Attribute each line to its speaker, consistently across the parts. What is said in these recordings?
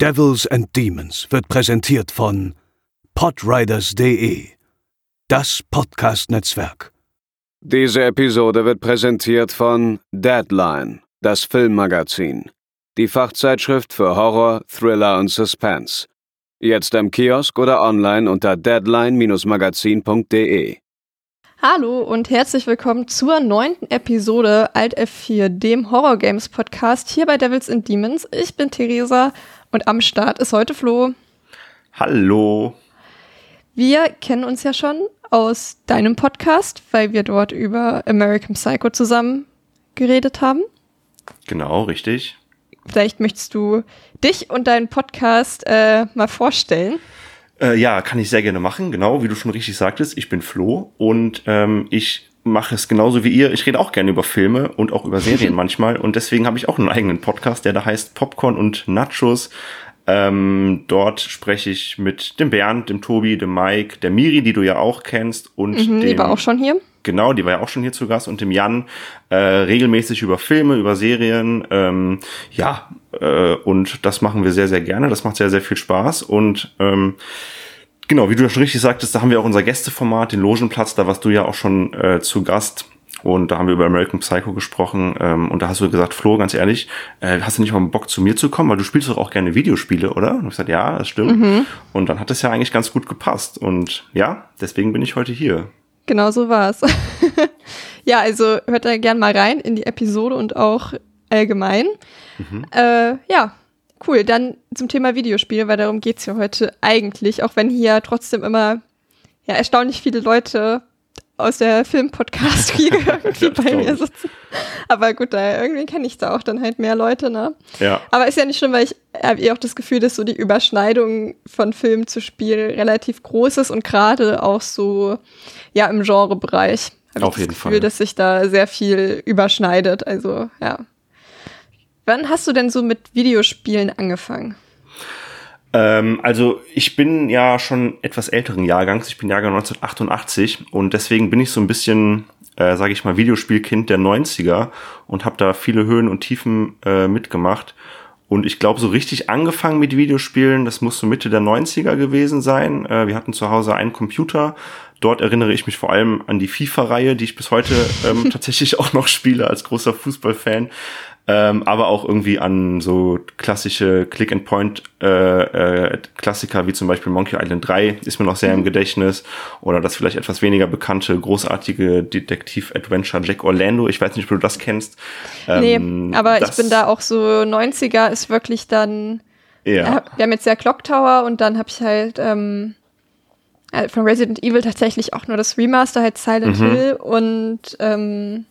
Speaker 1: Devils and Demons wird präsentiert von podriders.de, das Podcast-Netzwerk.
Speaker 2: Diese Episode wird präsentiert von Deadline, das Filmmagazin, die Fachzeitschrift für Horror, Thriller und Suspense. Jetzt im Kiosk oder online unter deadline-magazin.de.
Speaker 3: Hallo und herzlich willkommen zur neunten Episode Alt F4, dem Horror Games Podcast hier bei Devils and Demons. Ich bin Theresa und am Start ist heute Flo.
Speaker 4: Hallo.
Speaker 3: Wir kennen uns ja schon aus deinem Podcast, weil wir dort über American Psycho zusammen geredet haben.
Speaker 4: Genau, richtig.
Speaker 3: Vielleicht möchtest du dich und deinen Podcast äh, mal vorstellen.
Speaker 4: Äh, ja, kann ich sehr gerne machen. Genau, wie du schon richtig sagtest, ich bin Flo und ähm, ich mache es genauso wie ihr. Ich rede auch gerne über Filme und auch über Serien manchmal und deswegen habe ich auch einen eigenen Podcast, der da heißt Popcorn und Nachos. Ähm, dort spreche ich mit dem Bernd, dem Tobi, dem Mike, der Miri, die du ja auch kennst und
Speaker 3: Mhm,
Speaker 4: dem,
Speaker 3: die war auch schon hier.
Speaker 4: Genau, die war ja auch schon hier zu Gast und dem Jan äh, regelmäßig über Filme, über Serien. Ähm, ja, äh, und das machen wir sehr, sehr gerne. Das macht sehr, sehr viel Spaß. Und ähm, genau, wie du ja schon richtig sagtest, da haben wir auch unser Gästeformat, den Logenplatz, da warst du ja auch schon äh, zu Gast. Und da haben wir über American Psycho gesprochen. Ähm, und da hast du gesagt, Flo, ganz ehrlich, äh, hast du nicht mal Bock zu mir zu kommen? Weil du spielst doch auch gerne Videospiele, oder? Und ich gesagt, ja, das stimmt. Und dann hat das ja eigentlich ganz gut gepasst. Und ja, deswegen bin ich heute hier.
Speaker 3: Genau so war's. ja, also hört da gern mal rein in die Episode und auch allgemein. Äh, ja, cool. Dann zum Thema Videospiele, weil darum geht's ja heute eigentlich, auch wenn hier trotzdem immer ja, erstaunlich viele Leute aus der Filmpodcast-Riege irgendwie
Speaker 4: Ja,
Speaker 3: bei mir sitzen. Aber gut, da irgendwie kenne ich da auch dann halt mehr Leute, ne?
Speaker 4: Ja.
Speaker 3: Aber ist ja nicht schlimm, weil ich habe eh auch das Gefühl, dass so die Überschneidung von Film zu Spiel relativ groß ist und gerade auch so, ja, im Genrebereich habe ich
Speaker 4: Auf
Speaker 3: das
Speaker 4: jeden
Speaker 3: Gefühl,
Speaker 4: Fall.
Speaker 3: dass sich da sehr viel überschneidet. Also, ja. Wann hast du denn so mit Videospielen angefangen?
Speaker 4: Ähm, also ich bin ja schon etwas älteren Jahrgangs. Ich bin Jahrgang 1988 und deswegen bin ich so ein bisschen, äh, sage ich mal, Videospielkind der 90er und habe da viele Höhen und Tiefen äh, mitgemacht. Und ich glaube, so richtig angefangen mit Videospielen, das muss so Mitte der 90er gewesen sein. Äh, wir hatten zu Hause einen Computer. Dort erinnere ich mich vor allem an die FIFA-Reihe, die ich bis heute ähm, tatsächlich auch noch spiele als großer Fußballfan. Ähm, aber auch irgendwie an so klassische Click-and-Point-Klassiker wie zum Beispiel Monkey Island 3 ist mir noch sehr im Gedächtnis. Oder das vielleicht etwas weniger bekannte, großartige Detektiv-Adventure Jack Orlando. Ich weiß nicht, ob du das kennst. Ähm,
Speaker 3: nee, aber ich bin da auch so 90er ist wirklich dann
Speaker 4: Ja.
Speaker 3: Ja, wir haben jetzt ja Clock Tower und dann habe ich halt ähm, äh, von Resident Evil tatsächlich auch nur das Remaster, halt Silent
Speaker 4: Mhm.
Speaker 3: Hill und ähm,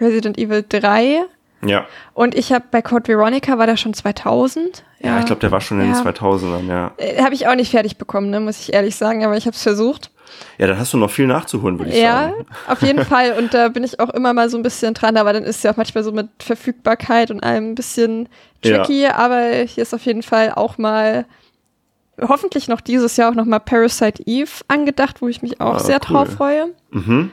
Speaker 3: Resident Evil 3.
Speaker 4: ja.
Speaker 3: Und ich habe bei Code Veronica war der schon 2000.
Speaker 4: Ja, ich glaube, der war schon in den
Speaker 3: Ja.
Speaker 4: 2000ern, ja.
Speaker 3: Äh, habe ich auch nicht fertig bekommen, ne, muss ich ehrlich sagen, aber ich habe es versucht.
Speaker 4: Ja, da hast du noch viel nachzuholen, würde ich
Speaker 3: Ja,
Speaker 4: sagen.
Speaker 3: auf jeden Fall. Und da bin ich auch immer mal so ein bisschen dran, aber dann ist ja auch manchmal so mit Verfügbarkeit und allem ein bisschen
Speaker 4: Ja.
Speaker 3: tricky. Aber hier ist auf jeden Fall auch mal hoffentlich noch dieses Jahr auch noch mal Parasite Eve angedacht, wo ich mich auch
Speaker 4: Ah,
Speaker 3: sehr
Speaker 4: cool.
Speaker 3: drauf freue.
Speaker 4: Mhm.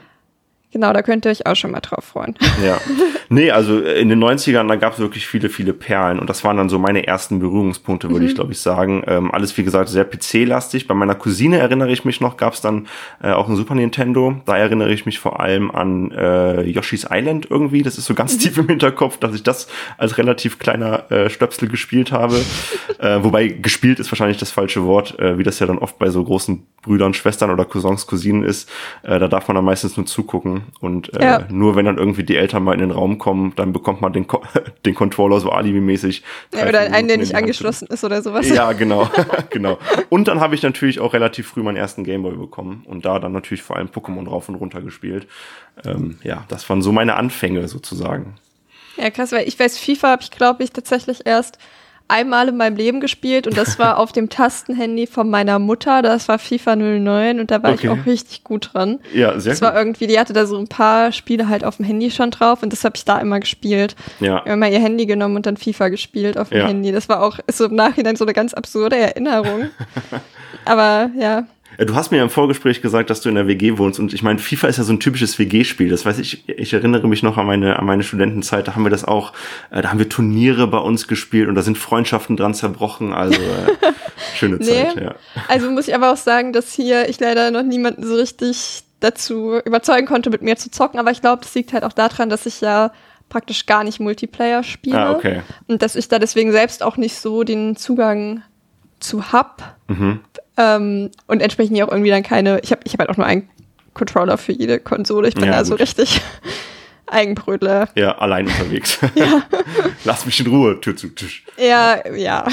Speaker 3: Genau, da könnt ihr euch auch schon mal drauf freuen.
Speaker 4: Ja. Nee, also in den 90ern, da gab es wirklich viele, viele Perlen. Und das waren dann so meine ersten Berührungspunkte, würde ich glaube ich sagen. Ähm, alles, wie gesagt, sehr PC-lastig. Bei meiner Cousine erinnere ich mich noch, gab es dann äh, auch ein Super Nintendo. Da erinnere ich mich vor allem an äh, Yoshi's Island irgendwie. Das ist so ganz tief im Hinterkopf, dass ich das als relativ kleiner äh, Stöpsel gespielt habe. äh, wobei gespielt ist wahrscheinlich das falsche Wort, äh, wie das ja dann oft bei so großen Brüdern, Schwestern oder Cousins, Cousinen ist. Äh, da darf man dann meistens nur zugucken. Und äh,
Speaker 3: Ja.
Speaker 4: nur wenn dann irgendwie die Eltern mal in den Raum kommen, dann bekommt man den, Ko den Controller so Alibi-mäßig.
Speaker 3: Ja, oder einen, der nicht angeschlossen ist oder sowas.
Speaker 4: Ja, genau, genau. Und dann habe ich natürlich auch relativ früh meinen ersten Gameboy bekommen und da dann natürlich vor allem Pokémon rauf und runter gespielt. Ähm, ja, das waren so meine Anfänge sozusagen.
Speaker 3: Ja, krass, weil ich weiß, FIFA habe ich, glaube ich, tatsächlich erst einmal in meinem Leben gespielt und das war auf dem Tastenhandy von meiner Mutter. Das war FIFA 09 und da war
Speaker 4: Okay.
Speaker 3: ich auch richtig gut dran.
Speaker 4: Ja, sehr
Speaker 3: Das war irgendwie, die hatte da so ein paar Spiele halt auf dem Handy schon drauf und das habe ich da immer gespielt.
Speaker 4: Ja.
Speaker 3: Mal ihr Handy genommen und dann FIFA gespielt auf dem
Speaker 4: Ja.
Speaker 3: Handy. Das war auch so im Nachhinein so eine ganz absurde Erinnerung. Aber ja,
Speaker 4: Du hast mir ja im Vorgespräch gesagt, dass du in der WG wohnst und ich meine, FIFA ist ja so ein typisches WG-Spiel. Das weiß ich, ich erinnere mich noch an meine, an meine Studentenzeit, da haben wir das auch, äh, da haben wir Turniere bei uns gespielt und da sind Freundschaften dran zerbrochen. Also äh, schöne Zeit,
Speaker 3: Nee.
Speaker 4: ja.
Speaker 3: Also muss ich aber auch sagen, dass hier ich leider noch niemanden so richtig dazu überzeugen konnte, mit mir zu zocken. Aber ich glaube, das liegt halt auch daran, dass ich ja praktisch gar nicht Multiplayer spiele.
Speaker 4: Ah, okay.
Speaker 3: Und dass ich da deswegen selbst auch nicht so den Zugang zu hab.
Speaker 4: Mhm.
Speaker 3: Ähm, und entsprechend hier auch irgendwie dann keine. Ich habe ich hab halt auch nur einen Controller für jede Konsole. Ich bin
Speaker 4: Ja,
Speaker 3: da so
Speaker 4: gut.
Speaker 3: richtig Eigenbrötler.
Speaker 4: Ja, allein unterwegs. Ja. Lass mich in Ruhe, Tür zu Tisch.
Speaker 3: Ja, ja.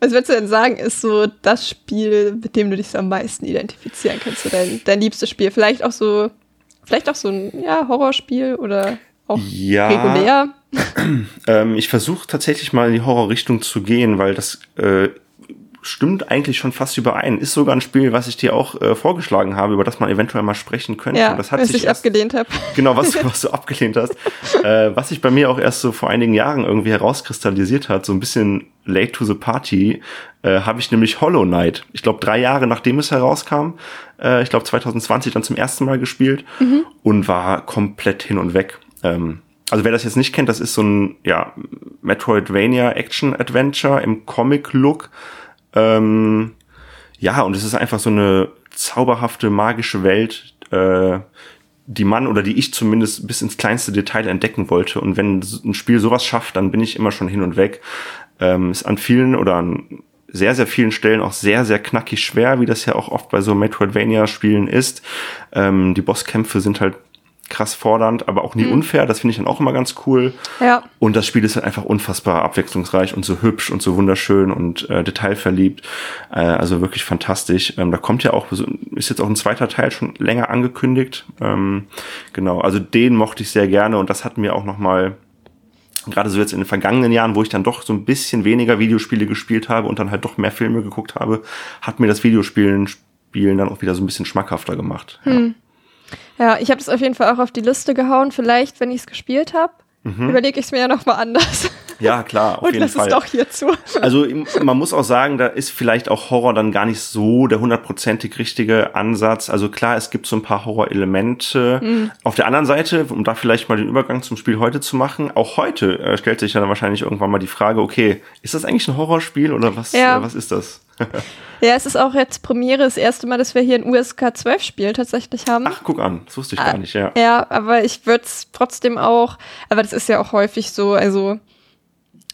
Speaker 3: Was würdest du denn sagen, ist so das Spiel, mit dem du dich so am meisten identifizieren kannst? Dein, dein liebstes Spiel? Vielleicht auch so, vielleicht auch so ein ja, Horrorspiel oder auch
Speaker 4: Ja.
Speaker 3: regulär?
Speaker 4: Ähm, ich versuche tatsächlich mal in die Horrorrichtung zu gehen, weil das äh, stimmt eigentlich schon fast überein. Ist sogar ein Spiel, was ich dir auch äh, vorgeschlagen habe, über das man eventuell mal sprechen könnte.
Speaker 3: Ja,
Speaker 4: das hat
Speaker 3: was
Speaker 4: sich
Speaker 3: ich
Speaker 4: erst,
Speaker 3: abgelehnt habe.
Speaker 4: genau was, was du abgelehnt hast, äh, was sich bei mir auch erst so vor einigen Jahren irgendwie herauskristallisiert hat, so ein bisschen late to the party, äh, habe ich nämlich Hollow Knight. Ich glaube drei Jahre nachdem es herauskam, äh, ich glaube 2020 dann zum ersten Mal gespielt und war komplett hin und weg. Ähm, also wer das jetzt nicht kennt, das ist so ein ja Metroidvania Action Adventure im Comic Look. Ähm, ja, und es ist einfach so eine zauberhafte, magische Welt, äh, die man oder die ich zumindest bis ins kleinste Detail entdecken wollte. Und wenn ein Spiel sowas schafft, dann bin ich immer schon hin und weg. Ähm, ist an vielen oder an sehr, sehr vielen Stellen auch sehr, sehr knackig schwer, wie das ja auch oft bei so Metroidvania-Spielen ist. Ähm, die Bosskämpfe sind halt krass fordernd, aber auch nie unfair. Das finde ich dann auch immer ganz cool.
Speaker 3: Ja.
Speaker 4: Und das Spiel ist halt einfach unfassbar abwechslungsreich und so hübsch und so wunderschön und äh, detailverliebt. Äh, also wirklich fantastisch. Ähm, da kommt ja auch, ist jetzt auch ein zweiter Teil schon länger angekündigt. Ähm, genau, also den mochte ich sehr gerne und das hat mir auch noch mal gerade so jetzt in den vergangenen Jahren, wo ich dann doch so ein bisschen weniger Videospiele gespielt habe und dann halt doch mehr Filme geguckt habe, hat mir das Videospielen Spielen dann auch wieder so ein bisschen schmackhafter gemacht. Ja.
Speaker 3: Ja, ich habe das auf jeden Fall auch auf die Liste gehauen. Vielleicht, wenn ich es gespielt habe, überlege ich es mir ja noch mal anders.
Speaker 4: ja, klar, Mhm. auf
Speaker 3: Und
Speaker 4: jeden
Speaker 3: lass
Speaker 4: Fall.
Speaker 3: es doch hier zu.
Speaker 4: Also man muss auch sagen, da ist vielleicht auch Horror dann gar nicht so der hundertprozentig richtige Ansatz. Also klar, es gibt so ein paar Horrorelemente. Auf der anderen Seite, um da vielleicht mal den Übergang zum Spiel heute zu machen, auch heute äh, stellt sich ja dann wahrscheinlich irgendwann mal die Frage, okay, ist das eigentlich ein Horrorspiel oder was,
Speaker 3: Ja.
Speaker 4: äh, was ist das?
Speaker 3: Ja, es ist auch jetzt Premiere, das erste Mal, dass wir hier ein USK 12 Spiel tatsächlich haben.
Speaker 4: Ach, guck an, das wusste ich gar nicht, ja.
Speaker 3: Ja, aber ich würde es trotzdem auch, aber das ist ja auch häufig so, also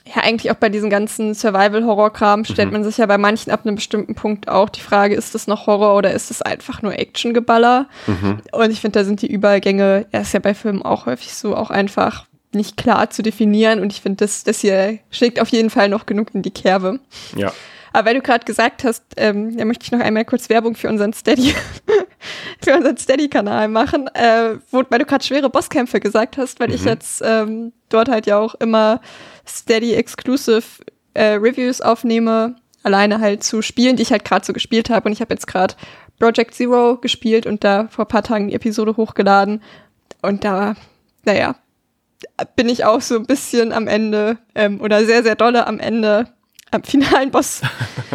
Speaker 3: ja, eigentlich auch bei diesen ganzen Survival-Horror-Kram stellt man sich ja bei manchen ab einem bestimmten Punkt auch die Frage, ist das noch Horror oder ist das einfach nur Action-Geballer? Und ich finde, da sind die Übergänge, er ist ja bei Filmen auch häufig so, auch einfach nicht klar zu definieren und ich finde, das, das hier schlägt auf jeden Fall noch genug in die Kerbe.
Speaker 4: Ja.
Speaker 3: Aber weil du gerade gesagt hast, ähm, da möchte ich noch einmal kurz Werbung für unseren Steady, für unseren Steady-Kanal machen, äh, wo, weil du gerade schwere Bosskämpfe gesagt hast, weil ich jetzt ähm, dort halt ja auch immer Steady-Exclusive äh, Reviews aufnehme, alleine halt zu Spielen, die ich halt gerade so gespielt habe. Und ich habe jetzt gerade Project Zero gespielt und da vor ein paar Tagen die Episode hochgeladen. Und da, naja, bin ich auch so ein bisschen am Ende ähm, oder sehr, sehr dolle am Ende am finalen Boss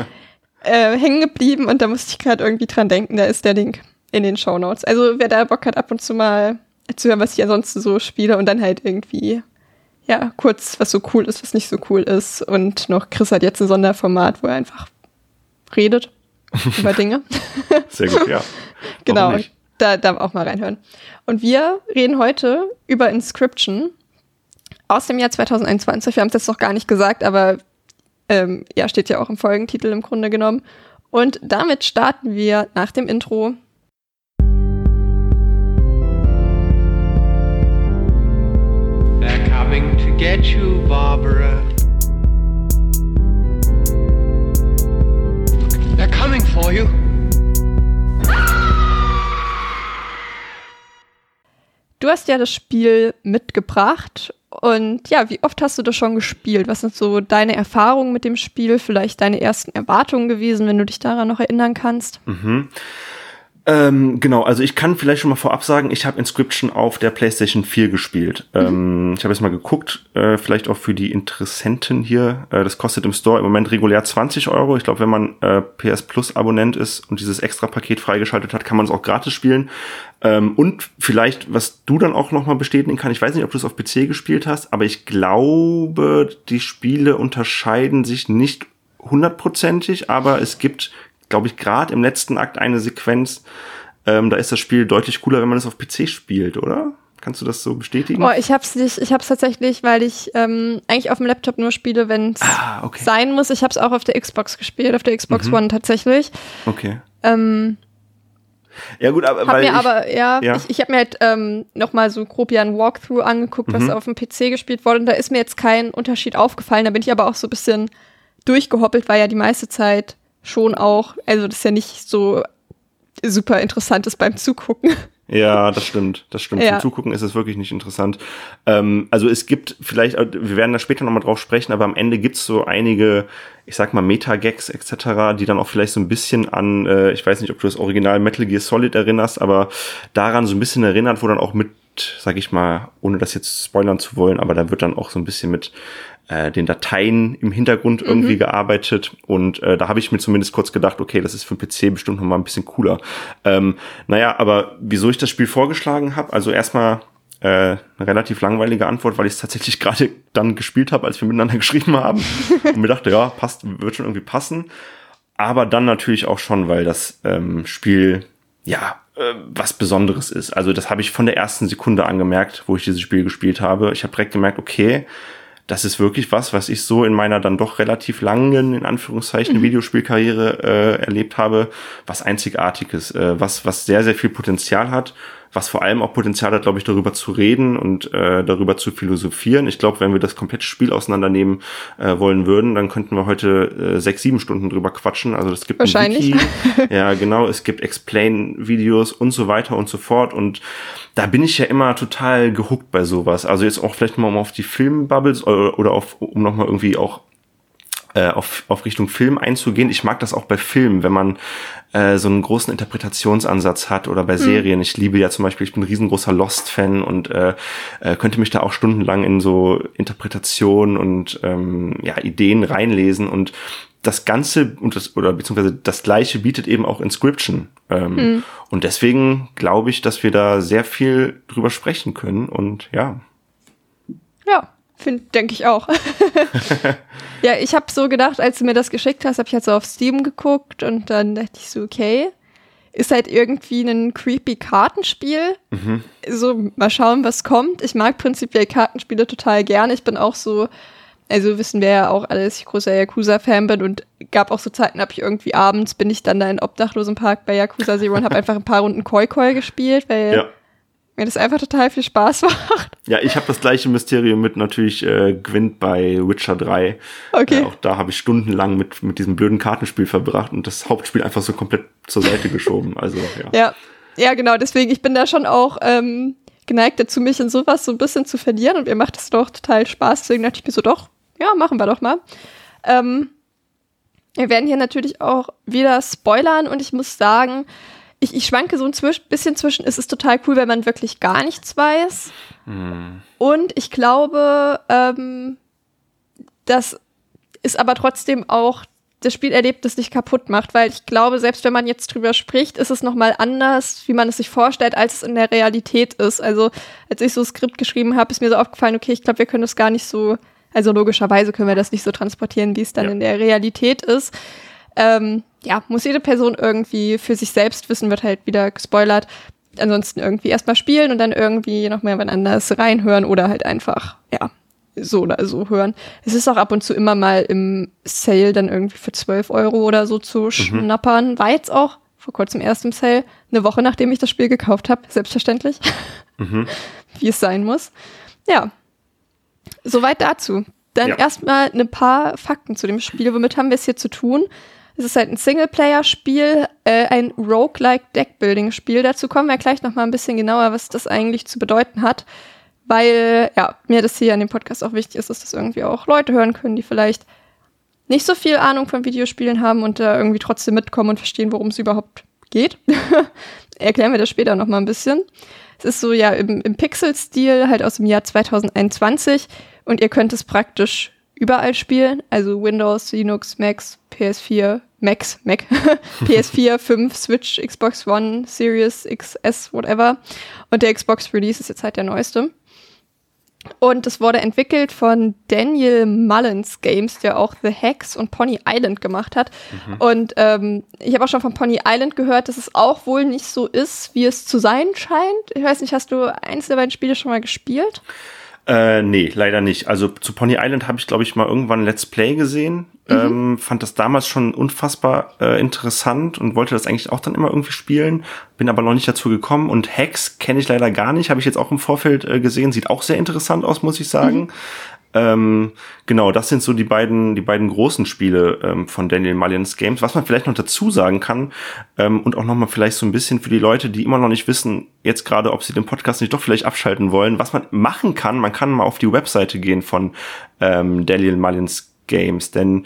Speaker 3: äh, hängen geblieben und da musste ich gerade irgendwie dran denken, da ist der Link in den Show Notes. Also wer da Bock hat, ab und zu mal zu hören, was ich ansonsten so spiele und dann halt irgendwie, ja, kurz, was so cool ist, was nicht so cool ist. Und noch Chris hat jetzt ein Sonderformat, wo er einfach redet über Dinge.
Speaker 4: Sehr gut, ja.
Speaker 3: Genau, da, da auch mal reinhören. Und wir reden heute über Inscription aus dem Jahr 2021. Wir haben es jetzt noch gar nicht gesagt, aber ähm, ja, steht ja auch im Folgentitel im Grunde genommen. Und damit starten wir nach dem Intro.
Speaker 5: They're coming to get you, Barbara. They're coming for you.
Speaker 3: Du hast ja das Spiel mitgebracht. Und ja, wie oft hast du das schon gespielt? Was sind so deine Erfahrungen mit dem Spiel? Vielleicht deine ersten Erwartungen gewesen, wenn du dich daran noch erinnern kannst?
Speaker 4: Ähm, genau, also ich kann vielleicht schon mal vorab sagen, ich habe Inscription auf der PlayStation 4 gespielt. Mhm. Ähm, ich habe jetzt mal geguckt, äh, vielleicht auch für die Interessenten hier. Äh, das kostet im Store im Moment regulär 20 Euro. Ich glaube, wenn man äh, PS Plus Abonnent ist und dieses extra Paket freigeschaltet hat, kann man es auch gratis spielen. Ähm, und vielleicht, was du dann auch nochmal bestätigen kann, ich weiß nicht, ob du es auf PC gespielt hast, aber ich glaube, die Spiele unterscheiden sich nicht hundertprozentig, aber es gibt glaube ich, gerade im letzten Akt eine Sequenz, ähm, da ist das Spiel deutlich cooler, wenn man es auf PC spielt, oder? Kannst du das so bestätigen?
Speaker 3: Oh, ich hab's nicht, ich hab's tatsächlich, weil ich ähm, eigentlich auf dem Laptop nur spiele, wenn es ah, okay. sein muss. Ich hab's auch auf der Xbox gespielt, auf der Xbox mhm. One tatsächlich.
Speaker 4: Okay.
Speaker 3: Ähm,
Speaker 4: ja gut, aber
Speaker 3: hab
Speaker 4: weil
Speaker 3: mir
Speaker 4: ich,
Speaker 3: aber ja, ja. ich, ich habe mir halt ähm, noch mal so grob ja ein Walkthrough angeguckt, mhm. was auf dem PC gespielt wurde und da ist mir jetzt kein Unterschied aufgefallen. Da bin ich aber auch so ein bisschen durchgehoppelt, weil ja die meiste Zeit schon auch, also das ist ja nicht so super interessant ist beim Zugucken.
Speaker 4: Ja, das stimmt. Das stimmt. Ja. Zum Zugucken ist es wirklich nicht interessant. Ähm, also es gibt vielleicht, äh, wir werden da später nochmal drauf sprechen, aber am Ende gibt's so einige, ich sag mal, Meta-Gags etc., die dann auch vielleicht so ein bisschen an, äh, ich weiß nicht, ob du das Original Metal Gear Solid erinnerst, aber daran so ein bisschen erinnert, wo dann auch mit, sag ich mal, ohne das jetzt spoilern zu wollen, aber da wird dann auch so ein bisschen mit äh, den Dateien im Hintergrund irgendwie mhm. gearbeitet und äh, da habe ich mir zumindest kurz gedacht, okay, das ist für den PC bestimmt noch mal ein bisschen cooler. Ähm, naja, aber wieso ich das Spiel vorgeschlagen habe, also erstmal äh, eine relativ langweilige Antwort, weil ich es tatsächlich gerade dann gespielt habe, als wir miteinander geschrieben haben und mir dachte, ja, passt, wird schon irgendwie passen. Aber dann natürlich auch schon, weil das ähm, Spiel ja äh, was Besonderes ist. Also das habe ich von der ersten Sekunde angemerkt, wo ich dieses Spiel gespielt habe. Ich habe direkt gemerkt, okay, das ist wirklich was, was ich so in meiner dann doch relativ langen, in Anführungszeichen, mhm. Videospielkarriere äh, erlebt habe, was einzigartiges, äh, was, was sehr, sehr viel Potenzial hat was vor allem auch Potenzial hat, glaube ich, darüber zu reden und äh, darüber zu philosophieren. Ich glaube, wenn wir das komplette Spiel auseinandernehmen äh, wollen würden, dann könnten wir heute äh, sechs, sieben Stunden drüber quatschen. Also es gibt
Speaker 3: Wahrscheinlich.
Speaker 4: Ein Wiki, ja, genau, es gibt Explain-Videos und so weiter und so fort. Und da bin ich ja immer total gehuckt bei sowas. Also jetzt auch vielleicht mal um auf die Filmbubbles oder, oder auf, um nochmal irgendwie auch äh, auf, auf Richtung Film einzugehen. Ich mag das auch bei Filmen, wenn man äh, so einen großen Interpretationsansatz hat oder bei mhm. Serien. Ich liebe ja zum Beispiel, ich bin ein riesengroßer Lost-Fan und äh, äh, könnte mich da auch stundenlang in so Interpretationen und ähm, ja, Ideen reinlesen und das Ganze und das, oder beziehungsweise das Gleiche bietet eben auch Inscription. Ähm, mhm. Und deswegen glaube ich, dass wir da sehr viel drüber sprechen können und ja.
Speaker 3: Ja, denke ich auch. ja, ich habe so gedacht, als du mir das geschickt hast, habe ich halt so auf Steam geguckt und dann dachte ich so, okay, ist halt irgendwie ein creepy Kartenspiel. Mhm. So, mal schauen, was kommt. Ich mag prinzipiell Kartenspiele total gerne. Ich bin auch so, also wissen wir ja auch alles, ich großer Yakuza-Fan bin und gab auch so Zeiten, habe ich irgendwie abends, bin ich dann da in Obdachlosenpark bei Yakuza Zero und habe einfach ein paar Runden Koi Koi gespielt, weil ja mir das einfach total viel Spaß macht.
Speaker 4: Ja, ich habe das gleiche Mysterium mit natürlich äh, Gwent bei Witcher 3.
Speaker 3: Okay.
Speaker 4: Äh, auch da habe ich stundenlang mit, mit diesem blöden Kartenspiel verbracht und das Hauptspiel einfach so komplett zur Seite geschoben. Also, ja.
Speaker 3: ja. Ja, genau, deswegen, ich bin da schon auch ähm, geneigt dazu, mich in sowas so ein bisschen zu verlieren und mir macht das doch total Spaß. Deswegen dachte ich mir so, doch, ja, machen wir doch mal. Ähm, wir werden hier natürlich auch wieder spoilern und ich muss sagen, ich, ich schwanke so ein zwisch bisschen zwischen, es ist total cool, wenn man wirklich gar nichts weiß. Mhm. Und ich glaube, ähm, das ist aber trotzdem auch das Spielerlebnis nicht kaputt macht, weil ich glaube, selbst wenn man jetzt drüber spricht, ist es nochmal anders, wie man es sich vorstellt, als es in der Realität ist. Also, als ich so ein Skript geschrieben habe, ist mir so aufgefallen, okay, ich glaube, wir können das gar nicht so, also logischerweise können wir das nicht so transportieren, wie es dann ja. in der Realität ist. Ähm, ja, muss jede Person irgendwie für sich selbst wissen, wird halt wieder gespoilert. Ansonsten irgendwie erstmal spielen und dann irgendwie noch mehr wann anders reinhören oder halt einfach, ja, so oder so hören. Es ist auch ab und zu immer mal im Sale dann irgendwie für 12 Euro oder so zu mhm. schnappern. War jetzt auch vor kurzem erst im Sale, eine Woche nachdem ich das Spiel gekauft habe, selbstverständlich. Mhm. Wie es sein muss. Ja. Soweit dazu. Dann ja. erstmal ein paar Fakten zu dem Spiel. Womit haben wir es hier zu tun? Es ist halt ein Singleplayer-Spiel, äh, ein Roguelike Deckbuilding-Spiel. Dazu kommen wir gleich noch mal ein bisschen genauer, was das eigentlich zu bedeuten hat. Weil, ja, mir das hier an dem Podcast auch wichtig ist, dass das irgendwie auch Leute hören können, die vielleicht nicht so viel Ahnung von Videospielen haben und da irgendwie trotzdem mitkommen und verstehen, worum es überhaupt geht. Erklären wir das später noch mal ein bisschen. Es ist so ja im, im Pixel-Stil, halt aus dem Jahr 2021 und ihr könnt es praktisch überall spielen, also Windows, Linux, Macs, PS4, Macs, Mac, PS4, 5, Switch, Xbox One, Series, XS, whatever. Und der Xbox Release ist jetzt halt der neueste. Und es wurde entwickelt von Daniel Mullins Games, der auch The Hex und Pony Island gemacht hat. Mhm. Und ähm, ich habe auch schon von Pony Island gehört, dass es auch wohl nicht so ist, wie es zu sein scheint. Ich weiß nicht, hast du eins der beiden Spiele schon mal gespielt?
Speaker 4: Äh, nee, leider nicht. Also zu Pony Island habe ich, glaube ich, mal irgendwann Let's Play gesehen. Mhm. Ähm, fand das damals schon unfassbar äh, interessant und wollte das eigentlich auch dann immer irgendwie spielen. Bin aber noch nicht dazu gekommen. Und Hex kenne ich leider gar nicht. Habe ich jetzt auch im Vorfeld äh, gesehen. Sieht auch sehr interessant aus, muss ich sagen. Mhm. Ähm, genau, das sind so die beiden, die beiden großen Spiele ähm, von Daniel Mullins Games. Was man vielleicht noch dazu sagen kann ähm, und auch noch mal vielleicht so ein bisschen für die Leute, die immer noch nicht wissen, jetzt gerade, ob sie den Podcast nicht doch vielleicht abschalten wollen, was man machen kann. Man kann mal auf die Webseite gehen von ähm, Daniel Mullins Games, denn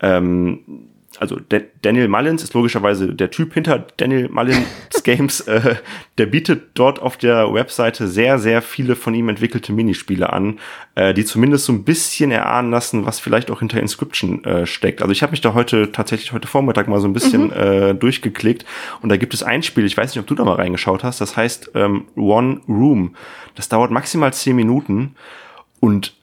Speaker 4: ähm, also Daniel Mullins ist logischerweise der Typ hinter Daniel Mullins Games. Äh, der bietet dort auf der Webseite sehr, sehr viele von ihm entwickelte Minispiele an, äh, die zumindest so ein bisschen erahnen lassen, was vielleicht auch hinter Inscription äh, steckt. Also ich habe mich da heute tatsächlich heute Vormittag mal so ein bisschen mhm. äh, durchgeklickt und da gibt es ein Spiel, ich weiß nicht, ob du da mal reingeschaut hast, das heißt ähm, One Room. Das dauert maximal zehn Minuten und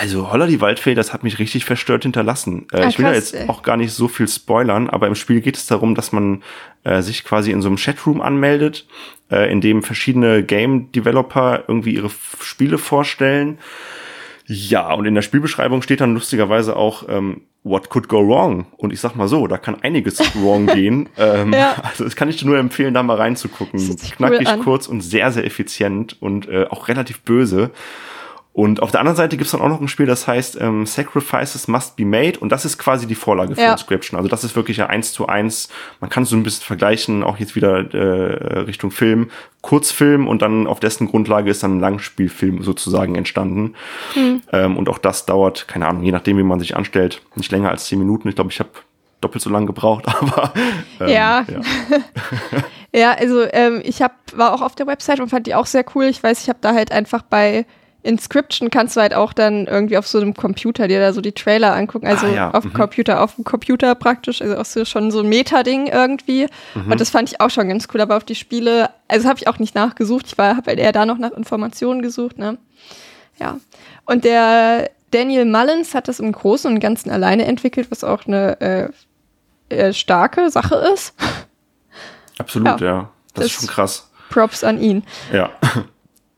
Speaker 4: also Holler die Waldfee, das hat mich richtig verstört hinterlassen. Äh, ah, ich will krass, da jetzt auch gar nicht so viel spoilern, aber im Spiel geht es darum, dass man äh, sich quasi in so einem Chatroom anmeldet, äh, in dem verschiedene Game Developer irgendwie ihre Spiele vorstellen. Ja, und in der Spielbeschreibung steht dann lustigerweise auch ähm, What could go wrong? Und ich sag mal so, da kann einiges wrong gehen. Ähm, ja. Also das kann ich dir nur empfehlen, da mal reinzugucken. Knackig, cool kurz und sehr, sehr effizient und äh, auch relativ böse. Und auf der anderen Seite gibt es dann auch noch ein Spiel, das heißt ähm, Sacrifices Must Be Made und das ist quasi die Vorlage für ja. Inscription. Also das ist wirklich ja eins zu eins. Man kann so ein bisschen vergleichen, auch jetzt wieder äh, Richtung Film, Kurzfilm und dann auf dessen Grundlage ist dann ein Langspielfilm sozusagen entstanden. Hm. Ähm, und auch das dauert, keine Ahnung, je nachdem, wie man sich anstellt, nicht länger als zehn Minuten. Ich glaube, ich habe doppelt so lange gebraucht, aber
Speaker 3: ähm, ja. Ja. ja, also ähm, ich hab, war auch auf der Website und fand die auch sehr cool. Ich weiß, ich habe da halt einfach bei Inscription kannst du halt auch dann irgendwie auf so einem Computer dir da so die Trailer angucken, also ah, ja. auf dem mhm. Computer, auf dem Computer praktisch, also auch so schon so ein Meta-Ding irgendwie. Mhm. Und das fand ich auch schon ganz cool, aber auf die Spiele, also habe ich auch nicht nachgesucht, ich war, habe halt eher da noch nach Informationen gesucht, ne? Ja. Und der Daniel Mullins hat das im Großen und Ganzen alleine entwickelt, was auch eine äh, äh, starke Sache ist.
Speaker 4: Absolut, ja. ja. Das, das, ist schon krass.
Speaker 3: Props an ihn.
Speaker 4: Ja.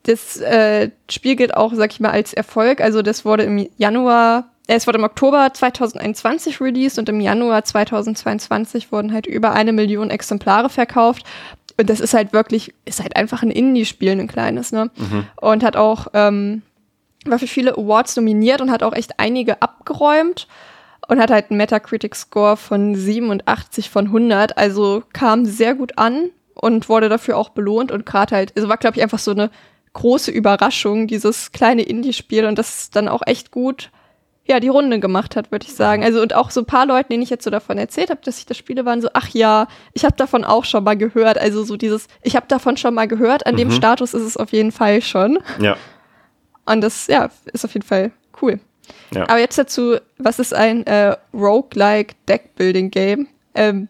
Speaker 3: Das äh, Spiel gilt auch, sag ich mal, als Erfolg. Also das wurde im Januar, äh, es wurde im Oktober 2021 released und im Januar 2022 wurden halt über eine Million Exemplare verkauft. Und das ist halt wirklich, ist halt einfach ein Indie-Spiel, ein kleines, ne? Mhm. Und hat auch, ähm, war für viele Awards nominiert und hat auch echt einige abgeräumt und hat halt einen Metacritic-Score von 87 von 100. Also kam sehr gut an und wurde dafür auch belohnt und gerade halt, also war, glaube ich, einfach so eine große Überraschung, dieses kleine Indie-Spiel und das dann auch echt gut ja, die Runde gemacht hat, würde ich sagen. Also und auch so ein paar Leuten, denen ich jetzt so davon erzählt habe, dass ich das spiele, waren so, ach ja, ich habe davon auch schon mal gehört. Also so dieses, ich habe davon schon mal gehört, an mhm. dem Status ist es auf jeden Fall schon.
Speaker 4: Ja.
Speaker 3: Und das, ja, ist auf jeden Fall cool. Ja. Aber jetzt dazu, was ist ein äh, Roguelike Deckbuilding-Game? Ähm,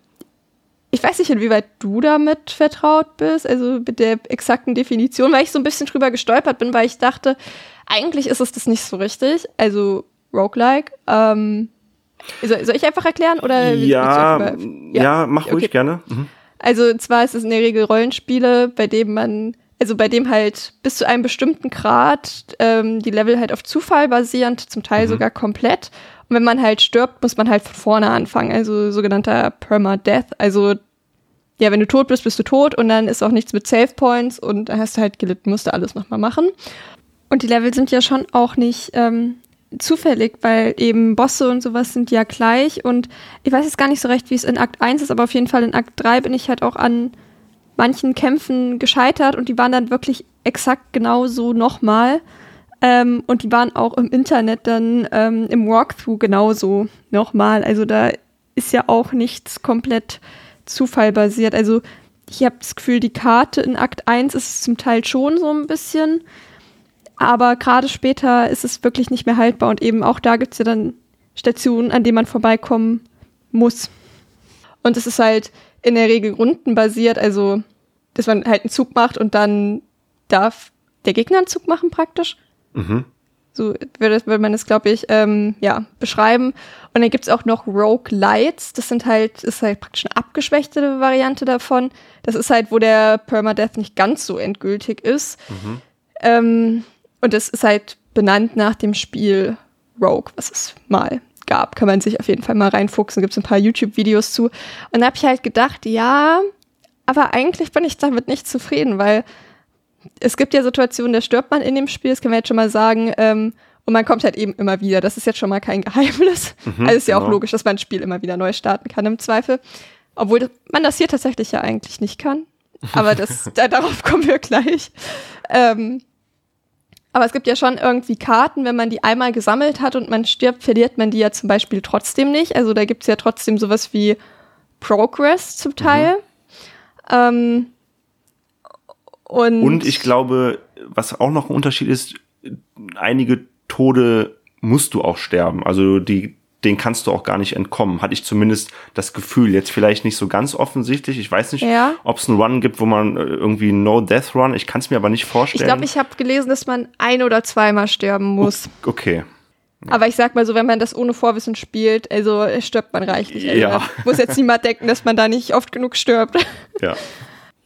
Speaker 3: ich weiß nicht, inwieweit du damit vertraut bist, also mit der exakten Definition, weil ich so ein bisschen drüber gestolpert bin, weil ich dachte, eigentlich ist es das nicht so richtig. Also Roguelike. Ähm, soll, soll ich einfach erklären? Oder
Speaker 4: ja, ja, ja, mach ruhig okay. gerne. Mhm.
Speaker 3: Also zwar ist es in der Regel Rollenspiele, bei dem man, also bei dem halt bis zu einem bestimmten Grad ähm, die Level halt auf Zufall basierend, zum Teil mhm. sogar komplett. Und wenn man halt stirbt, muss man halt von vorne anfangen, also sogenannter Permadeath. Also ja, wenn du tot bist, bist du tot und dann ist auch nichts mit Save Points und dann hast du halt gelitten, musst du alles nochmal machen. Und die Level sind ja schon auch nicht ähm, zufällig, weil eben Bosse und sowas sind ja gleich und ich weiß jetzt gar nicht so recht, wie es in Akt 1 ist, aber auf jeden Fall in Akt 3 bin ich halt auch an manchen Kämpfen gescheitert und die waren dann wirklich exakt genauso nochmal. Ähm, und die waren auch im Internet dann ähm, im Walkthrough genauso nochmal. Also da ist ja auch nichts komplett zufallbasiert. Also ich habe das Gefühl, die Karte in Akt 1 ist zum Teil schon so ein bisschen. Aber gerade später ist es wirklich nicht mehr haltbar und eben auch da gibt es ja dann Stationen, an denen man vorbeikommen muss. Und es ist halt in der Regel rundenbasiert, also dass man halt einen Zug macht und dann darf der Gegner einen Zug machen praktisch.
Speaker 4: Mhm.
Speaker 3: So würde, würde man es, glaube ich, ähm, ja, beschreiben. Und dann gibt's auch noch Rogue Lights. Das sind halt, ist halt praktisch eine abgeschwächte Variante davon. Das ist halt, wo der Permadeath nicht ganz so endgültig ist. Ähm, und das ist halt benannt nach dem Spiel Rogue, was es mal gab. Kann man sich auf jeden Fall mal reinfuchsen. Gibt's ein paar YouTube-Videos zu. Und da habe ich halt gedacht, ja, aber eigentlich bin ich damit nicht zufrieden, weil es gibt ja Situationen, da stirbt man in dem Spiel, das kann man jetzt schon mal sagen, ähm, und man kommt halt eben immer wieder. Das ist jetzt schon mal kein Geheimnis.
Speaker 4: Mhm,
Speaker 3: also ist ja auch
Speaker 4: genau.
Speaker 3: logisch, dass man ein Spiel immer wieder neu starten kann im Zweifel. Obwohl man das hier tatsächlich ja eigentlich nicht kann. Aber das, da, darauf kommen wir gleich. Ähm, aber es gibt ja schon irgendwie Karten, wenn man die einmal gesammelt hat und man stirbt, verliert man die ja zum Beispiel trotzdem nicht. Also da gibt es ja trotzdem sowas wie Progress zum Teil. Ähm, und,
Speaker 4: Und ich glaube, was auch noch ein Unterschied ist, einige Tode musst du auch sterben. Also die, den kannst du auch gar nicht entkommen. Hatte ich zumindest das Gefühl. Jetzt vielleicht nicht so ganz offensichtlich. Ich weiß nicht,
Speaker 3: Ja.
Speaker 4: ob es einen Run gibt, wo man äh, irgendwie No Death Run. Ich kann es mir aber nicht
Speaker 3: Ich
Speaker 4: vorstellen.
Speaker 3: glaube, ich habe gelesen, dass man ein oder zweimal sterben muss.
Speaker 4: okay.
Speaker 3: Aber ich sag mal so, wenn man das ohne Vorwissen spielt, also stirbt man reichlich. Also
Speaker 4: Ja.
Speaker 3: da Muss jetzt niemand denken, dass man da nicht oft genug stirbt.
Speaker 4: Ja.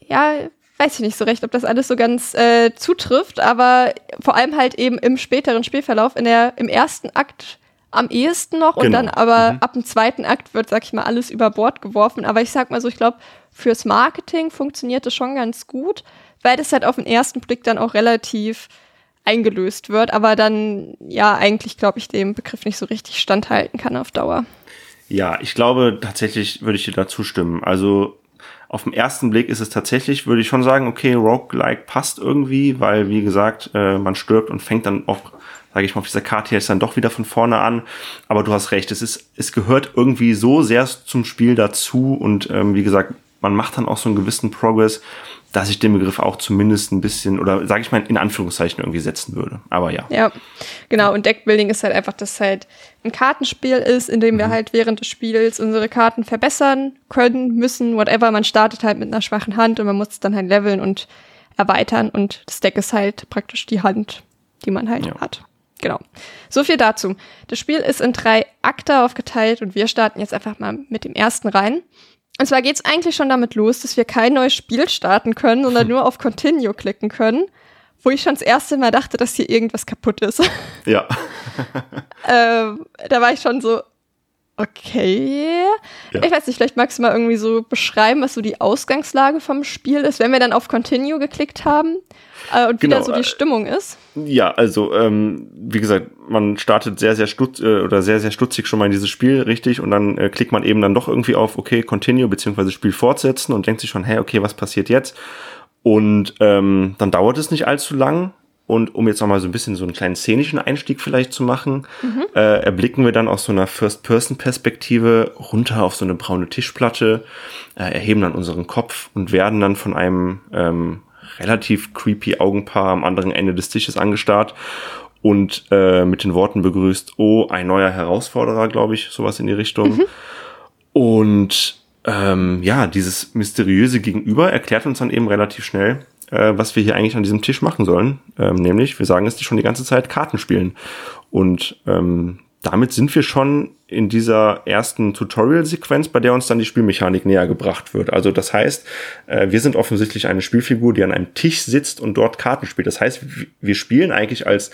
Speaker 3: Ja, weiß ich nicht so recht, ob das alles so ganz äh, zutrifft, aber vor allem halt eben im späteren Spielverlauf, in der, im ersten Akt am ehesten noch und
Speaker 4: Genau.
Speaker 3: dann aber ab dem zweiten Akt wird, sag ich mal, alles über Bord geworfen. Aber ich sag mal so, ich glaube, fürs Marketing funktioniert das schon ganz gut, weil das halt auf den ersten Blick dann auch relativ eingelöst wird, aber dann ja eigentlich, glaube ich, dem Begriff nicht so richtig standhalten kann auf Dauer.
Speaker 4: Ja, ich glaube tatsächlich würde ich dir da zustimmen. Also auf den ersten Blick ist es tatsächlich, würde ich schon sagen, okay, Roguelike passt irgendwie, weil wie gesagt, äh, man stirbt und fängt dann auch, sage ich mal, auf dieser Karte jetzt dann doch wieder von vorne an. Aber du hast recht, es ist, es gehört irgendwie so sehr zum Spiel dazu und ähm, wie gesagt, man macht dann auch so einen gewissen Progress, dass ich den Begriff auch zumindest ein bisschen oder sage ich mal in Anführungszeichen irgendwie setzen würde. Aber ja.
Speaker 3: Ja, genau. Und Deckbuilding ist halt einfach, dass es halt ein Kartenspiel ist, in dem wir halt während des Spiels unsere Karten verbessern können, müssen, whatever. Man startet halt mit einer schwachen Hand und man muss es dann halt leveln und erweitern. Und das Deck ist halt praktisch die Hand, die man halt
Speaker 4: Ja.
Speaker 3: hat. Genau. So viel dazu. Das Spiel ist in drei Akte aufgeteilt und wir starten jetzt einfach mal mit dem ersten rein. Und zwar geht's eigentlich schon damit los, dass wir kein neues Spiel starten können, sondern nur auf Continue klicken können. Wo ich schon das erste Mal dachte, dass hier irgendwas kaputt ist.
Speaker 4: Ja.
Speaker 3: ähm, da war ich schon so, okay.
Speaker 4: Ja.
Speaker 3: Ich weiß nicht, vielleicht magst du mal irgendwie so beschreiben, was so die Ausgangslage vom Spiel ist, wenn wir dann auf Continue geklickt haben äh, und wie
Speaker 4: Genau,
Speaker 3: da so die
Speaker 4: äh,
Speaker 3: Stimmung ist.
Speaker 4: Ja, also ähm, wie gesagt, man startet sehr, sehr stutz äh, oder sehr, sehr stutzig schon mal in dieses Spiel, richtig, und dann äh, klickt man eben dann doch irgendwie auf okay, Continue beziehungsweise Spiel fortsetzen und denkt sich schon, hey, okay, was passiert jetzt? Und ähm, dann dauert es nicht allzu lang. Und um jetzt noch mal so ein bisschen so einen kleinen szenischen Einstieg vielleicht zu machen, äh, erblicken wir dann aus so einer First-Person-Perspektive runter auf so eine braune Tischplatte, äh, erheben dann unseren Kopf und werden dann von einem ähm, relativ creepy Augenpaar am anderen Ende des Tisches angestarrt und äh, mit den Worten begrüßt, oh, ein neuer Herausforderer, glaube ich, sowas in die Richtung. Und ähm, ja, dieses mysteriöse Gegenüber erklärt uns dann eben relativ schnell, äh, was wir hier eigentlich an diesem Tisch machen sollen. Ähm, nämlich, wir sagen es schon die ganze Zeit, Karten spielen. Und ähm, damit sind wir schon in dieser ersten Tutorial-Sequenz, bei der uns dann die Spielmechanik näher gebracht wird. Also das heißt, äh, wir sind offensichtlich eine Spielfigur, die an einem Tisch sitzt und dort Karten spielt. Das heißt, wir spielen eigentlich als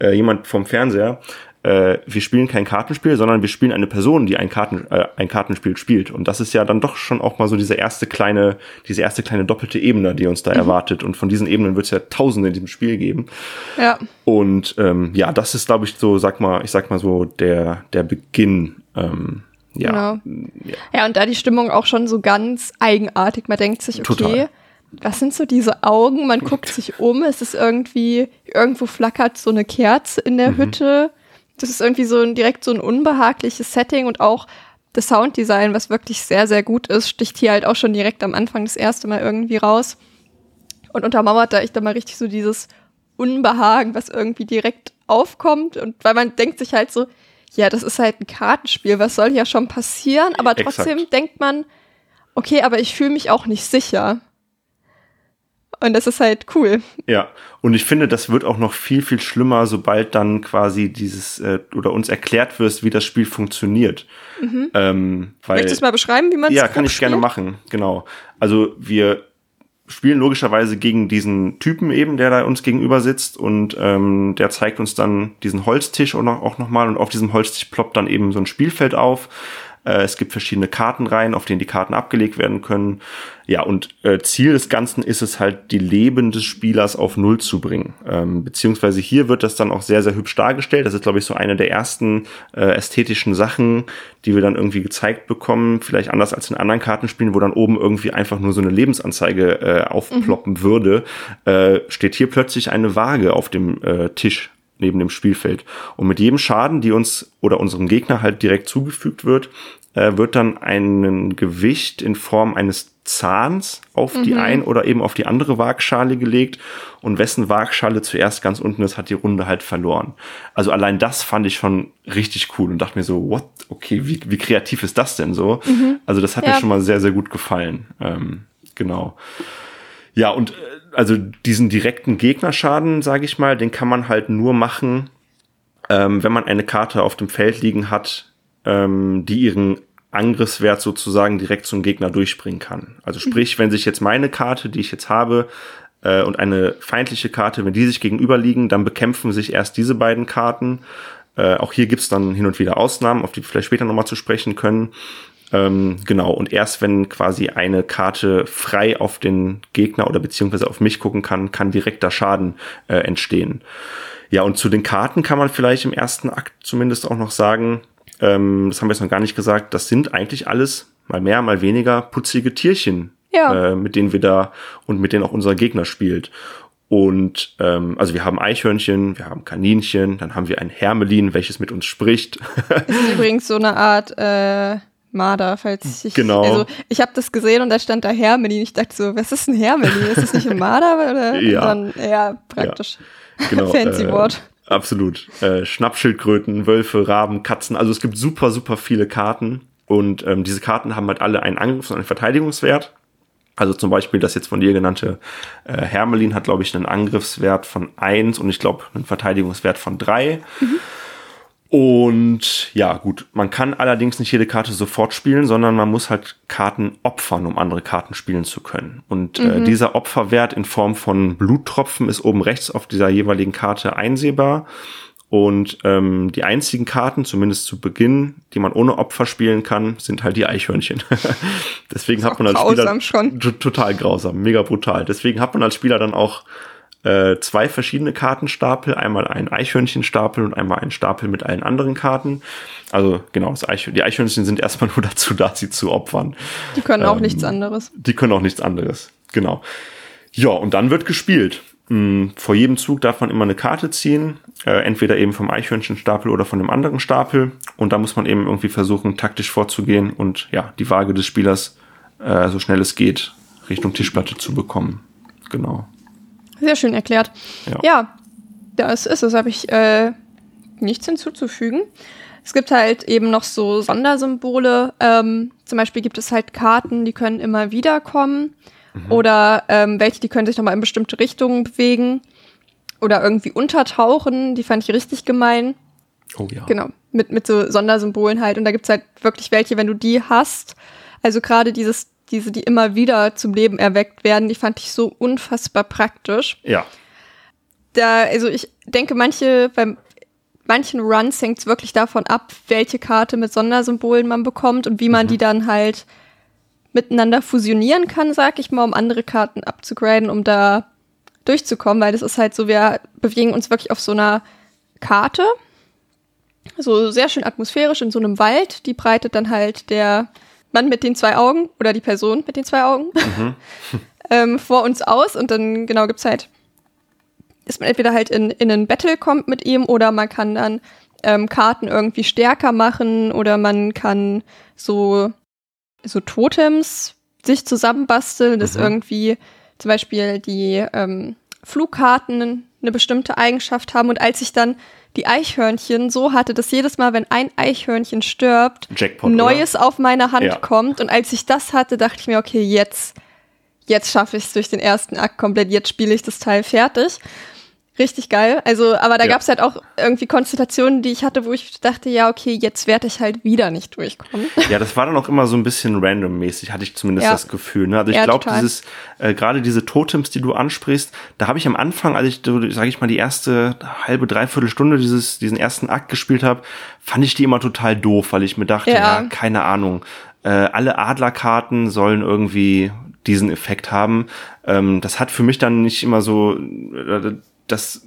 Speaker 4: äh, jemand vom Fernseher, äh, wir spielen kein Kartenspiel, sondern wir spielen eine Person, die ein, Karten, äh, ein Kartenspiel spielt. Und das ist ja dann doch schon auch mal so diese erste kleine, diese erste kleine doppelte Ebene, die uns da erwartet. Und von diesen Ebenen wird es ja tausende in diesem Spiel geben.
Speaker 3: Ja.
Speaker 4: Und ähm, ja, das ist, glaube ich, so, sag mal, ich sag mal so, der, der Beginn. Ähm, ja,
Speaker 3: Genau. Ja, und da die Stimmung auch schon so ganz eigenartig. Man denkt sich, okay,
Speaker 4: Total.
Speaker 3: was sind so diese Augen? Man guckt sich um, es ist irgendwie, irgendwo flackert so eine Kerze in
Speaker 4: Mhm.
Speaker 3: der Hütte. Das ist irgendwie so ein, direkt so ein unbehagliches Setting und auch das Sounddesign, was wirklich sehr, sehr gut ist, sticht hier halt auch schon direkt am Anfang das erste Mal irgendwie raus. Und untermauert da echt dann mal richtig so dieses Unbehagen, was irgendwie direkt aufkommt. Und weil man denkt sich halt so, ja, das ist halt ein Kartenspiel, was soll hier schon passieren? Aber trotzdem
Speaker 4: Exakt.
Speaker 3: denkt man, okay, aber ich fühle mich auch nicht sicher. Und das ist halt cool.
Speaker 4: Ja, und ich finde, das wird auch noch viel, viel schlimmer, sobald dann quasi dieses äh, oder uns erklärt wird, wie das Spiel funktioniert. Ähm, weil,
Speaker 3: Möchtest du mal beschreiben, wie man
Speaker 4: ja, kann ich gerne machen, genau. Also wir spielen logischerweise gegen diesen Typen eben, der da uns gegenüber sitzt und ähm, der zeigt uns dann diesen Holztisch auch noch, auch noch mal und auf diesem Holztisch ploppt dann eben so ein Spielfeld auf. Äh, es gibt verschiedene Kartenreihen, auf denen die Karten abgelegt werden können. Ja, und äh, Ziel des Ganzen ist es halt, die Leben des Spielers auf Null zu bringen. Ähm, beziehungsweise hier wird das dann auch sehr, sehr hübsch dargestellt. Das ist, glaube ich, so eine der ersten äh, ästhetischen Sachen, die wir dann irgendwie gezeigt bekommen. Vielleicht anders als in anderen Kartenspielen, wo dann oben irgendwie einfach nur so eine Lebensanzeige äh, aufploppen würde, äh, steht hier plötzlich eine Waage auf dem äh, Tisch neben dem Spielfeld. Und mit jedem Schaden, die uns oder unserem Gegner halt direkt zugefügt wird, äh, wird dann ein Gewicht in Form eines Zahns auf die ein oder eben auf die andere Waagschale gelegt. Und wessen Waagschale zuerst ganz unten ist, hat die Runde halt verloren. Also allein das fand ich schon richtig cool und dachte mir so, what? Okay, wie, wie kreativ ist das denn so? Also das hat
Speaker 3: Ja.
Speaker 4: mir schon mal sehr, sehr gut gefallen. Ähm, genau. Ja, und äh, also diesen direkten Gegnerschaden, sage ich mal, den kann man halt nur machen, ähm, wenn man eine Karte auf dem Feld liegen hat, ähm, die ihren Angriffswert sozusagen direkt zum Gegner durchbringen kann. Also sprich, wenn sich jetzt meine Karte, die ich jetzt habe, äh, und eine feindliche Karte, wenn die sich gegenüberliegen, dann bekämpfen sich erst diese beiden Karten. Äh, auch hier gibt's dann hin und wieder Ausnahmen, auf die wir vielleicht später nochmal zu sprechen können. Ähm, genau, und erst wenn quasi eine Karte frei auf den Gegner oder beziehungsweise auf mich gucken kann, kann direkter Schaden äh, entstehen. Ja, und zu den Karten kann man vielleicht im ersten Akt zumindest auch noch sagen, ähm, das haben wir jetzt noch gar nicht gesagt, das sind eigentlich alles mal mehr, mal weniger putzige Tierchen,
Speaker 3: Ja.
Speaker 4: äh, mit denen wir da und mit denen auch unser Gegner spielt. Und ähm, also wir haben Eichhörnchen, wir haben Kaninchen, dann haben wir ein Hermelin, welches mit uns spricht.
Speaker 3: Das ist übrigens so eine Art äh, Marder, falls ich.
Speaker 4: Genau.
Speaker 3: Also ich habe das gesehen und da stand da Hermelin. Ich dachte so, was ist ein Hermelin? Ist das nicht ein Marder? Oder?
Speaker 4: Ja.
Speaker 3: Dann, ja, praktisch.
Speaker 4: Genau,
Speaker 3: Fancy
Speaker 4: äh,
Speaker 3: Wort.
Speaker 4: Absolut. Äh, Schnappschildkröten, Wölfe, Raben, Katzen. Also es gibt super, super viele Karten. Und ähm, diese Karten haben halt alle einen Angriffs- und einen Verteidigungswert. Also zum Beispiel das jetzt von dir genannte äh, Hermelin hat, glaube ich, einen Angriffswert von eins und ich glaube einen Verteidigungswert von drei. Und ja, gut, man kann allerdings nicht jede Karte sofort spielen, sondern man muss halt Karten opfern, um andere Karten spielen zu können. Und äh, dieser Opferwert in Form von Bluttropfen ist oben rechts auf dieser jeweiligen Karte einsehbar. Und ähm, die einzigen Karten, zumindest zu Beginn, die man ohne Opfer spielen kann, sind halt die Eichhörnchen. Deswegen hat man als Spieler
Speaker 3: schon.
Speaker 4: Total grausam, mega brutal. Deswegen hat man als Spieler dann auch äh, zwei verschiedene Kartenstapel, einmal einen Eichhörnchenstapel und einmal einen Stapel mit allen anderen Karten. Also genau, das Eichhörnchen, die Eichhörnchen sind erstmal nur dazu da, sie zu opfern.
Speaker 3: Die können auch
Speaker 4: ähm,
Speaker 3: nichts anderes.
Speaker 4: Die können auch nichts anderes. Genau. Ja, und dann wird gespielt. Mm, Vor jedem Zug darf man immer eine Karte ziehen, äh, entweder eben vom Eichhörnchenstapel oder von dem anderen Stapel. Und da muss man eben irgendwie versuchen, taktisch vorzugehen und ja, die Waage des Spielers äh, so schnell es geht Richtung Tischplatte zu bekommen. Genau.
Speaker 3: Sehr schön erklärt.
Speaker 4: Ja.
Speaker 3: Ja, das ist es. Habe ich äh, nichts hinzuzufügen. Es gibt halt eben noch so Sondersymbole. Ähm, zum Beispiel gibt es halt Karten, die können immer wieder kommen. Oder ähm, welche, die können sich nochmal in bestimmte Richtungen bewegen. Oder irgendwie untertauchen. Die fand ich richtig gemein.
Speaker 4: Oh ja.
Speaker 3: Genau, mit, mit so Sondersymbolen halt. Und da gibt's halt wirklich welche, wenn du die hast. Also gerade dieses, diese, die immer wieder zum Leben erweckt werden, die fand ich so unfassbar praktisch.
Speaker 4: Ja.
Speaker 3: Da, also ich denke, manche, bei manchen Runs hängt's wirklich davon ab, welche Karte mit Sondersymbolen man bekommt und wie man die dann halt miteinander fusionieren kann, sag ich mal, um andere Karten abzugraden, um da durchzukommen, weil das ist halt so, wir bewegen uns wirklich auf so einer Karte, so sehr schön atmosphärisch in so einem Wald, die breitet dann halt der Mann mit den zwei Augen oder die Person mit den zwei Augen ähm, vor uns aus und dann genau gibt's halt, dass man entweder halt in, in einen Battle kommt mit ihm oder man kann dann ähm, Karten irgendwie stärker machen oder man kann so, so Totems sich zusammenbasteln, dass
Speaker 4: Mhm.
Speaker 3: irgendwie zum Beispiel die ähm, Flugkarten eine bestimmte Eigenschaft haben. Und als ich dann die Eichhörnchen so hatte, dass jedes Mal, wenn ein Eichhörnchen stirbt,
Speaker 4: Jackpot.
Speaker 3: Neues auf meine Hand
Speaker 4: Ja.
Speaker 3: kommt. Und als ich das hatte, dachte ich mir, okay, jetzt, jetzt schaffe ich es durch den ersten Akt komplett, jetzt spiele ich das Teil fertig. Richtig geil. Also, aber da
Speaker 4: Ja.
Speaker 3: gab es halt auch irgendwie Konstellationen, die ich hatte, wo ich dachte, ja, okay, jetzt werde ich halt wieder nicht durchkommen.
Speaker 4: Ja, das war dann auch immer so ein bisschen randommäßig, hatte ich zumindest
Speaker 3: Ja.
Speaker 4: das Gefühl. Ne? Also ich
Speaker 3: Ja,
Speaker 4: glaube, dieses, äh, gerade diese Totems, die du ansprichst, da habe ich am Anfang, als ich, sage ich mal, die erste halbe, dreiviertel Stunde dieses, diesen ersten Akt gespielt habe, fand ich die immer total doof, weil ich mir dachte,
Speaker 3: Ja.
Speaker 4: ja, keine Ahnung, äh, alle Adlerkarten sollen irgendwie diesen Effekt haben. Ähm, das hat für mich dann nicht immer so, äh, das,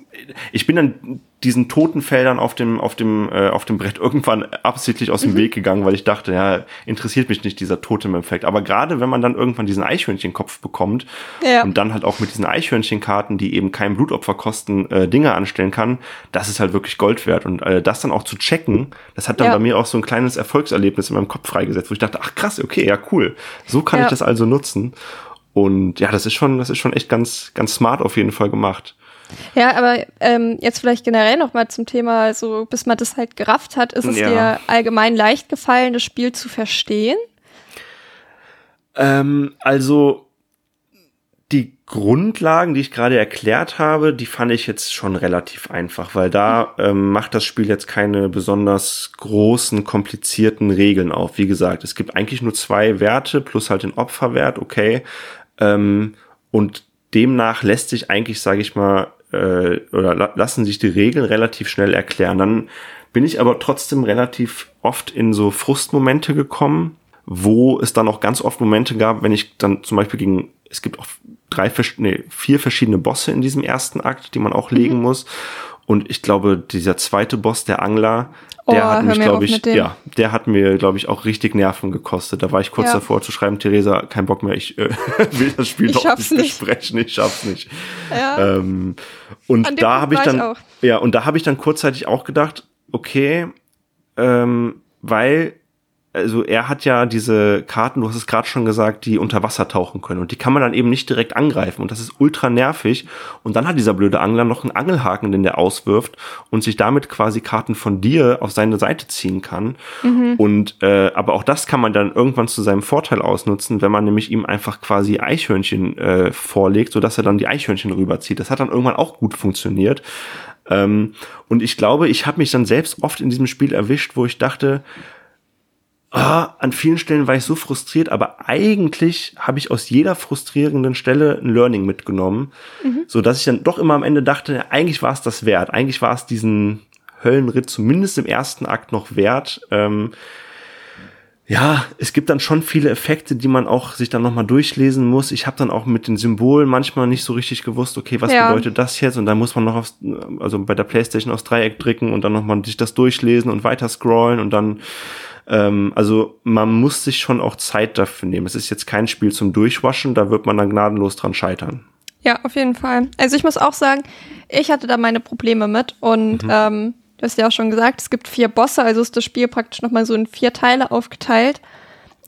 Speaker 4: ich bin dann diesen Totenfeldern auf dem, auf dem, äh, auf dem Brett irgendwann absichtlich aus dem
Speaker 3: Mhm.
Speaker 4: Weg gegangen, weil ich dachte, ja, interessiert mich nicht dieser Totem-Effekt. Aber gerade wenn man dann irgendwann diesen Eichhörnchenkopf bekommt
Speaker 3: Ja.
Speaker 4: und dann halt auch mit diesen Eichhörnchenkarten, die eben kein Blutopfer kosten, äh, Dinge anstellen kann, das ist halt wirklich Gold wert. Und äh, das dann auch zu checken, das hat dann
Speaker 3: Ja.
Speaker 4: bei mir auch so ein kleines Erfolgserlebnis in meinem Kopf freigesetzt, wo ich dachte, ach krass, okay, ja cool, so kann
Speaker 3: Ja.
Speaker 4: ich das also nutzen. Und ja, das ist schon, das ist schon echt ganz, ganz smart auf jeden Fall gemacht.
Speaker 3: Ja, aber ähm, jetzt vielleicht generell noch mal zum Thema, so bis man das halt gerafft hat, ist es
Speaker 4: Ja.
Speaker 3: dir allgemein leicht gefallen, das Spiel zu verstehen?
Speaker 4: Ähm, also die Grundlagen, die ich gerade erklärt habe, die fand ich jetzt schon relativ einfach, weil da ähm, macht das Spiel jetzt keine besonders großen, komplizierten Regeln auf. Wie gesagt, es gibt eigentlich nur zwei Werte plus halt den Opferwert, okay. Ähm, und demnach lässt sich eigentlich, sage ich mal, äh, oder la lassen sich die Regeln relativ schnell erklären. Dann bin ich aber trotzdem relativ oft in so Frustmomente gekommen, wo es dann auch ganz oft Momente gab, wenn ich dann zum Beispiel gegen, es gibt auch drei, nee, vier verschiedene Bosse in diesem ersten Akt, die man auch legen muss. Und ich glaube, dieser zweite Boss, der Angler, der
Speaker 3: Oh,
Speaker 4: hat mich, glaube ich, ja, der hat mir, glaube ich, auch richtig Nerven gekostet. Da war ich kurz
Speaker 3: Ja.
Speaker 4: davor zu schreiben, Theresa, kein Bock mehr, ich äh, will das Spiel
Speaker 3: Ich
Speaker 4: doch nicht
Speaker 3: nicht.
Speaker 4: besprechen, ich schaff's nicht.
Speaker 3: Ja.
Speaker 4: Ähm, und da habe ich
Speaker 3: ich
Speaker 4: dann,
Speaker 3: auch.
Speaker 4: ja, und da habe ich dann kurzzeitig auch gedacht, okay, ähm, weil, also er hat ja diese Karten, du hast es gerade schon gesagt, die unter Wasser tauchen können. Und die kann man dann eben nicht direkt angreifen. Und das ist ultra nervig. Und dann hat dieser blöde Angler noch einen Angelhaken, den der auswirft und sich damit quasi Karten von dir auf seine Seite ziehen kann. Und äh, aber auch das kann man dann irgendwann zu seinem Vorteil ausnutzen, wenn man nämlich ihm einfach quasi Eichhörnchen äh, vorlegt, sodass er dann die Eichhörnchen rüberzieht. Das hat dann irgendwann auch gut funktioniert. Ähm, und ich glaube, ich habe mich dann selbst oft in diesem Spiel erwischt, wo ich dachte, ah, an vielen Stellen war ich so frustriert, aber eigentlich habe ich aus jeder frustrierenden Stelle ein Learning mitgenommen, so dass ich dann doch immer am Ende dachte, eigentlich war es das wert, eigentlich war es diesen Höllenritt zumindest im ersten Akt noch wert. Ähm, ja, es gibt dann schon viele Effekte, die man auch sich dann nochmal durchlesen muss. Ich habe dann auch mit den Symbolen manchmal nicht so richtig gewusst, okay, was
Speaker 3: Ja.
Speaker 4: bedeutet das jetzt? Und dann muss man noch aufs, also bei der Playstation aufs Dreieck drücken und dann nochmal sich das durchlesen und weiter scrollen und dann, ähm, also man muss sich schon auch Zeit dafür nehmen. Es ist jetzt kein Spiel zum Durchwaschen, da wird man dann gnadenlos dran scheitern.
Speaker 3: Ja, auf jeden Fall. Also ich muss auch sagen, ich hatte da meine Probleme mit und ähm, du hast ja auch schon gesagt, es gibt vier Bosse, also ist das Spiel praktisch nochmal so in vier Teile aufgeteilt.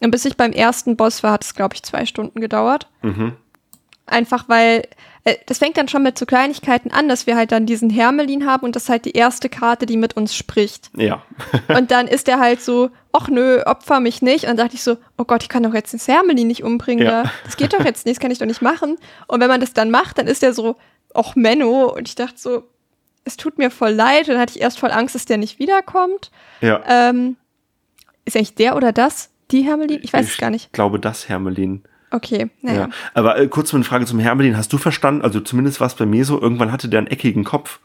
Speaker 3: Und bis ich beim ersten Boss war, hat es, glaube ich, zwei Stunden gedauert. Einfach weil, das fängt dann schon mit so Kleinigkeiten an, dass wir halt dann diesen Hermelin haben und das ist halt die erste Karte, die mit uns spricht.
Speaker 4: Ja.
Speaker 3: Und dann ist er halt so, ach nö, opfer mich nicht. Und dann dachte ich so, oh Gott, ich kann doch jetzt den Hermelin nicht umbringen.
Speaker 4: Ja.
Speaker 3: Da. Das geht doch jetzt nicht, das kann ich doch nicht machen. Und wenn man das dann macht, dann ist er so, ach Menno. Und ich dachte so, es tut mir voll leid. Und dann hatte ich erst voll Angst, dass der nicht wiederkommt.
Speaker 4: ja.
Speaker 3: Ähm, ist eigentlich der oder das die Hermelin? Ich weiß es gar nicht.
Speaker 4: Ich glaube, das Hermelin.
Speaker 3: Okay, naja.
Speaker 4: Ja. Aber äh, kurz mal eine Frage zum Hermelin. Hast du verstanden, also zumindest war es bei mir so, irgendwann hatte der einen eckigen Kopf.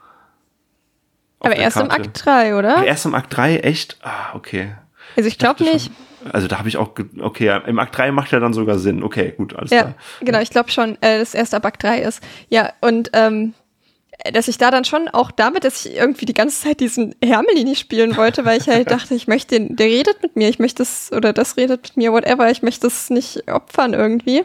Speaker 3: Aber erst im
Speaker 4: Karte.
Speaker 3: Akt 3, oder?
Speaker 4: Erst im Akt 3, echt? Ah, okay.
Speaker 3: Also ich glaube nicht.
Speaker 4: schon- Also da habe ich auch, okay, ja, im Akt 3 macht ja dann sogar Sinn. Okay, gut, alles
Speaker 3: Ja,
Speaker 4: klar.
Speaker 3: genau, ich glaube schon, äh, dass erst ab Akt 3 ist. Ja, und ähm, dass ich da dann schon auch damit, dass ich irgendwie die ganze Zeit diesen Hermelin nicht spielen wollte, weil ich halt dachte, ich möchte den, der redet mit mir, ich möchte das, oder das redet mit mir, whatever, ich möchte das nicht opfern irgendwie.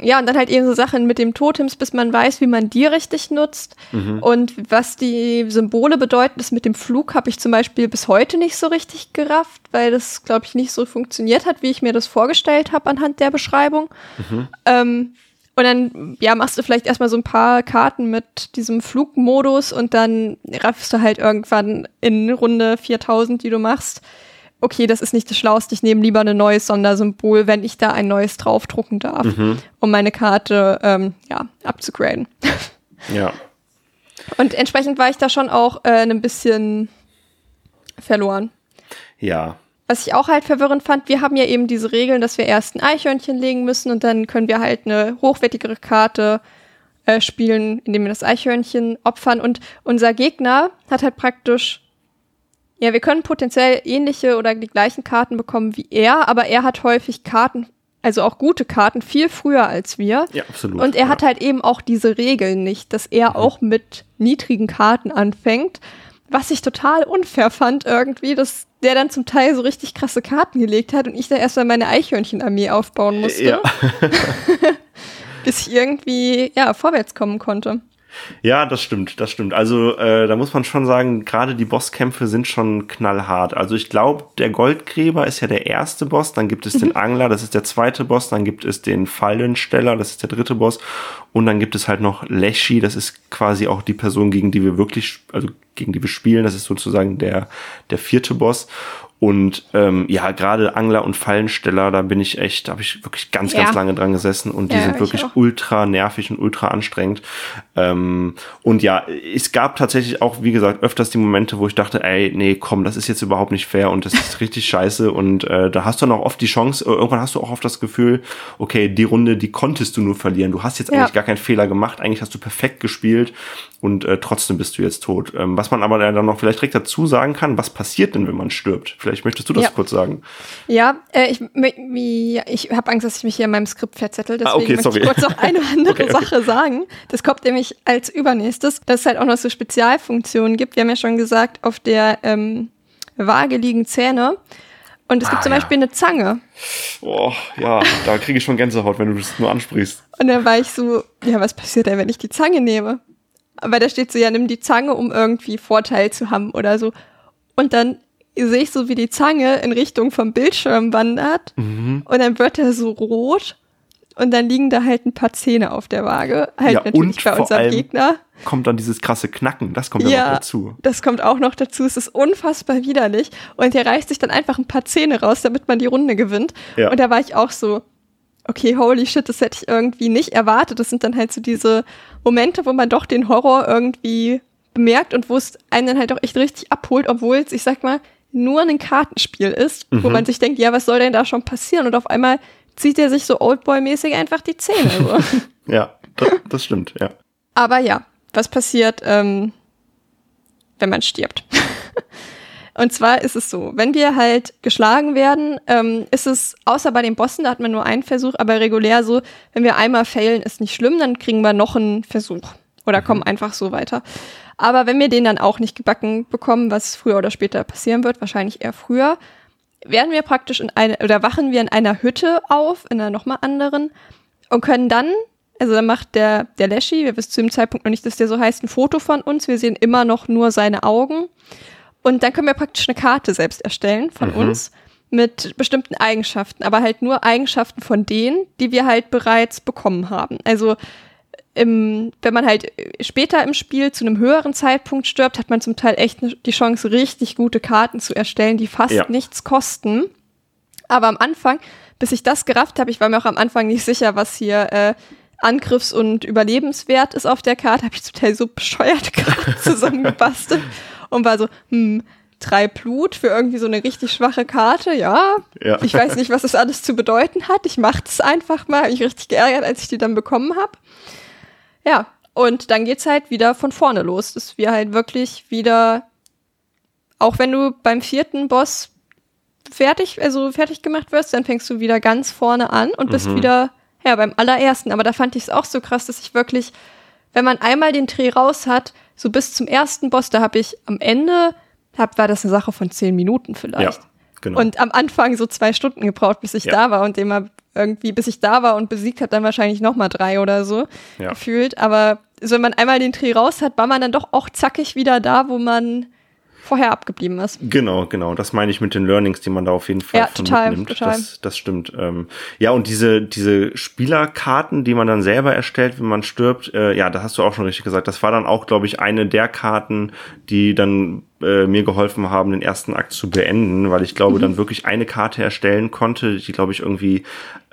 Speaker 3: ja, und dann halt eben so Sachen mit dem Totems, bis man weiß, wie man die richtig nutzt. Und was die Symbole bedeuten, das mit dem Flug habe ich zum Beispiel bis heute nicht so richtig gerafft, weil das, glaube ich, nicht so funktioniert hat, wie ich mir das vorgestellt habe anhand der Beschreibung. Ähm, und dann, ja, machst du vielleicht erstmal so ein paar Karten mit diesem Flugmodus und dann raffst du halt irgendwann in Runde 4000, die du machst. Okay, das ist nicht das Schlauste. Ich nehme lieber ein neues Sondersymbol, wenn ich da ein neues draufdrucken darf, um meine Karte, ähm, ja, abzugraden.
Speaker 4: Ja.
Speaker 3: Und entsprechend war ich da schon auch äh, ein bisschen verloren.
Speaker 4: Ja.
Speaker 3: Was ich auch halt verwirrend fand, wir haben ja eben diese Regeln, dass wir erst ein Eichhörnchen legen müssen und dann können wir halt eine hochwertigere Karte äh, spielen, indem wir das Eichhörnchen opfern. Und unser Gegner hat halt praktisch, ja, wir können potenziell ähnliche oder die gleichen Karten bekommen wie er, aber er hat häufig Karten, also auch gute Karten, viel früher als wir.
Speaker 4: Ja, absolut.
Speaker 3: Und er
Speaker 4: ja.
Speaker 3: hat halt eben auch diese Regeln nicht, dass er auch mit niedrigen Karten anfängt. Was ich total unfair fand irgendwie, dass der dann zum Teil so richtig krasse Karten gelegt hat und ich da erstmal meine Eichhörnchenarmee aufbauen musste,
Speaker 4: Ja.
Speaker 3: bis ich irgendwie, ja, vorwärts kommen konnte.
Speaker 4: Ja, das stimmt, das stimmt. Also äh, da muss man schon sagen, gerade die Bosskämpfe sind schon knallhart. Also ich glaube, der Goldgräber ist ja der erste Boss, dann gibt es den Angler, das ist der zweite Boss, dann gibt es den Fallensteller, das ist der dritte Boss und dann gibt es halt noch Leschi, das ist quasi auch die Person, gegen die wir wirklich, also gegen die wir spielen, das ist sozusagen der, der vierte Boss. Und ähm, ja, gerade Angler und Fallensteller, da bin ich echt, da habe ich wirklich ganz, ganz
Speaker 3: Ja.
Speaker 4: lange dran gesessen und die
Speaker 3: Ja,
Speaker 4: sind
Speaker 3: ich
Speaker 4: wirklich ultra nervig und ultra anstrengend. Ähm, und ja, es gab tatsächlich auch, wie gesagt, öfters die Momente, wo ich dachte, ey, nee, komm, das ist jetzt überhaupt nicht fair und das ist richtig scheiße. Und äh, da hast du dann auch oft die Chance, äh, irgendwann hast du auch oft das Gefühl, okay, die Runde, die konntest du nur verlieren. Du hast jetzt
Speaker 3: Ja.
Speaker 4: eigentlich gar keinen Fehler gemacht, eigentlich hast du perfekt gespielt und äh, trotzdem bist du jetzt tot. Ähm, was man aber dann noch vielleicht direkt dazu sagen kann, was passiert denn, wenn man stirbt? Vielleicht möchtest du das
Speaker 3: Ja.
Speaker 4: kurz sagen.
Speaker 3: Ja, äh, ich, wie, ich habe Angst, dass ich mich hier in meinem Skript verzettel, deswegen
Speaker 4: Ah, okay,
Speaker 3: möchte
Speaker 4: sorry.
Speaker 3: ich kurz noch eine andere
Speaker 4: Okay, okay.
Speaker 3: Sache sagen. Das kommt nämlich als übernächstes, dass es halt auch noch so Spezialfunktionen gibt. Wir haben ja schon gesagt, auf der ähm, Waage liegen Zähne. Und es gibt
Speaker 4: Ah,
Speaker 3: zum
Speaker 4: ja.
Speaker 3: Beispiel eine Zange.
Speaker 4: Oh, ja, da kriege ich schon Gänsehaut, wenn du das nur ansprichst.
Speaker 3: Und dann war ich so, ja, was passiert denn, wenn ich die Zange nehme? Aber da steht so, ja, nimm die Zange, um irgendwie Vorteil zu haben oder so. Und dann sehe ich so, wie die Zange in Richtung vom Bildschirm wandert.
Speaker 4: Mhm.
Speaker 3: Und dann wird er so rot. Und dann liegen da halt ein paar Zähne auf der Waage. Halt
Speaker 4: Ja,
Speaker 3: natürlich
Speaker 4: und
Speaker 3: bei unserem Gegner.
Speaker 4: Kommt dann dieses krasse Knacken, das kommt ja, noch
Speaker 3: Ja,
Speaker 4: dazu.
Speaker 3: das kommt auch noch dazu. Es ist unfassbar widerlich. Und der reißt sich dann einfach ein paar Zähne raus, damit man die Runde gewinnt.
Speaker 4: Ja.
Speaker 3: Und da war ich auch so, okay, holy shit, das hätte ich irgendwie nicht erwartet. Das sind dann halt so diese Momente, wo man doch den Horror irgendwie bemerkt und wo es einen dann halt auch echt richtig abholt, obwohl es, ich sag mal, nur ein Kartenspiel ist, wo
Speaker 4: Mhm.
Speaker 3: man sich denkt, ja, was soll denn da schon passieren? Und auf einmal zieht er sich so Oldboy-mäßig einfach die Zähne. So.
Speaker 4: Ja, das, das stimmt, ja.
Speaker 3: Aber ja, was passiert, ähm, wenn man stirbt? Und zwar ist es so, wenn wir halt geschlagen werden, ähm, ist es, außer bei den Bossen, da hat man nur einen Versuch, aber regulär so, wenn wir einmal failen, ist nicht schlimm, dann kriegen wir noch einen Versuch. Oder kommen einfach so weiter. Aber wenn wir den dann auch nicht gebacken bekommen, was früher oder später passieren wird, wahrscheinlich eher früher, werden wir praktisch in eine, oder wachen wir in einer Hütte auf, in einer nochmal anderen, und können dann, also dann macht der, der Leschi, wir wissen zu dem Zeitpunkt noch nicht, dass der so heißt, ein Foto von uns. Wir sehen immer noch nur seine Augen. Und dann können wir praktisch eine Karte selbst erstellen von uns mit bestimmten Eigenschaften, aber halt nur Eigenschaften von denen, die wir halt bereits bekommen haben. Also im, wenn man halt später im Spiel zu einem höheren Zeitpunkt stirbt, hat man zum Teil echt ne- die Chance, richtig gute Karten zu erstellen, die fast
Speaker 4: Ja.
Speaker 3: nichts kosten. Aber am Anfang, bis ich das gerafft habe, ich war mir auch am Anfang nicht sicher, was hier äh, Angriffs- und Überlebenswert ist auf der Karte, habe ich zum Teil so bescheuerte Karten zusammengebastelt und war so, hm, drei Blut für irgendwie so eine richtig schwache Karte, ja.
Speaker 4: Ja.
Speaker 3: Ich weiß nicht, was das alles zu bedeuten hat. Ich mache es einfach mal. Hab mich richtig geärgert, als ich die dann bekommen habe. Ja, und dann geht's halt wieder von vorne los, dass wir halt wirklich wieder, auch wenn du beim vierten Boss fertig, also fertig gemacht wirst, dann fängst du wieder ganz vorne an und bist wieder, ja, beim allerersten. Aber da fand ich es auch so krass, dass ich wirklich, wenn man einmal den Dreh raus hat, so bis zum ersten Boss, da habe ich am Ende, hab, war das eine Sache von zehn Minuten
Speaker 4: Ja,
Speaker 3: vielleicht.
Speaker 4: genau.
Speaker 3: Und am Anfang so zwei Stunden gebraucht, bis ich
Speaker 4: Ja.
Speaker 3: da war und dem irgendwie, bis ich da war und besiegt habe, dann wahrscheinlich noch mal drei oder so
Speaker 4: Ja.
Speaker 3: gefühlt. Aber so, wenn man einmal den Dreh raus hat, war man dann doch auch zackig wieder da, wo man vorher abgeblieben ist.
Speaker 4: Genau, genau. Das meine ich mit den Learnings, die man da auf jeden Fall
Speaker 3: Ja,
Speaker 4: von
Speaker 3: total,
Speaker 4: mitnimmt.
Speaker 3: total.
Speaker 4: Das, das stimmt. Ähm, ja, und diese, diese Spielerkarten, die man dann selber erstellt, wenn man stirbt, äh, ja, da hast du auch schon richtig gesagt. Das war dann auch, glaube ich, eine der Karten, die dann äh, mir geholfen haben, den ersten Akt zu beenden, weil ich glaube,
Speaker 3: Mhm.
Speaker 4: dann wirklich eine Karte erstellen konnte, die, glaube ich, irgendwie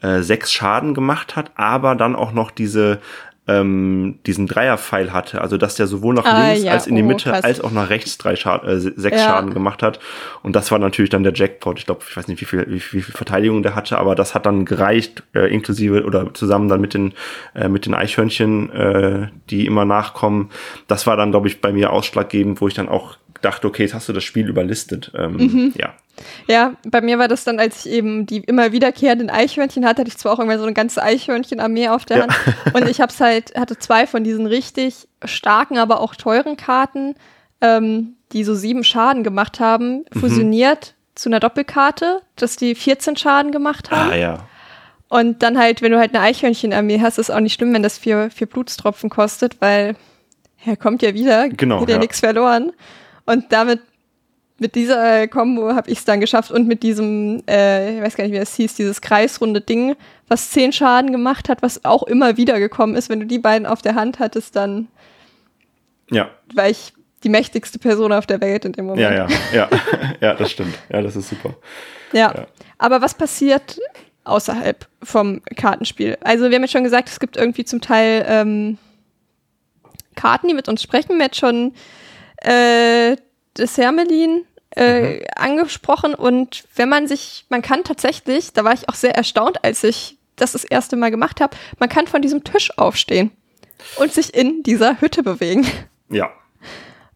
Speaker 4: äh, sechs Schaden gemacht hat, aber dann auch noch diese ähm, diesen Dreierpfeil hatte, also dass der sowohl nach
Speaker 3: Ah,
Speaker 4: links
Speaker 3: ja.
Speaker 4: als in die
Speaker 3: Oh,
Speaker 4: Mitte
Speaker 3: krass.
Speaker 4: als auch nach rechts drei Schaden, äh, sechs
Speaker 3: Ja.
Speaker 4: Schaden gemacht hat. Und das war natürlich dann der Jackpot. Ich glaube, ich weiß nicht, wie viel, wie, viel- wie viel Verteidigung der hatte, aber das hat dann gereicht, äh, inklusive oder zusammen dann mit den, äh, mit den Eichhörnchen, äh, die immer nachkommen. Das war dann, glaube ich, bei mir ausschlaggebend, wo ich dann auch dachte, okay, jetzt hast du das Spiel überlistet. Ähm,
Speaker 3: Mhm.
Speaker 4: Ja.
Speaker 3: Ja, bei mir war das dann, als ich eben die immer wiederkehrenden Eichhörnchen hatte, hatte ich zwar auch irgendwann so eine ganze Eichhörnchenarmee auf der
Speaker 4: Ja.
Speaker 3: Hand. Und ich hab's halt, hatte zwei von diesen richtig starken, aber auch teuren Karten, ähm, die so sieben Schaden gemacht haben,
Speaker 4: Mhm.
Speaker 3: fusioniert zu einer Doppelkarte, dass die 14 Schaden gemacht haben.
Speaker 4: Ah ja.
Speaker 3: Und dann halt, wenn du halt eine Eichhörnchenarmee hast, ist auch nicht schlimm, wenn das vier, vier Blutstropfen kostet, weil er kommt ja wieder,
Speaker 4: Genau,
Speaker 3: hat ja,
Speaker 4: ja.
Speaker 3: nichts verloren. Und damit, mit dieser äh, Combo habe ich es dann geschafft und mit diesem, äh, ich weiß gar nicht, wie das hieß, dieses kreisrunde Ding, was zehn Schaden gemacht hat, was auch immer wieder gekommen ist. Wenn du die beiden auf der Hand hattest, dann
Speaker 4: Ja.
Speaker 3: war ich die mächtigste Person auf der Welt in dem Moment.
Speaker 4: Ja, ja, ja. ja, das stimmt. Ja, das ist super.
Speaker 3: Ja.
Speaker 4: Ja.
Speaker 3: Aber was passiert außerhalb vom Kartenspiel? Also wir haben jetzt schon gesagt, es gibt irgendwie zum Teil ähm, Karten, die mit uns sprechen. Wir jetzt schon äh, das Hermelin äh, angesprochen und wenn man sich, man kann tatsächlich, da war ich auch sehr erstaunt, als ich das das erste Mal gemacht habe, man kann von diesem Tisch aufstehen und sich in dieser Hütte bewegen.
Speaker 4: Ja.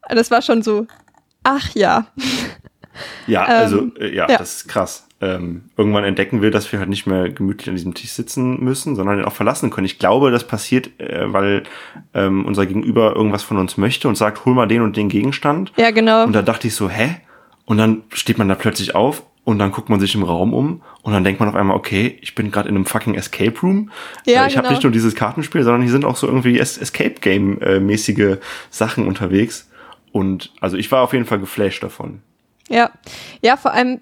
Speaker 3: Das war schon so, ach ja.
Speaker 4: Ja, also,
Speaker 3: Ähm,
Speaker 4: äh, ja,
Speaker 3: ja.
Speaker 4: das ist krass. Ähm, irgendwann entdecken wir, dass wir halt nicht mehr gemütlich an diesem Tisch sitzen müssen, sondern ihn auch verlassen können. Ich glaube, das passiert, äh, weil ähm, unser Gegenüber irgendwas von uns möchte und sagt, hol mal den und den Gegenstand.
Speaker 3: Ja, genau.
Speaker 4: Und da dachte ich so, hä? Und dann steht man da plötzlich auf und dann guckt man sich im Raum um und dann denkt man auf einmal, okay, ich bin gerade in einem fucking Escape Room.
Speaker 3: Ja,
Speaker 4: Äh, ich habe
Speaker 3: genau.
Speaker 4: nicht nur dieses Kartenspiel, sondern hier sind auch so irgendwie Es Escape Game äh, mäßige Sachen unterwegs. Und also ich war auf jeden Fall geflasht davon.
Speaker 3: Ja, ja, vor allem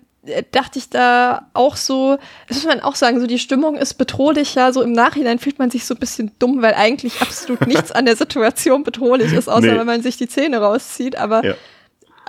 Speaker 3: dachte ich da auch so, das muss man auch sagen, so die Stimmung ist bedrohlicher, so im Nachhinein fühlt man sich so ein bisschen dumm, weil eigentlich absolut nichts an der Situation bedrohlich ist, außer
Speaker 4: Nee.
Speaker 3: wenn man sich die Zähne rauszieht, aber
Speaker 4: Ja.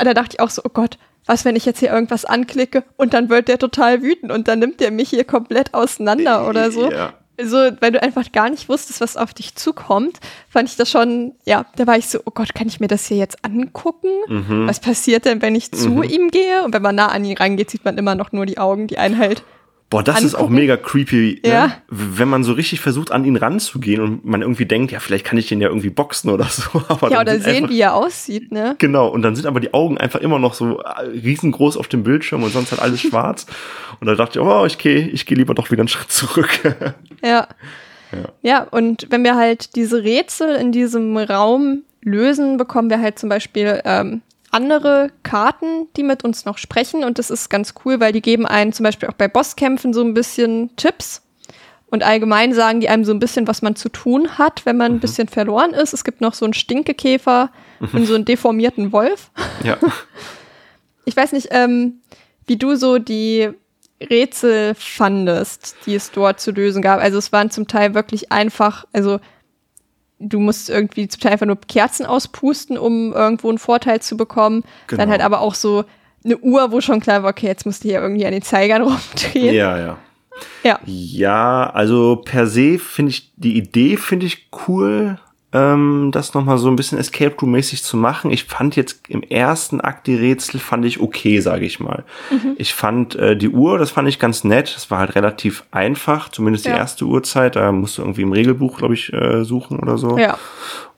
Speaker 3: da dachte ich auch so, oh Gott, was, wenn ich jetzt hier irgendwas anklicke und dann wird der total wütend und dann nimmt der mich hier komplett auseinander oder so.
Speaker 4: Ja.
Speaker 3: So, weil du einfach gar nicht wusstest, was auf dich zukommt, fand ich das schon, ja, da war ich so, oh Gott, kann ich mir das hier jetzt angucken?
Speaker 4: Mhm.
Speaker 3: Was passiert denn, wenn ich zu ihm gehe? Und wenn man nah an ihn rangeht, sieht man immer noch nur die Augen, die einen halt.
Speaker 4: Boah, das ist auch
Speaker 3: angucken.
Speaker 4: mega creepy, ne?
Speaker 3: Ja.
Speaker 4: wenn man so richtig versucht, an ihn ranzugehen und man irgendwie denkt, ja, vielleicht kann ich den ja irgendwie boxen oder so. Aber
Speaker 3: Ja, oder sehen,
Speaker 4: einfach,
Speaker 3: wie er aussieht, ne?
Speaker 4: Genau, und dann sind aber die Augen einfach immer noch so äh, riesengroß auf dem Bildschirm und sonst halt alles schwarz. Und da dachte ich, oh, ich gehe ich geh lieber doch wieder einen Schritt zurück.
Speaker 3: Ja. Ja, und wenn wir halt diese Rätsel in diesem Raum lösen, bekommen wir halt zum Beispiel ähm, andere Karten, die mit uns noch sprechen. Und das ist ganz cool, weil die geben einen zum Beispiel auch bei Bosskämpfen so ein bisschen Tipps. Und allgemein sagen die einem so ein bisschen, was man zu tun hat, wenn man ein bisschen verloren ist. Es gibt noch so einen Stinkekäfer und so einen deformierten Wolf.
Speaker 4: ja.
Speaker 3: Ich weiß nicht, ähm, wie du so die Rätsel fandest, die es dort zu lösen gab. Also es waren zum Teil wirklich einfach, also du musst irgendwie zum Teil einfach nur Kerzen auspusten, um irgendwo einen Vorteil zu bekommen. Dann
Speaker 4: Genau.
Speaker 3: halt aber auch so eine Uhr, wo schon klar war, okay, jetzt musst du hier irgendwie an den Zeigern rumdrehen.
Speaker 4: Ja, ja.
Speaker 3: Ja.
Speaker 4: Ja, also per se finde ich, die Idee finde ich cool, ähm, das nochmal so ein bisschen Escape Room-mäßig zu machen. Ich fand jetzt im ersten Akt die Rätsel fand ich okay, sage ich mal.
Speaker 3: Mhm.
Speaker 4: Ich fand äh, die Uhr, das fand ich ganz nett. Das war halt relativ einfach, zumindest die
Speaker 3: Ja.
Speaker 4: erste Uhrzeit. Da musst du irgendwie im Regelbuch, glaube ich, äh, suchen oder so.
Speaker 3: Ja.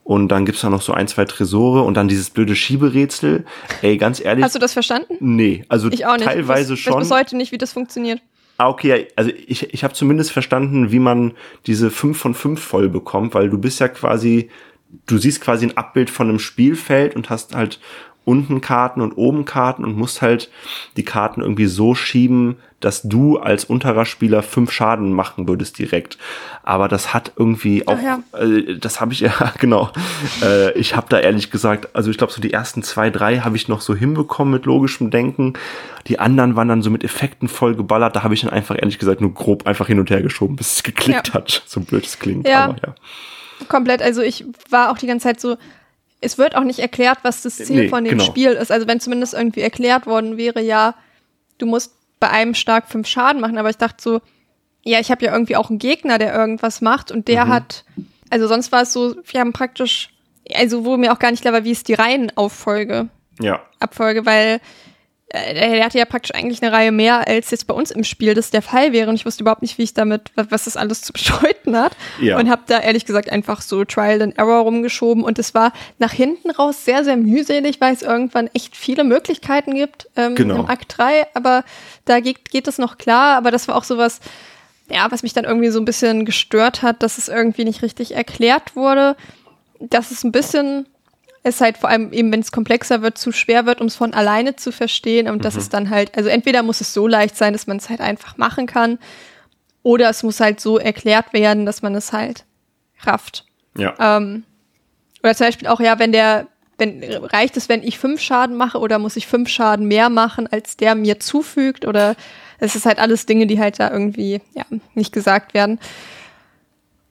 Speaker 4: Und dann gibt's da noch so ein, zwei Tresore und dann dieses blöde Schieberätsel. Ey, ganz ehrlich.
Speaker 3: Hast du das verstanden?
Speaker 4: nee, also
Speaker 3: Ich auch nicht.
Speaker 4: teilweise
Speaker 3: ich weiß,
Speaker 4: schon.
Speaker 3: weiß bis heute nicht, wie das funktioniert.
Speaker 4: Ah, okay, also ich, ich habe zumindest verstanden, wie man diese 5 von 5 voll bekommt, weil du bist ja quasi, du siehst quasi ein Abbild von einem Spielfeld und hast halt unten Karten und oben Karten und musst halt die Karten irgendwie so schieben, dass du als unterer Spieler fünf Schaden machen würdest direkt. Aber das hat irgendwie auch,
Speaker 3: ja.
Speaker 4: äh, das habe ich ja, genau. äh, ich habe da ehrlich gesagt, also ich glaube so die ersten zwei, drei habe ich noch so hinbekommen mit logischem Denken. Die anderen waren dann so mit Effekten voll geballert. Da habe ich dann einfach ehrlich gesagt nur grob einfach hin und her geschoben, bis es geklickt
Speaker 3: Ja.
Speaker 4: hat. So blöd es klingt.
Speaker 3: Ja.
Speaker 4: Aber ja.
Speaker 3: Komplett. Also ich war auch die ganze Zeit so, es wird auch nicht erklärt, was das Ziel
Speaker 4: Nee,
Speaker 3: von dem
Speaker 4: genau.
Speaker 3: Spiel ist. Also wenn zumindest irgendwie erklärt worden wäre, ja, du musst bei einem stark fünf Schaden machen, aber ich dachte so, ja, ich habe ja irgendwie auch einen Gegner, der irgendwas macht und der hat, also sonst war es so, wir haben praktisch, also wo mir auch gar nicht klar war, wie ist die Reihenauffolge,
Speaker 4: Ja.
Speaker 3: Abfolge, weil er hatte ja praktisch eigentlich eine Reihe mehr, als jetzt bei uns im Spiel das der Fall wäre. Und ich wusste überhaupt nicht, wie ich damit, wa- was das alles zu bedeuten hat.
Speaker 4: Ja.
Speaker 3: und habe da ehrlich gesagt einfach so Trial and Error rumgeschoben. Und es war nach hinten raus sehr, sehr mühselig, weil es irgendwann echt viele Möglichkeiten gibt ähm,
Speaker 4: Genau.
Speaker 3: im Akt 3, aber da geht, geht es noch klar, aber das war auch sowas, ja, was mich dann irgendwie so ein bisschen gestört hat, dass es irgendwie nicht richtig erklärt wurde, dass es ein bisschen es halt vor allem eben, wenn es komplexer wird, zu schwer wird, um es von alleine zu verstehen und dass es dann halt, also entweder muss es so leicht sein, dass man es halt einfach machen kann, oder es muss halt so erklärt werden, dass man es halt rafft.
Speaker 4: Ja.
Speaker 3: Ähm, oder zum Beispiel auch, ja, wenn der, wenn, reicht es, wenn ich fünf Schaden mache oder muss ich fünf Schaden mehr machen, als der mir zufügt? Oder es ist halt alles Dinge, die halt da irgendwie, ja, nicht gesagt werden.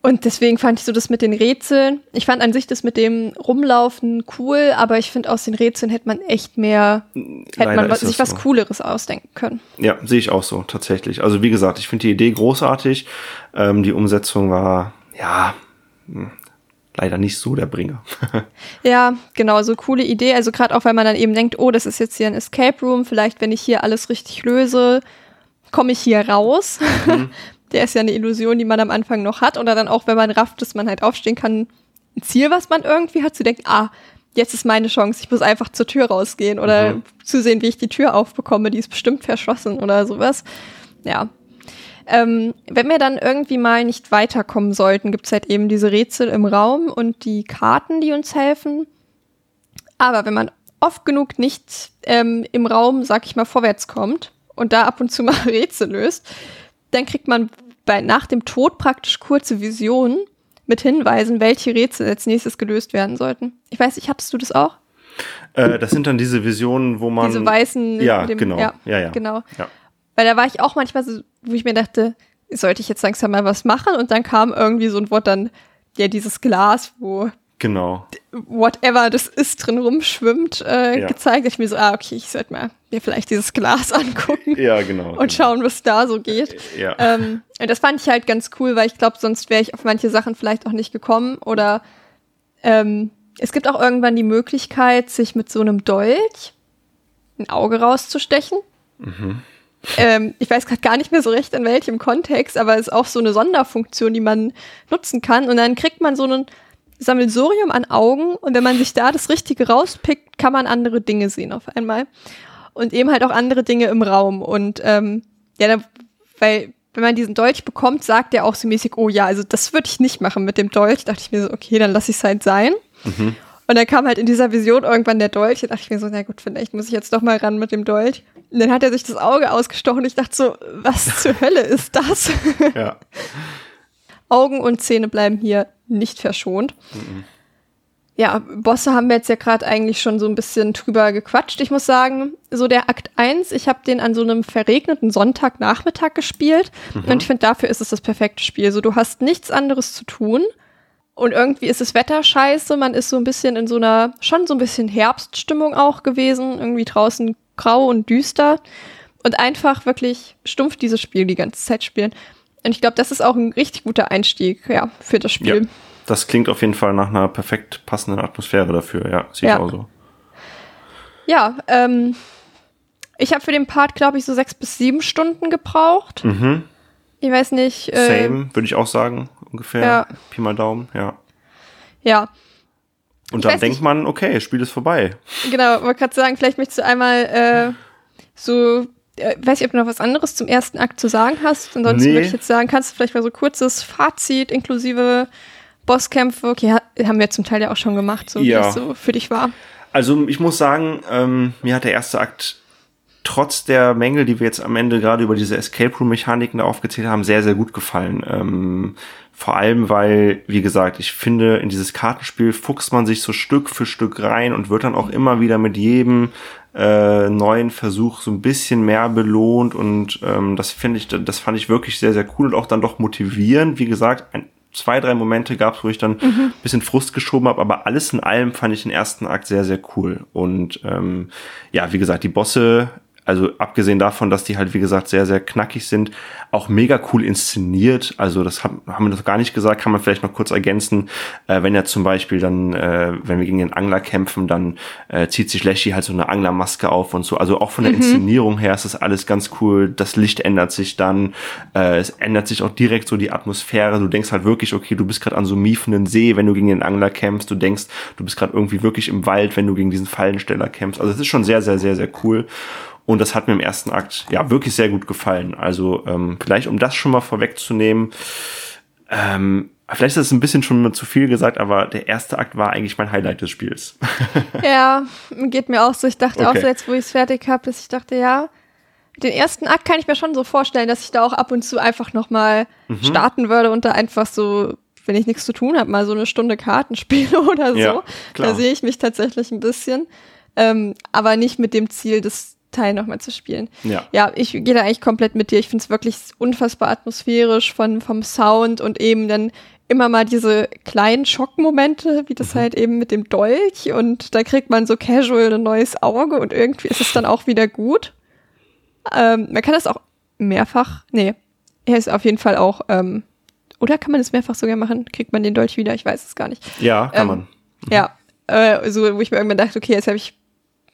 Speaker 3: Und deswegen fand ich so das mit den Rätseln. Ich fand an sich das mit dem Rumlaufen cool, aber ich finde, aus den Rätseln hätte man echt mehr, hätte
Speaker 4: Leider
Speaker 3: man sich was
Speaker 4: so.
Speaker 3: Cooleres ausdenken können.
Speaker 4: Ja, sehe ich auch so, tatsächlich. Also wie gesagt, ich finde die Idee großartig. Ähm, die Umsetzung war, ja, hm, leider nicht so der Bringer.
Speaker 3: Ja, genau, so coole Idee. Also gerade auch, weil man dann eben denkt, oh, das ist jetzt hier ein Escape Room. Vielleicht, wenn ich hier alles richtig löse, komme ich hier raus. Der ist ja eine Illusion, die man am Anfang noch hat. Oder dann auch, wenn man rafft, dass man halt aufstehen kann, ein Ziel, was man irgendwie hat, zu denken, ah, jetzt ist meine Chance, ich muss einfach zur Tür rausgehen oder zu sehen, wie ich die Tür aufbekomme, die ist bestimmt verschlossen oder sowas. Ja. Ähm, wenn wir dann irgendwie mal nicht weiterkommen sollten, gibt's halt eben diese Rätsel im Raum und die Karten, die uns helfen. Aber wenn man oft genug nicht ähm, im Raum, sag ich mal, vorwärts kommt und da ab und zu mal Rätsel löst, dann kriegt man bei, nach dem Tod praktisch kurze Visionen mit Hinweisen, welche Rätsel als nächstes gelöst werden sollten. Ich weiß nicht, hattest du das auch?
Speaker 4: äh, das sind dann diese Visionen, wo man.
Speaker 3: Diese weißen.
Speaker 4: Ja,
Speaker 3: dem,
Speaker 4: genau.
Speaker 3: Ja,
Speaker 4: Ja, ja.
Speaker 3: Genau.
Speaker 4: Ja.
Speaker 3: Weil da war ich auch manchmal so, wo ich mir dachte, sollte ich jetzt langsam mal was machen? Und dann kam irgendwie so ein Wort dann, ja, dieses Glas, wo
Speaker 4: Genau.
Speaker 3: whatever das ist drin rumschwimmt, äh,
Speaker 4: Ja.
Speaker 3: gezeigt. Ich mir so, ah, okay, ich sollte mal mir vielleicht dieses Glas angucken
Speaker 4: Ja, genau.
Speaker 3: und schauen, was da so geht.
Speaker 4: Ja.
Speaker 3: Ähm, und das fand ich halt ganz cool, weil ich glaube, sonst wäre ich auf manche Sachen vielleicht auch nicht gekommen. Oder ähm, es gibt auch irgendwann die Möglichkeit, sich mit so einem Dolch ein Auge rauszustechen. Ähm, ich weiß gerade gar nicht mehr so recht in welchem Kontext, aber es ist auch so eine Sonderfunktion, die man nutzen kann. Und dann kriegt man so ein Sammelsurium an Augen und wenn man sich da das Richtige rauspickt, kann man andere Dinge sehen auf einmal. Und eben halt auch andere Dinge im Raum. Und ähm, ja, weil wenn man diesen Dolch bekommt, sagt er auch so mäßig, oh ja, also das würde ich nicht machen mit dem Dolch. Dachte ich mir so, okay, dann lasse ich es halt sein. Und dann kam halt in dieser Vision irgendwann der Dolch. Da dachte ich mir so, na gut, vielleicht muss ich jetzt doch mal ran mit dem Dolch. Und dann hat er sich das Auge ausgestochen. Ich dachte so, was zur Hölle ist das?
Speaker 4: ja.
Speaker 3: Augen und Zähne bleiben hier nicht verschont. Ja, Bosse haben wir jetzt ja gerade eigentlich schon so ein bisschen drüber gequatscht. Ich muss sagen, so der Akt 1, ich habe den an so einem verregneten Sonntagnachmittag gespielt und ich finde, dafür ist es das perfekte Spiel. So, du hast nichts anderes zu tun und irgendwie ist das Wetter scheiße. Man ist so ein bisschen in so einer, schon so ein bisschen Herbststimmung auch gewesen. Irgendwie draußen grau und düster und einfach wirklich stumpf dieses Spiel die ganze Zeit spielen. Und ich glaube, das ist auch ein richtig guter Einstieg, ja, für das
Speaker 4: ja.
Speaker 3: Spiel.
Speaker 4: Das klingt auf jeden Fall nach einer perfekt passenden Atmosphäre dafür. Ja, ich
Speaker 3: Ja.
Speaker 4: auch so.
Speaker 3: Ja, ähm, ich habe für den Part, glaube ich, so sechs bis sieben Stunden gebraucht.
Speaker 4: Mhm.
Speaker 3: Ich weiß nicht. Äh,
Speaker 4: Same, würde ich auch sagen, ungefähr.
Speaker 3: ja.
Speaker 4: Pi mal Daumen, ja.
Speaker 3: Ja,
Speaker 4: Und
Speaker 3: Ich
Speaker 4: dann denkt
Speaker 3: nicht-
Speaker 4: man, okay, das Spiel ist vorbei.
Speaker 3: genau. Wollte gerade sagen, vielleicht möchtest du einmal äh, so, weiß ich, ob du noch was anderes zum ersten Akt zu sagen hast. Ansonsten
Speaker 4: Nee.
Speaker 3: würde ich jetzt sagen, kannst du vielleicht mal so kurzes Fazit inklusive Bosskämpfe. Okay, ha haben wir zum Teil ja auch schon gemacht, so wie
Speaker 4: Ja.
Speaker 3: das so für dich war.
Speaker 4: Also ich muss sagen, ähm, mir hat der erste Akt trotz der Mängel, die wir jetzt am Ende gerade über diese Escape Room Mechaniken da aufgezählt haben, sehr, sehr gut gefallen. Ähm, vor allem, weil, wie gesagt, ich finde, in dieses Kartenspiel fuchst man sich so Stück für Stück rein und wird dann auch immer wieder mit jedem äh, neuen Versuch so ein bisschen mehr belohnt und ähm, das finde ich, das fand ich wirklich sehr, sehr cool und auch dann doch motivierend. Wie gesagt, ein, zwei, drei Momente gab es, wo ich dann mhm. bisschen Frust geschoben habe, aber alles in allem fand ich den ersten Akt sehr, sehr cool. Und ähm, ja, wie gesagt, die Bosse also abgesehen davon, dass die halt, wie gesagt, sehr, sehr knackig sind, auch mega cool inszeniert. Also das haben, haben wir noch gar nicht gesagt, kann man vielleicht noch kurz ergänzen. Äh, wenn er zum Beispiel dann, äh, wenn wir gegen den Angler kämpfen, dann äh, zieht sich Leshy halt so eine Anglermaske auf und so. Also auch von der mhm. Inszenierung her ist das alles ganz cool. Das Licht ändert sich dann. Äh, es ändert sich auch direkt so die Atmosphäre. Du denkst halt wirklich, okay, du bist gerade an so einem miefenden See, wenn du gegen den Angler kämpfst. Du denkst, du bist gerade irgendwie wirklich im Wald, wenn du gegen diesen Fallensteller kämpfst. Also es ist schon sehr, sehr, sehr, sehr cool. Und das hat mir im ersten Akt ja wirklich sehr gut gefallen. Also ähm, vielleicht, um das schon mal vorwegzunehmen, ähm, vielleicht ist es ein bisschen schon zu viel gesagt, aber der erste Akt war eigentlich mein Highlight des Spiels.
Speaker 3: ja, geht mir auch so. Ich dachte okay. auch so jetzt, wo ich es fertig habe, dass ich dachte, ja, den ersten Akt kann ich mir schon so vorstellen, dass ich da auch ab und zu einfach noch mal mhm. starten würde und da einfach so wenn ich nichts zu tun habe, mal so eine Stunde Karten spiele oder so. Ja, da sehe ich mich tatsächlich ein bisschen. Ähm, aber nicht mit dem Ziel, das Teil nochmal zu spielen. Ja. ja, ich gehe da eigentlich komplett mit dir. Ich finde es wirklich unfassbar atmosphärisch von, vom Sound und eben dann immer mal diese kleinen Schockmomente, wie das mhm. halt eben mit dem Dolch und da kriegt man so casual ein neues Auge und irgendwie ist es dann auch wieder gut. Ähm, man kann das auch mehrfach, nee, er ist auf jeden Fall auch, ähm, oder kann man es mehrfach sogar machen? Kriegt man den Dolch wieder? Ich weiß es gar nicht.
Speaker 4: Ja, kann ähm, man.
Speaker 3: Mhm. Ja, äh, so, wo ich mir irgendwann dachte, okay, jetzt habe ich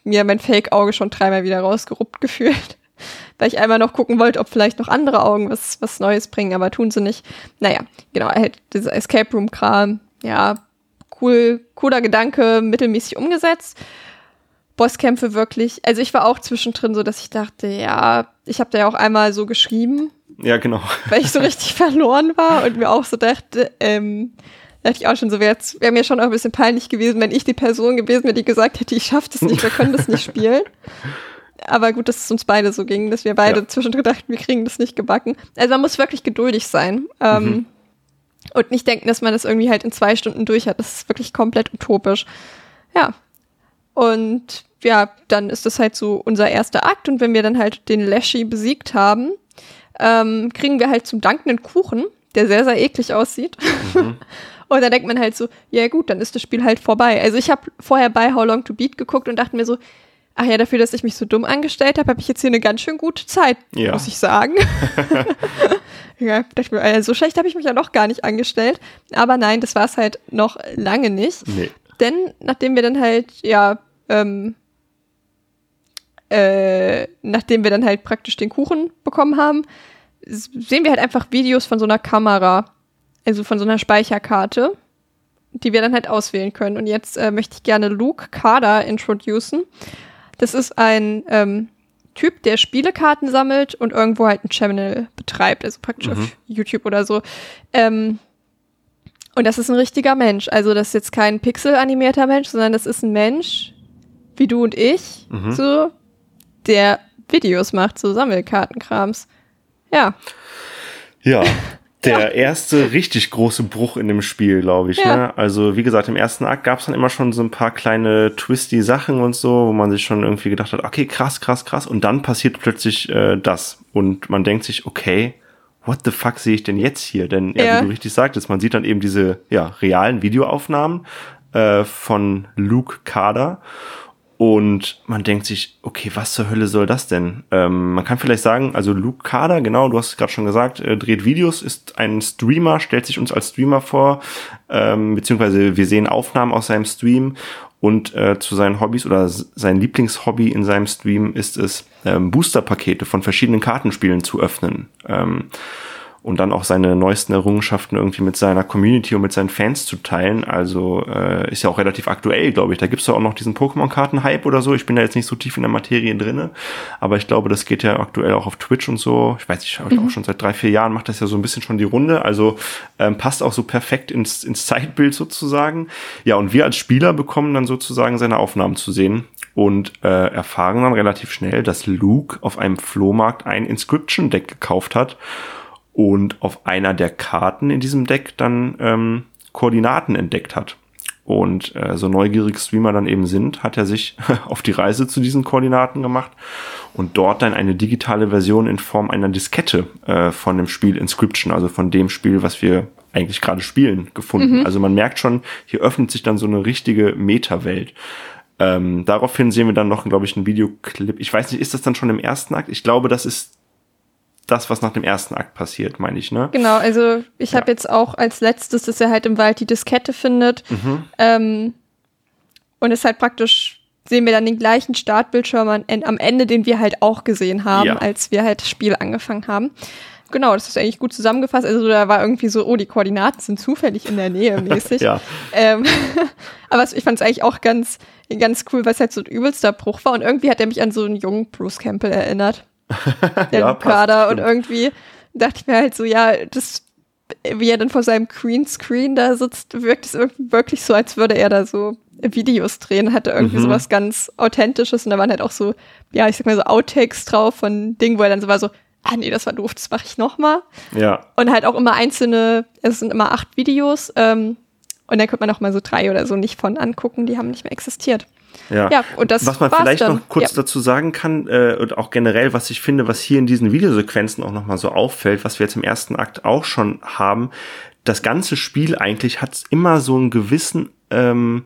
Speaker 3: mir mein Fake-Auge schon dreimal wieder rausgeruppt gefühlt. Weil ich einmal noch gucken wollte, ob vielleicht noch andere Augen was, was Neues bringen, aber tun sie nicht. Naja, genau, halt dieser Escape Room-Kram, ja, cool, cooler Gedanke, mittelmäßig umgesetzt. Bosskämpfe wirklich, also ich war auch zwischendrin so, dass ich dachte, ja, ich habe da ja auch einmal so geschrieben.
Speaker 4: Ja, genau.
Speaker 3: Weil ich so richtig verloren war und mir auch so dachte, ähm, dachte ich auch schon so, wäre wär mir schon auch ein bisschen peinlich gewesen, wenn ich die Person gewesen wäre, die gesagt hätte, ich schaffe das nicht, wir können das nicht spielen. Aber gut, dass es uns beide so ging, dass wir beide ja. zwischendrin dachten, wir kriegen das nicht gebacken. Also man muss wirklich geduldig sein. Ähm, mhm. Und nicht denken, dass man das irgendwie halt in zwei Stunden durch hat. Das ist wirklich komplett utopisch. Ja. Und ja, dann ist das halt so unser erster Akt. Und wenn wir dann halt den Lashy besiegt haben, ähm, kriegen wir halt zum Dank einen Kuchen, der sehr, sehr eklig aussieht. Mhm. Und dann denkt man halt so, ja gut, dann ist das Spiel halt vorbei. Also ich habe vorher bei How Long to Beat geguckt und dachte mir so, ach ja, dafür, dass ich mich so dumm angestellt habe, habe ich jetzt hier eine ganz schön gute Zeit, ja. muss ich sagen. ja, dachte mir, also so schlecht habe ich mich ja noch gar nicht angestellt. Aber nein, das war es halt noch lange nicht. Nee. Denn nachdem wir dann halt, ja, ähm, äh, nachdem wir dann halt praktisch den Kuchen bekommen haben, sehen wir halt einfach Videos von so einer Kamera also von so einer Speicherkarte, die wir dann halt auswählen können. Und jetzt äh, möchte ich gerne Luke Kader introducen. Das ist ein ähm, Typ, der Spielekarten sammelt und irgendwo halt einen Channel betreibt, also praktisch mhm. auf YouTube oder so. Ähm, und das ist ein richtiger Mensch. Also das ist jetzt kein Pixel-animierter Mensch, sondern das ist ein Mensch, wie du und ich, mhm. so, der Videos macht, so Sammelkartenkrams. Ja.
Speaker 4: Ja, der ja. erste richtig große Bruch in dem Spiel, glaube ich. Ja. Ne? Also wie gesagt, im ersten Akt gab es dann immer schon so ein paar kleine twisty Sachen und so, wo man sich schon irgendwie gedacht hat, okay, krass, krass, krass. Und dann passiert plötzlich äh, das. Und man denkt sich, okay, what the fuck sehe ich denn jetzt hier? Denn ja, ja, wie du richtig sagtest, man sieht dann eben diese ja, realen Videoaufnahmen äh, von Luke Kader. Und man denkt sich, okay, was zur Hölle soll das denn? Ähm, man kann vielleicht sagen, also Luke Kader, genau, du hast es gerade schon gesagt, äh, dreht Videos, ist ein Streamer, stellt sich uns als Streamer vor, ähm, beziehungsweise wir sehen Aufnahmen aus seinem Stream und äh, zu seinen Hobbys oder sein Lieblingshobby in seinem Stream ist es, ähm, Booster-Pakete von verschiedenen Kartenspielen zu öffnen. Ähm, und dann auch seine neuesten Errungenschaften irgendwie mit seiner Community und mit seinen Fans zu teilen. Also äh, ist ja auch relativ aktuell, glaube ich. Da gibt's ja auch noch diesen Pokémon-Karten-Hype oder so. Ich bin da jetzt nicht so tief in der Materie drinne, aber ich glaube, das geht ja aktuell auch auf Twitch und so. Ich weiß nicht, mhm. auch schon seit drei, vier Jahren macht das ja so ein bisschen schon die Runde. Also ähm, passt auch so perfekt ins, ins Zeitbild sozusagen. Ja, und wir als Spieler bekommen dann sozusagen seine Aufnahmen zu sehen und äh, erfahren dann relativ schnell, dass Luke auf einem Flohmarkt ein Inscription-Deck gekauft hat und auf einer der Karten in diesem Deck dann ähm, Koordinaten entdeckt hat. Und äh, so neugierig Streamer dann eben sind, hat er sich auf die Reise zu diesen Koordinaten gemacht und dort dann eine digitale Version in Form einer Diskette äh, von dem Spiel Inscription, also von dem Spiel, was wir eigentlich gerade spielen, gefunden. Mhm. Also man merkt schon, hier öffnet sich dann so eine richtige Meta-Welt. Ähm, daraufhin sehen wir dann noch, glaube ich, einen Videoclip. Ich weiß nicht, ist das dann schon im ersten Akt? Ich glaube, das ist das, was nach dem ersten Akt passiert, meine ich, ne?
Speaker 3: Genau, also ich ja. habe jetzt auch als letztes, dass er halt im Wald die Diskette findet. Mhm. Ähm, und es halt praktisch sehen wir dann den gleichen Startbildschirm an, am Ende, den wir halt auch gesehen haben, ja. als wir halt das Spiel angefangen haben. Genau, das ist eigentlich gut zusammengefasst. Also da war irgendwie so, oh, die Koordinaten sind zufällig in der Nähe mäßig. ja. Ähm, aber ich fand es eigentlich auch ganz, ganz cool, weil es halt so ein übelster Bruch war. Und irgendwie hat er mich an so einen jungen Bruce Campbell erinnert der ja, Lukada. Und irgendwie dachte ich mir halt so, ja, das, wie er dann vor seinem Greenscreen da sitzt, wirkt es wirklich so, als würde er da so Videos drehen, hatte irgendwie mhm. sowas ganz Authentisches und da waren halt auch so, ja, ich sag mal so Outtakes drauf von Dingen, wo er dann so war so, ah nee, das war doof, das mache ich nochmal.
Speaker 4: Ja.
Speaker 3: Und halt auch immer einzelne, es sind immer acht Videos ähm, und dann könnte man auch mal so drei oder so nicht von angucken, die haben nicht mehr existiert.
Speaker 4: Ja. ja, und das Was man vielleicht dann. noch kurz ja. dazu sagen kann, äh, und auch generell, was ich finde, was hier in diesen Videosequenzen auch nochmal so auffällt, was wir jetzt im ersten Akt auch schon haben, das ganze Spiel eigentlich hat immer so einen gewissen ähm,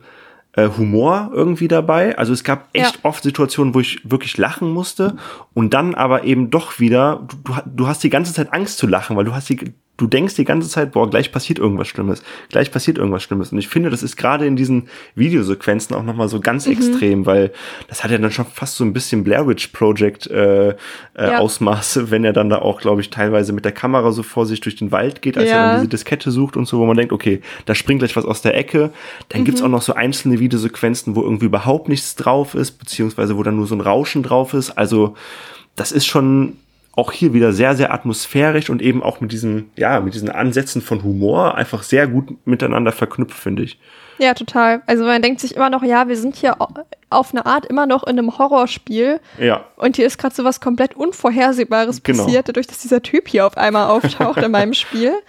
Speaker 4: äh, Humor irgendwie dabei. Also es gab echt ja. oft Situationen, wo ich wirklich lachen musste und dann aber eben doch wieder, du, du hast die ganze Zeit Angst zu lachen, weil du hast die, du denkst die ganze Zeit, boah, gleich passiert irgendwas Schlimmes, gleich passiert irgendwas Schlimmes. Und ich finde, das ist gerade in diesen Videosequenzen auch nochmal so ganz mhm. extrem, weil das hat ja dann schon fast so ein bisschen Blair Witch Project äh, äh, ja. Ausmaße, wenn er dann da auch, glaube ich, teilweise mit der Kamera so vor sich durch den Wald geht, als ja. er dann diese Diskette sucht und so, wo man denkt, okay, da springt gleich was aus der Ecke. Dann mhm. gibt's auch noch so einzelne Videosequenzen, wo irgendwie überhaupt nichts drauf ist, beziehungsweise wo dann nur so ein Rauschen drauf ist. Also das ist schon auch hier wieder sehr, sehr atmosphärisch und eben auch mit diesem, ja, mit diesen Ansätzen von Humor einfach sehr gut miteinander verknüpft, finde ich.
Speaker 3: Ja, total. Also man denkt sich immer noch, ja, wir sind hier auf eine Art immer noch in einem Horrorspiel.
Speaker 4: Ja.
Speaker 3: Und hier ist gerade so was komplett Unvorhersehbares genau. passiert, dadurch, dass dieser Typ hier auf einmal auftaucht in meinem Spiel.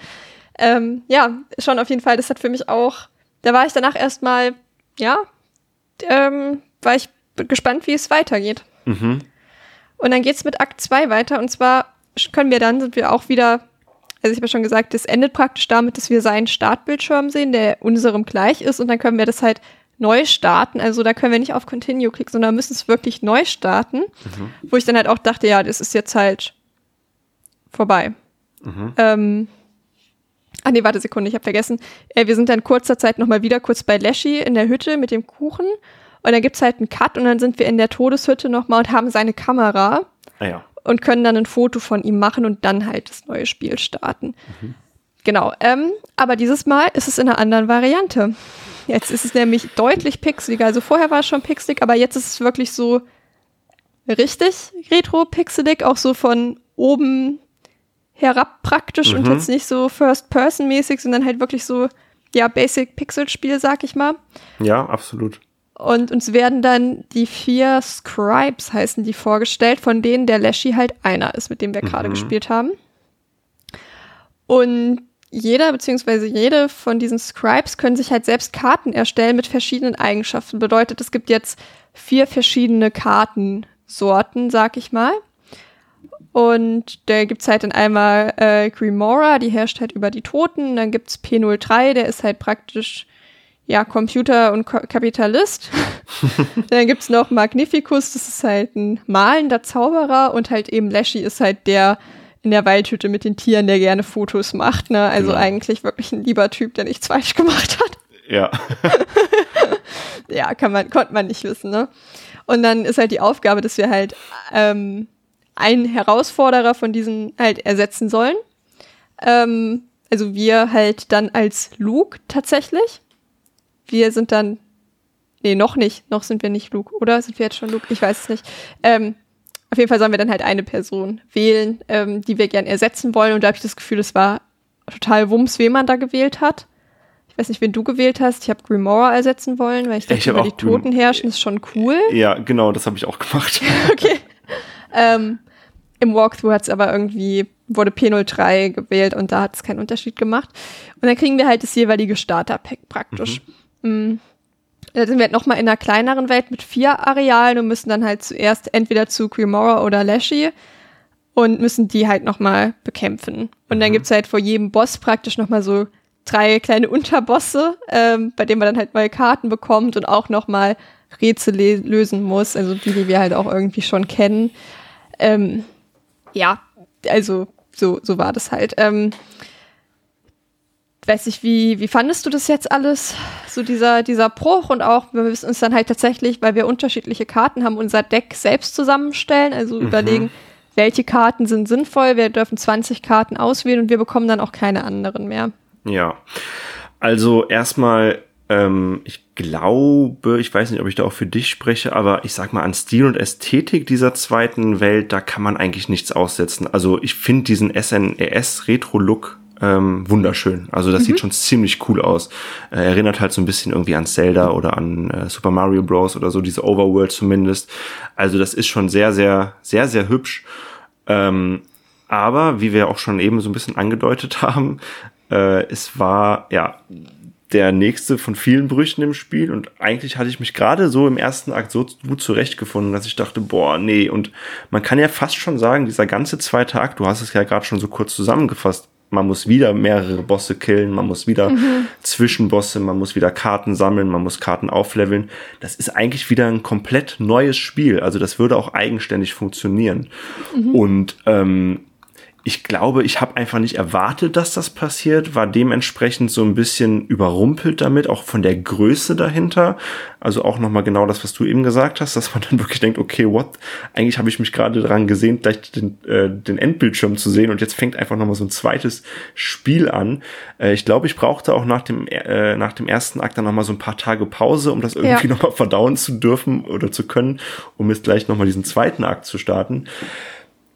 Speaker 3: Ähm, ja, schon auf jeden Fall. Das hat für mich auch, da war ich danach erstmal, ja, ähm, war ich gespannt, wie es weitergeht. Mhm. Und dann geht's mit Akt 2 weiter. Und zwar können wir dann, sind wir auch wieder, also ich habe ja schon gesagt, das endet praktisch damit, dass wir seinen Startbildschirm sehen, der unserem gleich ist. Und dann können wir das halt neu starten. Also da können wir nicht auf Continue klicken, sondern müssen es wirklich neu starten. Mhm. Wo ich dann halt auch dachte, ja, das ist jetzt halt vorbei. Mhm. Ähm, Ah nee, warte Sekunde, ich habe vergessen. Äh, wir sind dann kurzer Zeit nochmal wieder kurz bei Leshy in der Hütte mit dem Kuchen. Und dann gibt's halt einen Cut und dann sind wir in der Todeshütte nochmal und haben seine Kamera.
Speaker 4: Ah, ja.
Speaker 3: Und können dann ein Foto von ihm machen und dann halt das neue Spiel starten. Mhm. Genau. Ähm, aber dieses Mal ist es in einer anderen Variante. Jetzt ist es nämlich deutlich pixeliger. Also vorher war es schon pixelig, aber jetzt ist es wirklich so richtig retro-pixelig, auch so von oben herab praktisch mhm. und jetzt nicht so First-Person-mäßig, sondern halt wirklich so, ja, Basic-Pixel-Spiel, sag ich mal.
Speaker 4: Ja, absolut.
Speaker 3: Und uns werden dann die vier Scribes, heißen die, vorgestellt, von denen der Leshy halt einer ist, mit dem wir mhm. gerade gespielt haben. Und jeder beziehungsweise jede von diesen Scribes können sich halt selbst Karten erstellen mit verschiedenen Eigenschaften. Bedeutet, es gibt jetzt vier verschiedene Kartensorten, sag ich mal. Und da gibt's halt dann einmal äh, Grimora, die herrscht halt über die Toten. Dann gibt's P03, der ist halt praktisch ja, Computer und Ko Kapitalist. dann gibt's noch Magnificus, das ist halt ein malender Zauberer und halt eben Lashy ist halt der in der Waldhütte mit den Tieren, der gerne Fotos macht, ne? Also ja. eigentlich wirklich ein lieber Typ, der nichts falsch gemacht hat.
Speaker 4: Ja.
Speaker 3: ja, kann man, konnte man nicht wissen, ne? Und dann ist halt die Aufgabe, dass wir halt ähm, einen Herausforderer von diesen halt ersetzen sollen. Ähm, also wir halt dann als Luke tatsächlich. Wir sind dann, nee, noch nicht, noch sind wir nicht Luke, oder? Sind wir jetzt schon Luke? Ich weiß es nicht. Ähm, auf jeden Fall sollen wir dann halt eine Person wählen, ähm, die wir gern ersetzen wollen. Und da habe ich das Gefühl, es war total Wumms, wen man da gewählt hat. Ich weiß nicht, wen du gewählt hast. Ich habe Grimora ersetzen wollen, weil ich dachte,
Speaker 4: Ich
Speaker 3: über die Toten herrschen ist schon cool.
Speaker 4: Ja, genau, das habe ich auch gemacht.
Speaker 3: Okay. ähm, Im Walkthrough hat es aber irgendwie, wurde P03 gewählt und da hat es keinen Unterschied gemacht. Und dann kriegen wir halt das jeweilige Starter-Pack praktisch. Mhm. Da sind wir halt nochmal in einer kleineren Welt mit vier Arealen und müssen dann halt zuerst entweder zu Grimora oder Lashy und müssen die halt nochmal bekämpfen. Und dann gibt's halt vor jedem Boss praktisch nochmal so drei kleine Unterbosse, ähm, bei denen man dann halt neue Karten bekommt und auch nochmal Rätsel lösen muss, also die, die wir halt auch irgendwie schon kennen. Ähm, ja, also so, so war das halt. Ähm, weiß ich, wie, wie fandest du das jetzt alles? So dieser, dieser Bruch und auch, wir müssen uns dann halt tatsächlich, weil wir unterschiedliche Karten haben, unser Deck selbst zusammenstellen, also überlegen, welche Karten sind sinnvoll. Wir dürfen 20 Karten auswählen und wir bekommen dann auch keine anderen mehr.
Speaker 4: Ja. Also erstmal, ähm, ich glaube, ich weiß nicht, ob ich da auch für dich spreche, aber ich sag mal, an Stil und Ästhetik dieser zweiten Welt, da kann man eigentlich nichts aussetzen. Also ich finde diesen SNES-Retro-Look ähm, wunderschön. Also das sieht schon ziemlich cool aus. Äh, erinnert halt so ein bisschen irgendwie an Zelda oder an äh, Super Mario Bros. oder so, diese Overworld zumindest. Also das ist schon sehr, sehr, sehr, sehr hübsch. Ähm, aber wie wir auch schon eben so ein bisschen angedeutet haben, äh, es war ja der nächste von vielen Brüchen im Spiel und eigentlich hatte ich mich gerade so im ersten Akt so gut zurechtgefunden, dass ich dachte, boah, nee, und man kann ja fast schon sagen, dieser ganze zweite Akt, du hast es ja gerade schon so kurz zusammengefasst, man muss wieder mehrere Bosse killen, man muss wieder Zwischenbosse, man muss wieder Karten sammeln, man muss Karten aufleveln. Das ist eigentlich wieder ein komplett neues Spiel. Also das würde auch eigenständig funktionieren. Und ähm, ich glaube, ich habe einfach nicht erwartet, dass das passiert, war dementsprechend so ein bisschen überrumpelt damit, auch von der Größe dahinter. Also auch nochmal genau das, was du eben gesagt hast, dass man dann wirklich denkt, okay, what? Eigentlich habe ich mich gerade daran gesehen, gleich den, äh, den Endbildschirm zu sehen und jetzt fängt einfach nochmal so ein zweites Spiel an. Äh, ich glaube, ich brauchte auch nach dem, äh, nach dem ersten Akt dann nochmal so ein paar Tage Pause, um das irgendwie
Speaker 3: Ja.
Speaker 4: nochmal verdauen zu dürfen oder zu können, um jetzt gleich nochmal diesen zweiten Akt zu starten.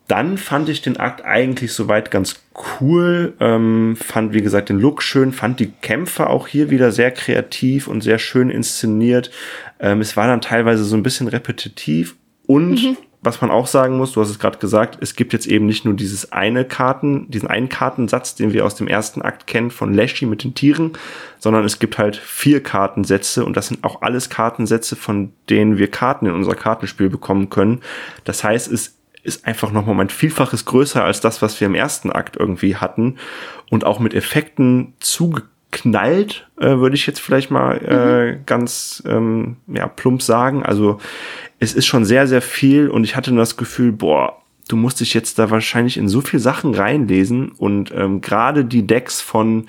Speaker 4: Dann fand ich den Akt eigentlich soweit ganz cool. Ähm, fand, wie gesagt, den Look schön, fand die Kämpfe auch hier wieder sehr kreativ und sehr schön inszeniert. Ähm, es war dann teilweise so ein bisschen repetitiv und was man auch sagen muss, du hast es gerade gesagt, es gibt jetzt eben nicht nur dieses eine Karten, diesen einen Kartensatz, den wir aus dem ersten Akt kennen von Lashy mit den Tieren, sondern es gibt halt vier Kartensätze und das sind auch alles Kartensätze, von denen wir Karten in unser Kartenspiel bekommen können. Das heißt, es ist einfach noch mal ein Vielfaches größer als das, was wir im ersten Akt irgendwie hatten und auch mit Effekten zugeknallt, äh, würde ich jetzt vielleicht mal äh, ganz ähm, ja, plump sagen. Also es ist schon sehr, sehr viel und ich hatte nur das Gefühl, boah, du musst dich jetzt da wahrscheinlich in so viel Sachen reinlesen und ähm, gerade die Decks von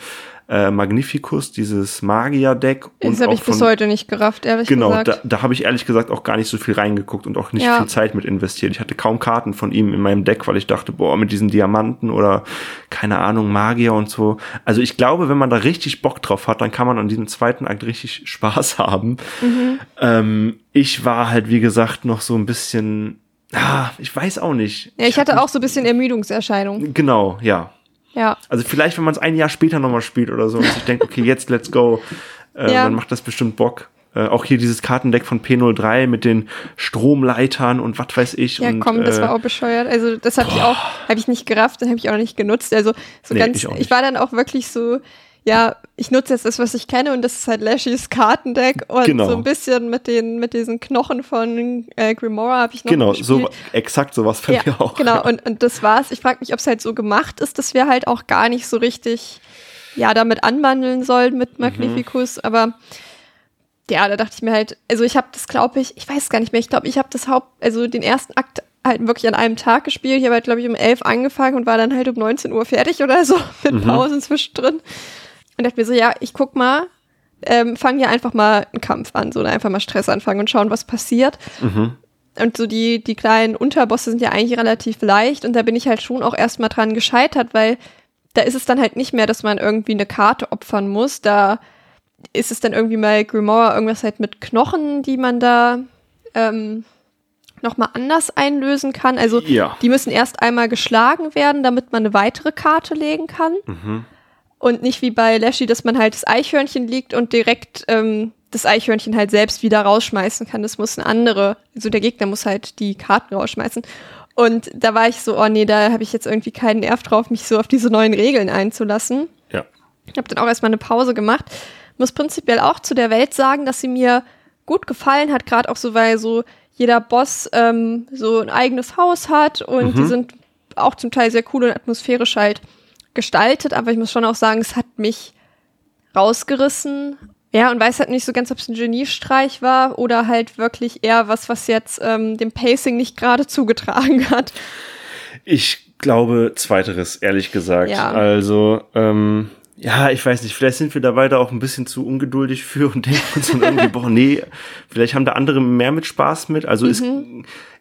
Speaker 4: äh, Magnificus, dieses Magier-Deck
Speaker 3: Das habe ich bis
Speaker 4: von
Speaker 3: heute nicht gerafft, ehrlich
Speaker 4: Genau,
Speaker 3: gesagt.
Speaker 4: da, da habe ich ehrlich gesagt auch gar nicht so viel reingeguckt und auch nicht
Speaker 3: Ja.
Speaker 4: viel Zeit mit investiert. Ich hatte kaum Karten von ihm in meinem Deck, weil ich dachte, boah, mit diesen Diamanten oder keine Ahnung, Magier und so. Also ich glaube, wenn man da richtig Bock drauf hat, dann kann man an diesem zweiten Akt richtig Spaß haben.
Speaker 3: Mhm.
Speaker 4: Ähm, ich war halt, wie gesagt, noch so ein bisschen, ah, ich weiß auch nicht.
Speaker 3: ja, ich
Speaker 4: hab
Speaker 3: hatte auch so ein bisschen Ermüdungserscheinungen.
Speaker 4: mich- Genau, ja.
Speaker 3: Ja.
Speaker 4: Also vielleicht, wenn man es ein Jahr später nochmal spielt oder so und sich denkt, okay, jetzt let's go, äh,
Speaker 3: Ja.
Speaker 4: dann macht das bestimmt Bock. Äh, auch hier dieses Kartendeck von P03 mit den Stromleitern und was weiß ich.
Speaker 3: Ja,
Speaker 4: und,
Speaker 3: komm, das
Speaker 4: äh,
Speaker 3: war auch bescheuert. Also das habe ich auch, habe ich nicht gerafft, das habe ich auch nicht genutzt. Also so
Speaker 4: Nee,
Speaker 3: ganz,
Speaker 4: ich
Speaker 3: ich, war dann auch wirklich so, ja, ich nutze jetzt das, was ich kenne und das ist halt Lashys Kartendeck und
Speaker 4: Genau.
Speaker 3: so ein bisschen mit den mit diesen Knochen von äh, Grimora habe ich noch
Speaker 4: Genau,
Speaker 3: gespielt.
Speaker 4: so exakt sowas bei
Speaker 3: ja,
Speaker 4: mir auch.
Speaker 3: genau und, und das war's. Ich frage mich, ob es halt so gemacht ist, dass wir halt auch gar nicht so richtig ja damit anwandeln sollen
Speaker 4: Mhm.
Speaker 3: mit Magnificus, aber ja, da dachte ich mir halt, also ich habe das, glaube ich, ich weiß gar nicht mehr, ich glaube, ich habe das Haupt, also den ersten Akt halt wirklich an einem Tag gespielt. Ich habe halt, glaube ich, um 11 angefangen und war dann halt um 19 Uhr fertig oder so, mit
Speaker 4: Mhm.
Speaker 3: Pausen zwischendrin. Und dachte mir so, ja, ich guck mal, ähm, fang hier einfach mal einen Kampf an, so oder einfach mal Stress anfangen und schauen, was passiert.
Speaker 4: Mhm.
Speaker 3: Und so die, die kleinen Unterbosse sind ja eigentlich relativ leicht und da bin ich halt schon auch erstmal dran gescheitert, weil da ist es dann halt nicht mehr, dass man irgendwie eine Karte opfern muss. Da ist es dann irgendwie mal Grimoire irgendwas halt mit Knochen, die man da ähm, nochmal anders einlösen kann. Also
Speaker 4: Ja.
Speaker 3: die müssen erst einmal geschlagen werden, damit man eine weitere Karte legen kann. Und nicht wie bei Lashy, dass man halt das Eichhörnchen liegt und direkt ähm, das Eichhörnchen halt selbst wieder rausschmeißen kann. Das muss eine andere, also der Gegner muss halt die Karten rausschmeißen. Und da war ich so, oh nee, da habe ich jetzt irgendwie keinen Nerv drauf, mich so auf diese neuen Regeln einzulassen.
Speaker 4: Ja.
Speaker 3: Ich habe dann auch erstmal eine Pause gemacht. Muss prinzipiell auch zu der Welt sagen, dass sie mir gut gefallen hat, gerade auch so, weil so jeder Boss ähm, so ein eigenes Haus hat und die sind auch zum Teil sehr cool und atmosphärisch halt gestaltet, aber ich muss schon auch sagen, es hat mich rausgerissen. Ja, und weiß halt nicht so ganz, ob es ein Geniestreich war oder halt wirklich eher was, was jetzt ähm, dem Pacing nicht gerade zugetragen hat.
Speaker 4: Ich glaube, zweiteres, ehrlich gesagt.
Speaker 3: Ja.
Speaker 4: Also, ähm, ja, ich weiß nicht, vielleicht sind wir da weiter auch ein bisschen zu ungeduldig für und denken uns dann irgendwie, boah, nee, vielleicht haben da andere mehr mit Spaß mit. Also es,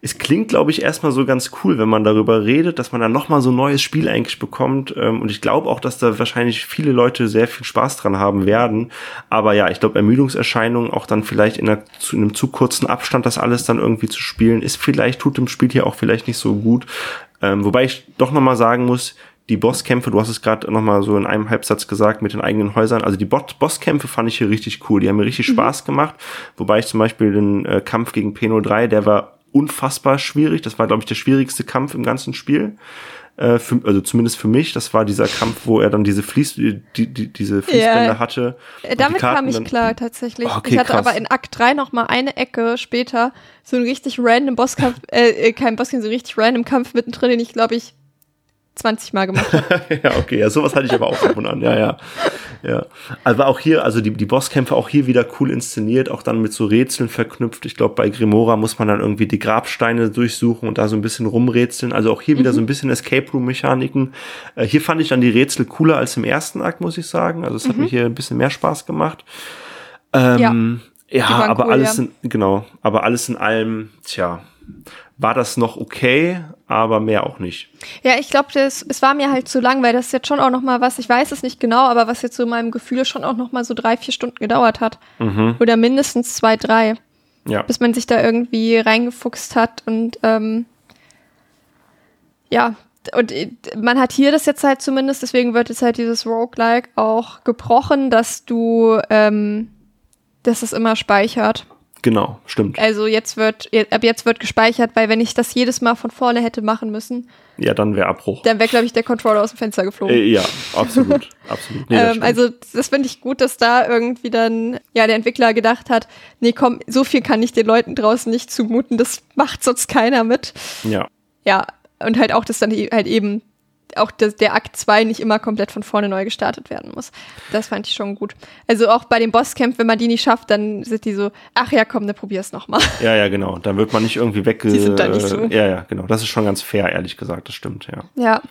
Speaker 4: es klingt, glaube ich, erstmal so ganz cool, wenn man darüber redet, dass man dann nochmal so ein neues Spiel eigentlich bekommt. Ähm, Und ich glaube auch, dass da wahrscheinlich viele Leute sehr viel Spaß dran haben werden. Aber ja, ich glaube, Ermüdungserscheinungen auch dann vielleicht in, einer, in einem zu kurzen Abstand das alles dann irgendwie zu spielen, ist vielleicht, tut dem Spiel hier auch vielleicht nicht so gut. Ähm, wobei ich doch nochmal sagen muss, die Bosskämpfe, du hast es gerade nochmal so in einem Halbsatz gesagt mit den eigenen Häusern, also die Bosskämpfe fand ich hier richtig cool, die haben mir richtig Spaß gemacht, wobei ich zum Beispiel den äh, Kampf gegen P03, der war unfassbar schwierig, das war glaube ich der schwierigste Kampf im ganzen Spiel, äh, für, also zumindest für mich, das war dieser Kampf, wo er dann diese Fließ, die, die, diese Fließbänder hatte.
Speaker 3: Äh, Damit kam ich
Speaker 4: dann-
Speaker 3: klar, tatsächlich.
Speaker 4: Okay,
Speaker 3: ich hatte
Speaker 4: krass.
Speaker 3: aber in Akt 3 noch mal eine Ecke später so einen richtig random Bosskampf, äh, äh, kein Bosskampf, so einen richtig random Kampf mittendrin, den ich, glaube ich, 20 Mal gemacht habe.
Speaker 4: ja, okay, ja, sowas hatte ich aber auch ab und an, ja, ja. Ja. Aber auch hier, also die, die Bosskämpfe auch hier wieder cool inszeniert, auch dann mit so Rätseln verknüpft. Ich glaube, bei Grimora muss man dann irgendwie die Grabsteine durchsuchen und da so ein bisschen rumrätseln. Also auch hier wieder so ein bisschen Escape Room-Mechaniken. Äh, hier fand ich dann die Rätsel cooler als im ersten Akt, muss ich sagen. Also es hat mir hier ein bisschen mehr Spaß gemacht. Ähm, ja,
Speaker 3: waren
Speaker 4: aber
Speaker 3: cool,
Speaker 4: alles
Speaker 3: ja.
Speaker 4: in, genau, aber alles in allem, tja, war das noch okay, aber mehr auch nicht.
Speaker 3: Ja, ich glaube, es war mir halt zu lang, weil das jetzt schon auch noch mal was, ich weiß es nicht genau, aber was jetzt so in meinem Gefühl schon auch noch mal so drei, vier Stunden gedauert hat. Oder mindestens zwei, drei,
Speaker 4: Ja.
Speaker 3: bis man sich da irgendwie reingefuchst hat und ähm, ja, und äh, man hat hier das jetzt halt zumindest, deswegen wird jetzt halt dieses Roguelike auch gebrochen, dass du, ähm, dass es immer speichert.
Speaker 4: Genau, stimmt.
Speaker 3: Also jetzt wird, ab jetzt wird gespeichert, weil wenn ich das jedes Mal von vorne hätte machen müssen,
Speaker 4: Ja, dann wäre Abbruch.
Speaker 3: dann wäre, glaube ich, der Controller aus dem Fenster geflogen.
Speaker 4: Äh, ja, absolut, absolut. Nee,
Speaker 3: ähm, also das finde ich gut, dass da irgendwie dann ja der Entwickler gedacht hat, nee, komm, so viel kann ich den Leuten draußen nicht zumuten, das macht sonst keiner mit.
Speaker 4: ja,
Speaker 3: Ja, und halt auch, dass dann halt eben auch das, der Akt 2 nicht immer komplett von vorne neu gestartet werden muss. Das fand ich schon gut. Also auch bei den Bosskämpfen, wenn man die nicht schafft, dann sind die so, ach ja, komm, dann probier's nochmal.
Speaker 4: ja, ja, genau. Dann wird man nicht irgendwie wegge...
Speaker 3: Die sind da nicht so.
Speaker 4: Ja, ja, genau. Das ist schon ganz fair, ehrlich gesagt. Das stimmt, ja.
Speaker 3: Ja.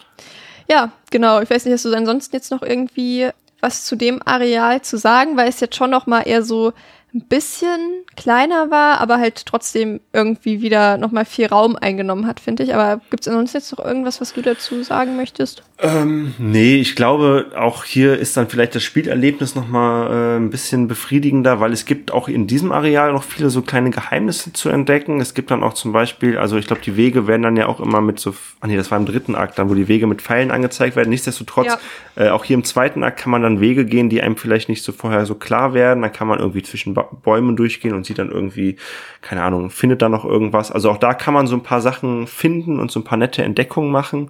Speaker 3: Ja, genau. Ich weiß nicht, hast du ansonsten jetzt noch irgendwie was zu dem Areal zu sagen, weil es jetzt schon noch mal eher so ein bisschen kleiner war, aber halt trotzdem irgendwie wieder noch mal viel Raum eingenommen hat, finde ich. Aber gibt es ansonsten jetzt noch irgendwas, was du dazu sagen möchtest?
Speaker 4: Ähm, nee, ich glaube, auch hier ist dann vielleicht das Spielerlebnis noch mal äh, ein bisschen befriedigender, weil es gibt auch in diesem Areal noch viele so kleine Geheimnisse zu entdecken. Es gibt dann auch zum Beispiel, also ich glaube, die Wege werden dann ja auch immer mit so, ah nee, das war im dritten Akt, dann wo die Wege mit Pfeilen angezeigt werden. Nichtsdestotrotz,
Speaker 3: Ja.
Speaker 4: äh, auch hier im zweiten Akt kann man dann Wege gehen, die einem vielleicht nicht so vorher so klar werden. Dann kann man irgendwie zwischen Bäumen durchgehen und sieht dann irgendwie, keine Ahnung, findet da noch irgendwas. Also auch da kann man so ein paar Sachen finden und so ein paar nette Entdeckungen machen.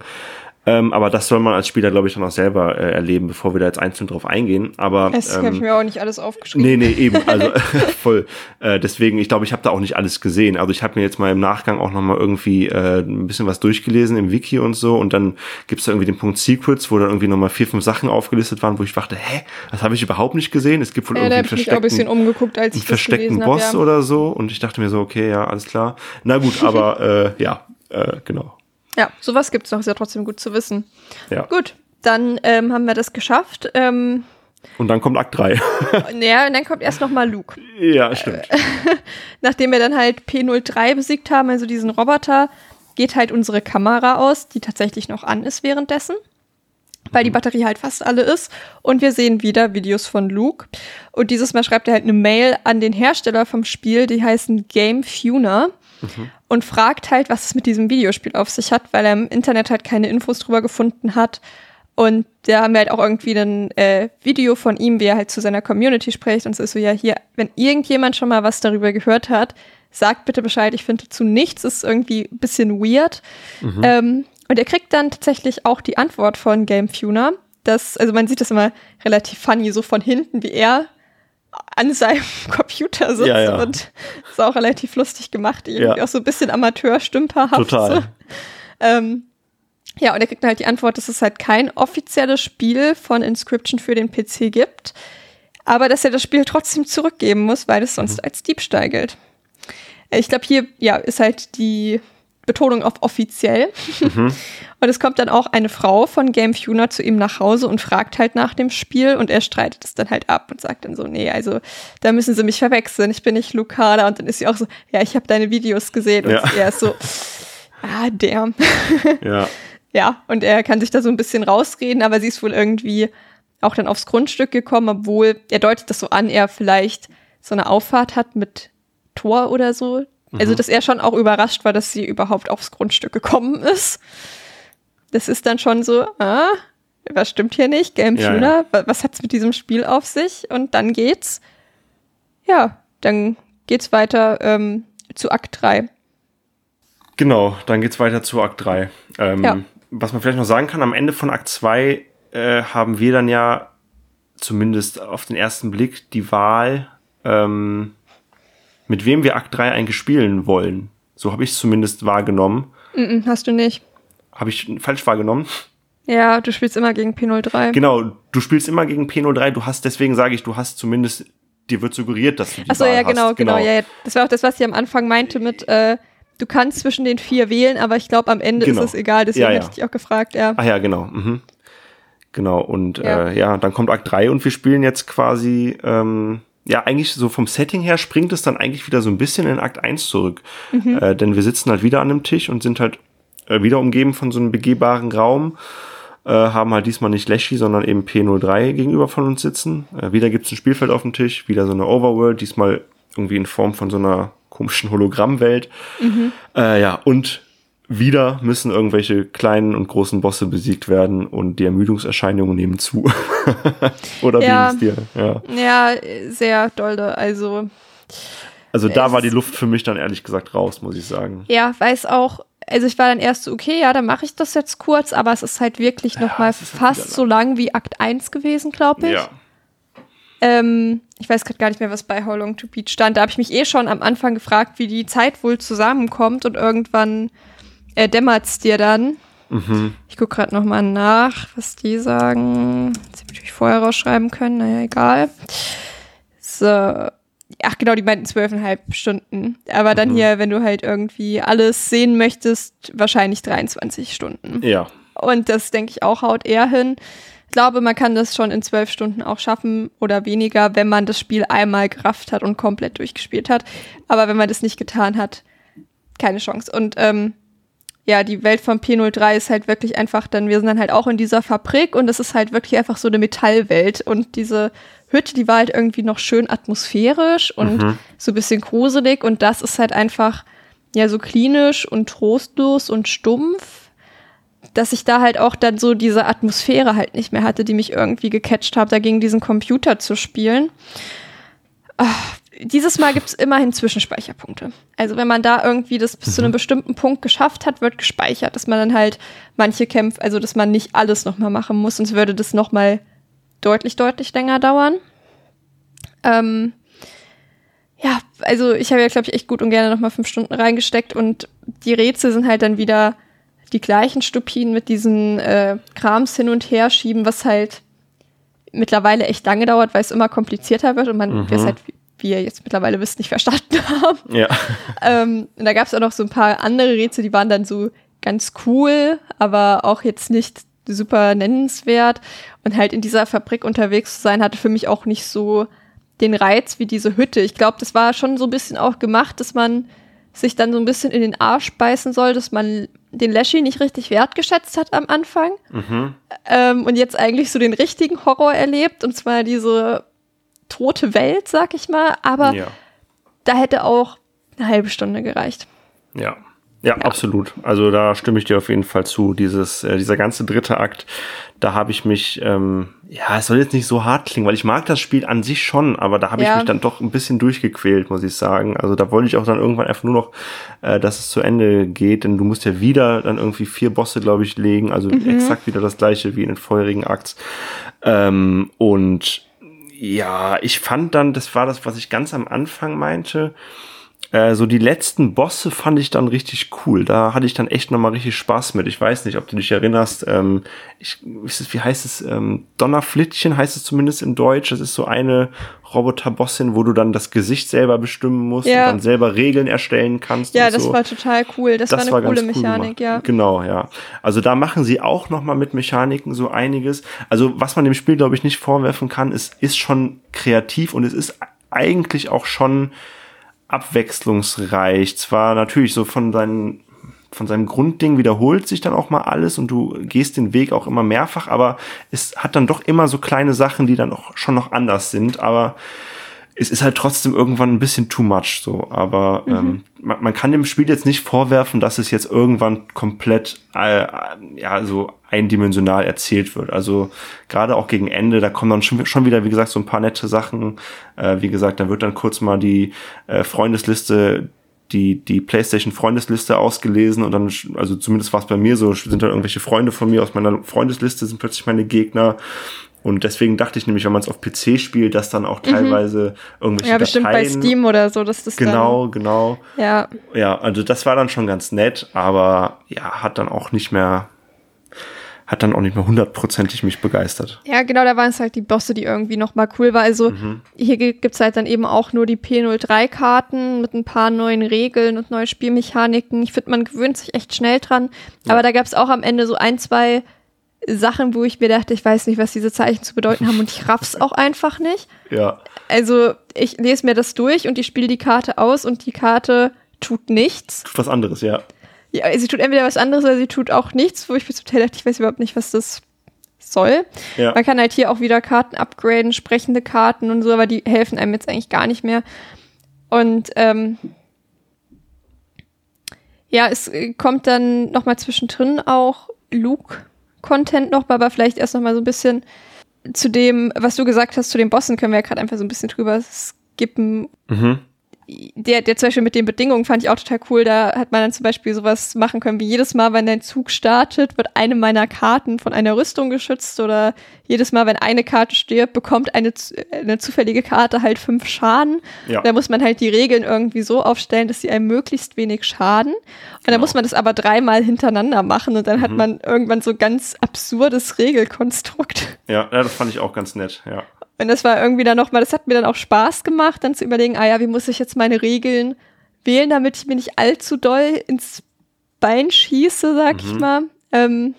Speaker 4: Ähm, aber das soll man als Spieler, glaube ich, dann auch selber äh, erleben, bevor wir da jetzt einzeln drauf eingehen. Aber
Speaker 3: Das habe ich
Speaker 4: ähm,
Speaker 3: mir auch nicht alles aufgeschrieben.
Speaker 4: Nee, nee, eben, also voll. Äh, deswegen, ich glaube, ich habe da auch nicht alles gesehen. Also ich habe mir jetzt mal im Nachgang auch nochmal irgendwie äh, ein bisschen was durchgelesen im Wiki und so und dann gibt's da irgendwie den Punkt Secrets, wo dann irgendwie nochmal vier, fünf Sachen aufgelistet waren, wo ich dachte, hä, das habe ich überhaupt nicht gesehen. Es gibt wohl
Speaker 3: Ja,
Speaker 4: irgendwie
Speaker 3: habe ich mich auch ein bisschen umgeguckt, als
Speaker 4: einen
Speaker 3: ich
Speaker 4: versteckten Boss
Speaker 3: habe. Ja.
Speaker 4: oder so und ich dachte mir so, okay, ja, alles klar. Na gut, aber äh, ja, äh, genau.
Speaker 3: Ja, sowas gibt's noch, ist ja trotzdem gut zu wissen.
Speaker 4: Ja.
Speaker 3: Gut, dann ähm, haben wir das geschafft. Ähm,
Speaker 4: Und dann kommt Akt 3.
Speaker 3: naja, und dann kommt erst noch mal Luke.
Speaker 4: ja, stimmt.
Speaker 3: nachdem wir dann halt P03 besiegt haben, also diesen Roboter, geht halt unsere Kamera aus, die tatsächlich noch an ist währenddessen. weil die Batterie halt fast alle ist. Und wir sehen wieder Videos von Luke. Und dieses Mal schreibt er halt eine Mail an den Hersteller vom Spiel, die heißen Game Funa. Und fragt halt, was es mit diesem Videospiel auf sich hat, weil er im Internet halt keine Infos drüber gefunden hat. Und da haben wir halt auch irgendwie ein äh, Video von ihm, wie er halt zu seiner Community spricht. Und es ist so, ja, hier, wenn irgendjemand schon mal was darüber gehört hat, sagt bitte Bescheid. Ich finde dazu nichts, ist irgendwie ein bisschen weird. Ähm, und er kriegt dann tatsächlich auch die Antwort von Game Funa. Das, also man sieht das immer relativ funny, so von hinten, wie er an seinem Computer sitzt
Speaker 4: Ja, ja.
Speaker 3: und ist auch relativ lustig gemacht, irgendwie
Speaker 4: Ja.
Speaker 3: auch so ein bisschen amateurstümperhaft.
Speaker 4: Total.
Speaker 3: So. Ähm, ja, und er kriegt halt die Antwort, dass es halt kein offizielles Spiel von Inscription für den PC gibt, aber dass er das Spiel trotzdem zurückgeben muss, weil es sonst als Diebstahl gilt. Äh, Ich glaube, hier ja, ist halt die Betonung auf offiziell. Und es kommt dann auch eine Frau von Game Funa zu ihm nach Hause und fragt halt nach dem Spiel und er streitet es dann halt ab und sagt dann so, nee, also da müssen sie mich verwechseln, ich bin nicht Lucada und dann ist sie auch so, ja, ich habe deine Videos gesehen und
Speaker 4: Ja.
Speaker 3: er ist so, ah, damn.
Speaker 4: Ja.
Speaker 3: Ja, und er kann sich da so ein bisschen rausreden, aber sie ist wohl irgendwie auch dann aufs Grundstück gekommen, obwohl er deutet das so an, er vielleicht so eine Auffahrt hat mit Tor oder so. Also, dass er schon auch überrascht war, dass sie überhaupt aufs Grundstück gekommen ist. Das ist dann schon so, ah, was stimmt hier nicht? Game
Speaker 4: Ja,
Speaker 3: wa- was hat's mit diesem Spiel auf sich? Und dann geht's, ja, dann geht's weiter ähm, zu Akt 3.
Speaker 4: Genau, dann geht's weiter zu Akt 3. Ähm,
Speaker 3: Ja.
Speaker 4: Was man vielleicht noch sagen kann, am Ende von Akt 2 äh, haben wir dann ja zumindest auf den ersten Blick die Wahl, ähm, mit wem wir Akt 3 eigentlich spielen wollen. So habe ich es zumindest wahrgenommen.
Speaker 3: Mm, hast du nicht.
Speaker 4: Habe ich falsch wahrgenommen?
Speaker 3: Ja, du spielst immer gegen P03.
Speaker 4: Genau, du spielst immer gegen P03, du hast, deswegen sage ich, du hast zumindest, dir wird suggeriert, dass du die
Speaker 3: Achso,
Speaker 4: Wahl
Speaker 3: ja, genau,
Speaker 4: hast.
Speaker 3: genau, ja, ja. Das war auch das, was ich am Anfang meinte mit, äh, du kannst zwischen den vier wählen, aber ich glaube, am Ende
Speaker 4: Genau.
Speaker 3: ist es egal, deswegen
Speaker 4: Ja, ja.
Speaker 3: hätte ich dich auch gefragt, ja.
Speaker 4: Ach ja, genau. Mhm. Genau, und
Speaker 3: Ja.
Speaker 4: Äh, ja, dann kommt Akt 3 und wir spielen jetzt quasi, ähm, ja, eigentlich so vom Setting her springt es dann eigentlich wieder so ein bisschen in Akt 1 zurück.
Speaker 3: Mhm.
Speaker 4: Äh, denn wir sitzen halt wieder an einem Tisch und sind halt äh, wieder umgeben von so einem begehbaren Raum. Äh, haben halt diesmal nicht Leshy, sondern eben P03 gegenüber von uns sitzen. Äh, wieder gibt's ein Spielfeld auf dem Tisch, wieder so eine Overworld, diesmal irgendwie in Form von so einer komischen Hologrammwelt. Äh, ja, und wieder müssen irgendwelche kleinen und großen Bosse besiegt werden und die Ermüdungserscheinungen nehmen zu. Oder
Speaker 3: Ja.
Speaker 4: wie es dir? Ja.
Speaker 3: Ja, sehr dolle, also,
Speaker 4: Also da war die
Speaker 3: ist-
Speaker 4: Luft für mich dann ehrlich gesagt raus, muss ich sagen.
Speaker 3: ja, weiß auch, also ich war dann erst so, okay, ja, dann mache ich das jetzt kurz, aber es ist halt wirklich noch mal
Speaker 4: es ist halt
Speaker 3: fast
Speaker 4: wieder
Speaker 3: so lang wie Akt 1 gewesen, glaube ich.
Speaker 4: Ja.
Speaker 3: Ähm, ich weiß gerade gar nicht mehr, was bei How Long to Beat stand. Da habe ich mich eh schon am Anfang gefragt, wie die Zeit wohl zusammenkommt und irgendwann äh, dämmert's dir dann. Ich gucke gerade noch mal nach, was die sagen. Hätte ich natürlich vorher rausschreiben können, naja, egal. So. Ach genau, die meinten zwölfeinhalb Stunden. Aber dann hier, wenn du halt irgendwie alles sehen möchtest, wahrscheinlich 23 Stunden.
Speaker 4: Ja.
Speaker 3: Und das denke ich auch haut eher hin. Ich glaube, man kann das schon in zwölf Stunden auch schaffen oder weniger, wenn man das Spiel einmal gerafft hat und komplett durchgespielt hat. Aber wenn man das nicht getan hat, keine Chance. Und ähm, ja, die Welt von P03 ist halt wirklich einfach dann, wir sind dann halt auch in dieser Fabrik und es ist halt wirklich einfach so eine Metallwelt. Und diese Hütte, die war halt irgendwie noch schön atmosphärisch und so ein bisschen gruselig und das ist halt einfach ja so klinisch und trostlos und stumpf dass ich da halt auch dann so diese Atmosphäre halt nicht mehr hatte, die mich irgendwie gecatcht hat, da gegen diesen Computer zu spielen. Ah, dieses Mal gibt's immerhin Zwischenspeicherpunkte. Also wenn man da irgendwie das bis zu einem bestimmten Punkt geschafft hat, wird gespeichert, dass man dann halt manche Kämpfe, also dass man nicht alles nochmal machen muss, sonst würde das nochmal deutlich, deutlich länger dauern. Ähm, ja, also ich habe ja, glaube ich, echt gut und gerne nochmal fünf Stunden reingesteckt und die Rätsel sind halt dann wieder die gleichen Stupiden mit diesen äh, Krams hin und her schieben, was halt mittlerweile echt lange dauert, weil es immer komplizierter wird und man wir es halt, wie, ihr jetzt mittlerweile wisst, nicht verstanden haben.
Speaker 4: Ja.
Speaker 3: ähm, und da gab es auch noch so ein paar andere Rätsel, die waren dann so ganz cool, aber auch jetzt nicht super nennenswert. Und halt in dieser Fabrik unterwegs zu sein, hatte für mich auch nicht so den Reiz wie diese Hütte. Ich glaube, das war schon so ein bisschen auch gemacht, dass man sich dann so ein bisschen in den Arsch beißen soll, dass man den Lashy nicht richtig wertgeschätzt hat am Anfang.
Speaker 4: Mhm.
Speaker 3: Ähm, und jetzt eigentlich so den richtigen Horror erlebt, und zwar diese tote Welt, sag ich mal. Aber
Speaker 4: Ja.
Speaker 3: da hätte auch eine halbe Stunde gereicht.
Speaker 4: Ja. Ja, absolut. Also da stimme ich dir auf jeden Fall zu. Dieses, äh, dieser ganze dritte Akt, da habe ich mich, ähm, ja, es soll jetzt nicht so hart klingen, weil ich mag das Spiel an sich schon, aber da habe ich
Speaker 3: Ja.
Speaker 4: mich dann doch ein bisschen durchgequält, muss ich sagen. Also da wollte ich auch dann irgendwann einfach nur noch, äh, dass es zu Ende geht, denn du musst ja wieder dann irgendwie vier Bosse, glaube ich, legen, also exakt wieder das gleiche wie in den vorherigen Akts. Ähm, und ja, ich fand dann, das war das, was ich ganz am Anfang meinte, äh, so die letzten Bosse fand ich dann richtig cool. Da hatte ich dann echt nochmal richtig Spaß mit. Ich weiß nicht, ob du dich erinnerst. Ähm, ich, wie heißt es? Ähm, Donnerflittchen heißt es zumindest im Deutsch. Das ist so eine Roboter-Bossin, wo du dann das Gesicht selber bestimmen musst
Speaker 3: Ja.
Speaker 4: und dann selber Regeln erstellen kannst.
Speaker 3: Ja, das
Speaker 4: so.
Speaker 3: war total cool. Das, war eine coole
Speaker 4: ganz cool
Speaker 3: Mechanik,
Speaker 4: gemacht.
Speaker 3: ja.
Speaker 4: Genau, ja. Also da machen sie auch noch mal mit Mechaniken so einiges. Also was man dem Spiel, glaube ich, nicht vorwerfen kann, ist, ist schon kreativ und es ist eigentlich auch schon abwechslungsreich. Zwar natürlich so von seinen von seinem Grundding wiederholt sich dann auch mal alles und du gehst den Weg auch immer mehrfach, aber es hat dann doch immer so kleine Sachen, die dann auch schon noch anders sind, aber es ist halt trotzdem irgendwann ein bisschen too much so. Aber ähm, man, man kann dem Spiel jetzt nicht vorwerfen, dass es jetzt irgendwann komplett äh, ja so eindimensional erzählt wird. Also gerade auch gegen Ende, da kommen dann schon, schon wieder, wie gesagt, so ein paar nette Sachen. Äh, wie gesagt, da wird dann kurz mal die äh, Freundesliste die, die PlayStation-Freundesliste ausgelesen und dann, also zumindest war es bei mir so, sind da irgendwelche Freunde von mir aus meiner Freundesliste, sind plötzlich meine Gegner. Und deswegen dachte ich nämlich, wenn man es auf PC spielt, dass dann auch teilweise irgendwelche
Speaker 3: Mhm. Ja, bestimmt bei Steam oder so, dass das
Speaker 4: Genau, genau.
Speaker 3: dann. Ja,
Speaker 4: Ja, also das war dann schon ganz nett, aber ja, hat dann auch nicht mehr, hat dann auch nicht mehr hundertprozentig mich begeistert.
Speaker 3: Ja, genau, da waren es halt die Bosse, die irgendwie nochmal cool war. Also
Speaker 4: Mhm.
Speaker 3: hier gi- gibt's halt dann eben auch nur die P03-Karten mit ein paar neuen Regeln und neuen Spielmechaniken. Ich finde, man gewöhnt sich echt schnell dran. Aber da gab's auch am Ende so ein, zwei Sachen, wo ich mir dachte, ich weiß nicht, was diese Zeichen zu bedeuten haben und ich raff's auch einfach nicht.
Speaker 4: Ja,
Speaker 3: Also ich lese mir das durch und ich spiele die Karte aus und die Karte tut nichts.
Speaker 4: tut was anderes, ja.
Speaker 3: Ja, sie tut entweder was anderes oder sie tut auch nichts, wo ich mir zum Teil dachte, ich weiß überhaupt nicht, was das soll.
Speaker 4: Ja.
Speaker 3: Man kann halt hier auch wieder Karten upgraden, sprechende Karten und so, aber die helfen einem jetzt eigentlich gar nicht mehr. Und ähm, ja, es äh, kommt dann noch mal zwischendrin auch Luke-Content noch, aber vielleicht erst noch mal so ein bisschen zu dem, was du gesagt hast, zu den Bossen können wir ja gerade einfach so ein bisschen drüber skippen
Speaker 4: Mhm.
Speaker 3: Der, der zum Beispiel mit den Bedingungen fand ich auch total cool. Da hat man dann zum Beispiel sowas machen können, wie jedes Mal, wenn dein Zug startet, wird eine meiner Karten von einer Rüstung geschützt oder jedes Mal, wenn eine Karte stirbt, bekommt eine, eine zufällige Karte halt fünf Schaden.
Speaker 4: Ja.
Speaker 3: Da muss man halt die Regeln irgendwie so aufstellen, dass sie einem möglichst wenig schaden. Und dann
Speaker 4: Genau.
Speaker 3: muss man das aber dreimal hintereinander machen und dann hat man irgendwann so ganz absurdes Regelkonstrukt.
Speaker 4: Ja, ja, das fand ich auch ganz nett, ja.
Speaker 3: Und das war irgendwie dann nochmal, das hat mir dann auch Spaß gemacht, dann zu überlegen, ah ja, wie muss ich jetzt meine Regeln wählen, damit ich mir nicht allzu doll ins Bein schieße, sag ich mal. Ähm,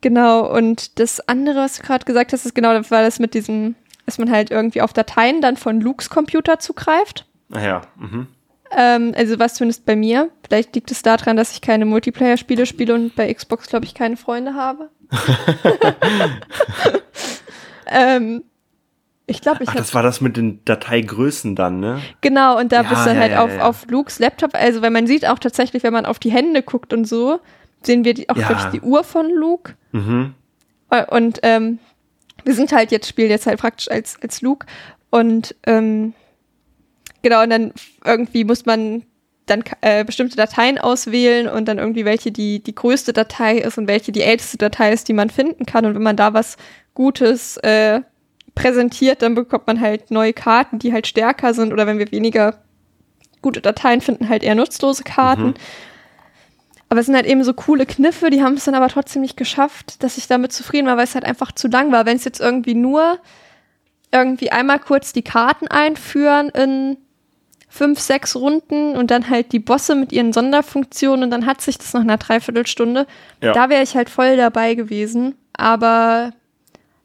Speaker 3: genau, und das andere, was du gerade gesagt hast, ist genau, das war das mit diesem, dass man halt irgendwie auf Dateien dann von Lukes Computer zugreift.
Speaker 4: Naja, mhm.
Speaker 3: Ähm, also was zumindest bei mir. Vielleicht liegt es daran, dass ich keine Multiplayer-Spiele spiele und bei Xbox, glaube ich, keine Freunde habe. ähm, ich glaube, ich
Speaker 4: Ach,
Speaker 3: habe
Speaker 4: das war das mit den Dateigrößen dann, ne?
Speaker 3: Genau, und da
Speaker 4: Ja,
Speaker 3: bist du
Speaker 4: ja,
Speaker 3: halt
Speaker 4: ja,
Speaker 3: auf, auf Lukes Laptop, also weil man sieht auch tatsächlich, wenn man auf die Hände guckt und so, sehen wir die, auch
Speaker 4: Ja.
Speaker 3: wirklich die Uhr von Luke.
Speaker 4: Mhm.
Speaker 3: Äh, Und ähm, wir sind halt jetzt, spielen jetzt halt praktisch als, als Luke. Und ähm, genau, und dann irgendwie muss man dann äh, bestimmte Dateien auswählen und dann irgendwie welche die, die größte Datei ist und welche die älteste Datei ist, die man finden kann. Und wenn man da was Gutes äh, präsentiert, dann bekommt man halt neue Karten, die halt stärker sind. Oder wenn wir weniger gute Dateien finden, halt eher nutzlose Karten. Aber es sind halt eben so coole Kniffe, die haben es dann aber trotzdem nicht geschafft, dass ich damit zufrieden war, weil es halt einfach zu lang war. Wenn es jetzt irgendwie nur irgendwie einmal kurz die Karten einführen in fünf, sechs Runden und dann halt die Bosse mit ihren Sonderfunktionen und dann hat sich das nach einer Dreiviertelstunde.
Speaker 4: Ja.
Speaker 3: Da wäre ich halt voll dabei gewesen. Aber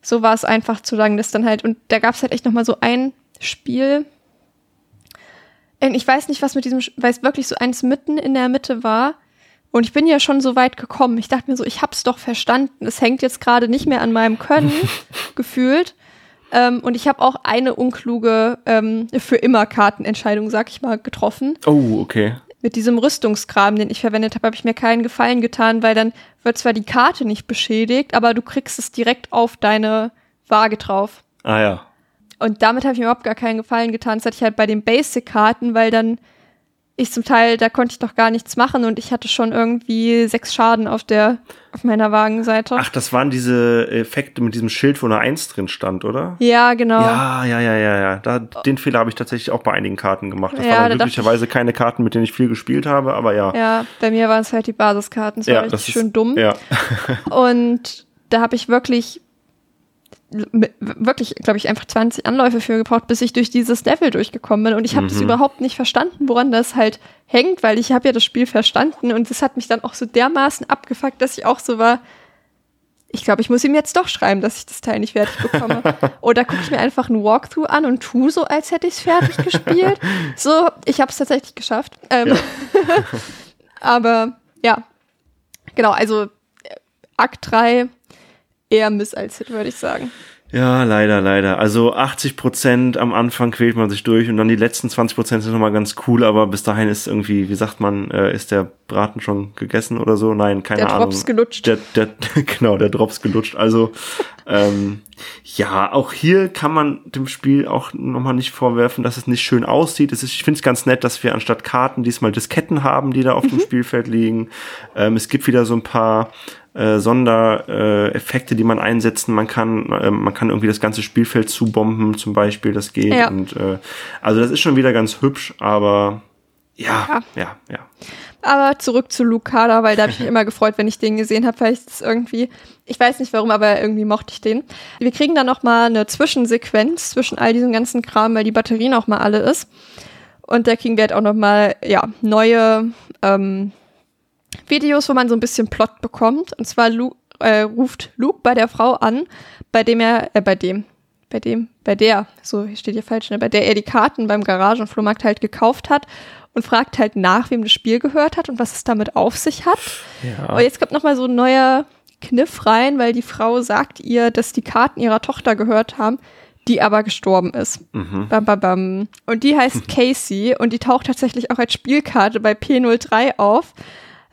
Speaker 3: so war es einfach zu lang, das dann halt. Und da gab es halt echt noch mal so ein Spiel. Und ich weiß nicht, was mit diesem, weil es wirklich so eins mitten in der Mitte war. Und ich bin ja schon so weit gekommen. Ich dachte mir so, ich hab's doch verstanden. Es hängt jetzt gerade nicht mehr an meinem Können, gefühlt. Ähm, und ich habe auch eine unkluge ähm, für immer Kartenentscheidung, sag ich mal, getroffen.
Speaker 4: Oh, okay.
Speaker 3: Mit diesem Rüstungskram, den ich verwendet habe, habe ich mir keinen Gefallen getan, weil dann wird zwar die Karte nicht beschädigt, aber du kriegst es direkt auf deine Waage drauf.
Speaker 4: Ah ja.
Speaker 3: Und damit habe ich mir überhaupt gar keinen Gefallen getan. Das hatte ich halt bei den Basic-Karten, weil dann ich zum Teil, da konnte ich doch gar nichts machen und ich hatte schon irgendwie sechs Schaden auf der, auf meiner Wagenseite.
Speaker 4: Ach, das waren diese Effekte mit diesem Schild, wo eine Eins drin stand, oder?
Speaker 3: Ja, genau.
Speaker 4: Ja, ja, ja, ja, ja. Da, den Fehler habe ich tatsächlich auch bei einigen Karten gemacht. Das
Speaker 3: Ja,
Speaker 4: waren
Speaker 3: da
Speaker 4: glücklicherweise keine Karten, mit denen ich viel gespielt habe, aber ja.
Speaker 3: Ja, bei mir waren es halt die Basiskarten. Das war
Speaker 4: Ja,
Speaker 3: richtig
Speaker 4: das ist-
Speaker 3: schön dumm.
Speaker 4: Ja.
Speaker 3: Und da habe ich wirklich, wirklich, glaube ich, einfach 20 Anläufe für gebraucht, bis ich durch dieses Level durchgekommen bin. Und ich habe
Speaker 4: Mhm.
Speaker 3: das überhaupt nicht verstanden, woran das halt hängt, weil ich habe ja das Spiel verstanden und das hat mich dann auch so dermaßen abgefuckt, dass ich auch so war, ich glaube, ich muss ihm jetzt doch schreiben, dass ich das Teil nicht fertig bekomme. Oder gucke ich mir einfach einen Walkthrough an und tu so, als hätte ich es fertig gespielt. So, ich habe es tatsächlich geschafft. Ähm, aber ja, genau, also äh, Akt 3 eher Miss als Hit, würde ich sagen.
Speaker 4: Ja, leider, leider. Also 80 Prozent am Anfang quält man sich durch und dann die letzten 20 Prozent sind nochmal ganz cool, aber bis dahin ist irgendwie, wie sagt man, äh, ist der Braten schon gegessen oder so? Nein, keine
Speaker 3: Der
Speaker 4: Ahnung.
Speaker 3: Drops gelutscht.
Speaker 4: Der, der, genau, der Drops gelutscht. Also, ähm, ja, auch hier kann man dem Spiel auch nochmal nicht vorwerfen, dass es nicht schön aussieht. Es ist, ich finde es ganz nett, dass wir anstatt Karten diesmal Disketten haben, die da auf dem Spielfeld liegen. Ähm, es gibt wieder so ein paar äh, Sondereffekte, Effekte, die man einsetzen. Man kann, äh, man kann irgendwie das ganze Spielfeld zubomben, zum Beispiel. Das geht.
Speaker 3: Ja.
Speaker 4: Und äh, also das ist schon wieder ganz hübsch, aber ja, ja, ja.
Speaker 3: Aber zurück zu Lucada, weil da habe ich mich immer gefreut, wenn ich den gesehen habe, weil ich das irgendwie, ich weiß nicht warum, aber irgendwie mochte ich den. Wir kriegen dann noch mal eine Zwischensequenz zwischen all diesem ganzen Kram, weil die Batterie noch mal alle ist. Und da kriegen wir halt auch noch mal ja neue ähm, Videos, wo man so ein bisschen Plot bekommt. Und zwar Lu äh, ruft Luke bei der Frau an, bei dem er, äh, bei dem, bei dem, bei der, so hier steht hier falsch, ne, bei der er die Karten beim Garagenflohmarkt halt gekauft hat und fragt halt nach, wem das Spiel gehört hat und was es damit auf sich hat.
Speaker 4: Ja.
Speaker 3: Und jetzt kommt noch mal so ein neuer Kniff rein, weil die Frau sagt ihr, dass die Karten ihrer Tochter gehört haben, die aber gestorben ist. Bam, bam, bam. Und die heißt Casey und die taucht tatsächlich auch als Spielkarte bei P03 auf.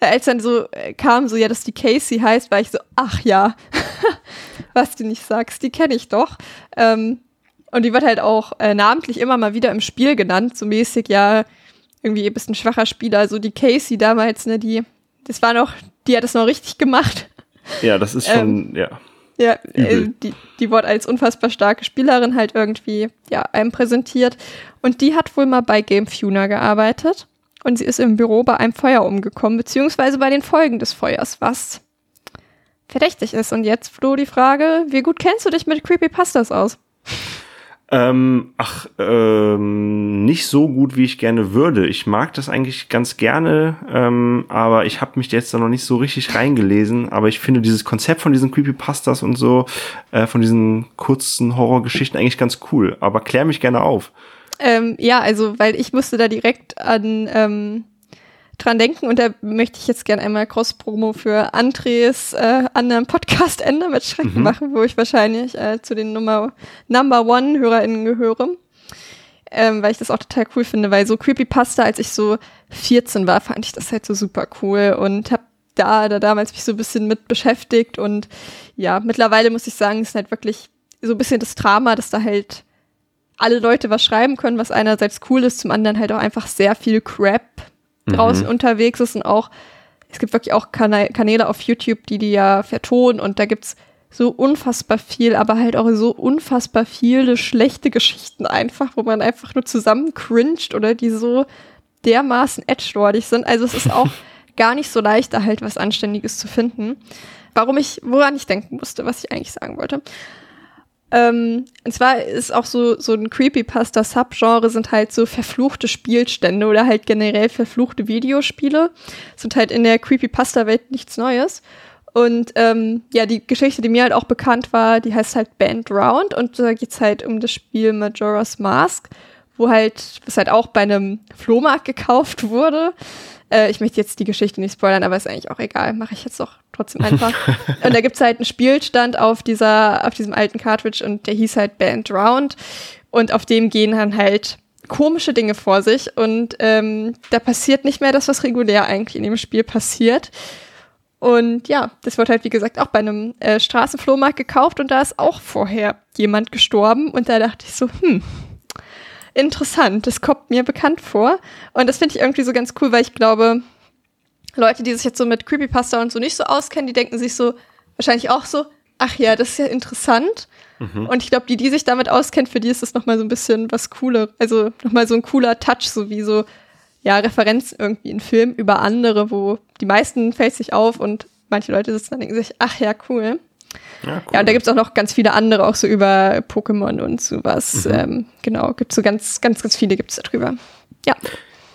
Speaker 3: Äh, Als dann so äh, kam, so ja, dass die Casey heißt, war ich so, ach ja, was du nicht sagst, die kenne ich doch. Ähm, und die wird halt auch äh, namentlich immer mal wieder im Spiel genannt, so mäßig, ja, irgendwie ein bisschen schwacher Spieler, so die Casey damals, ne, die, das war noch, die hat es noch richtig gemacht.
Speaker 4: Ja, das ist schon, ja.
Speaker 3: Ja, äh, die, die wurde als unfassbar starke Spielerin halt irgendwie, ja, einem präsentiert. Und die hat wohl mal bei Game Funa gearbeitet. Und sie ist im Büro bei einem Feuer umgekommen, beziehungsweise bei den Folgen des Feuers, was verdächtig ist. Und jetzt, Flo, die Frage, wie gut kennst du dich mit Creepypastas aus?
Speaker 4: Ähm, ach, ähm, nicht so gut, wie ich gerne würde. Ich mag das eigentlich ganz gerne, ähm, aber ich habe mich jetzt da noch nicht so richtig reingelesen. Aber ich finde dieses Konzept von diesen Creepypastas und so, äh, von diesen kurzen Horrorgeschichten eigentlich ganz cool. Aber klär mich gerne auf.
Speaker 3: Ähm, ja, also, weil ich musste da direkt an ähm, dran denken und da möchte ich jetzt gerne einmal Cross-Promo für Andres äh, anderen Podcast-Ende mit Schrecken machen, wo ich wahrscheinlich äh, zu den Nummer Number One-HörerInnen gehöre. Ähm, weil ich das auch total cool finde, weil so Creepypasta, als ich so 14 war, fand ich das halt so super cool und hab da, da damals mich so ein bisschen mit beschäftigt und ja, mittlerweile muss ich sagen, ist halt wirklich so ein bisschen das Drama, dass da halt alle Leute was schreiben können, was einerseits cool ist, zum anderen halt auch einfach sehr viel Crap draußen unterwegs ist und auch, es gibt wirklich auch Kana Kanäle auf YouTube, die die ja vertonen und da gibt's so unfassbar viel, aber halt auch so unfassbar viele schlechte Geschichten einfach, wo man einfach nur zusammen cringed oder die so dermaßen edgelordig sind. Also es ist auch gar nicht so leicht, da halt was Anständiges zu finden. Warum ich, woran ich denken musste, was ich eigentlich sagen wollte. Ähm, und zwar ist auch so, so ein Creepypasta-Subgenre sind halt so verfluchte Spielstände oder halt generell verfluchte Videospiele. Sind halt in der Creepypasta-Welt nichts Neues. Und ähm, ja, die Geschichte, die mir halt auch bekannt war, die heißt halt Band Round und da geht's halt um das Spiel Majora's Mask, wo halt, was halt auch bei einem Flohmarkt gekauft wurde. Äh, ich möchte jetzt die Geschichte nicht spoilern, aber ist eigentlich auch egal. Mache ich jetzt doch trotzdem einfach. und da gibt's halt einen Spielstand auf dieser, auf diesem alten Cartridge und der hieß halt Band Round. Und auf dem gehen dann halt komische Dinge vor sich und ähm, da passiert nicht mehr das, was regulär eigentlich in dem Spiel passiert. Und ja, das wird halt, wie gesagt, auch bei einem äh, Straßenflohmarkt gekauft und da ist auch vorher jemand gestorben und da dachte ich so, hm, interessant, das kommt mir bekannt vor. Und das finde ich irgendwie so ganz cool, weil ich glaube, Leute, die sich jetzt so mit Creepypasta und so nicht so auskennen, die denken sich so wahrscheinlich auch so, ach ja, das ist ja interessant. Mhm. Und ich glaube, die, die sich damit auskennt, für die ist das nochmal so ein bisschen was Cooler. Also nochmal so ein cooler Touch, so wie so, ja, Referenz irgendwie in Film über andere, wo die meisten fällt sich auf und manche Leute sitzen dann und denken sich, ach ja, cool. Ja, cool. ja und da gibt es auch noch ganz viele andere, auch so über Pokémon und sowas. Mhm. Ähm, genau, gibt so ganz, ganz, ganz viele gibt es darüber. Ja.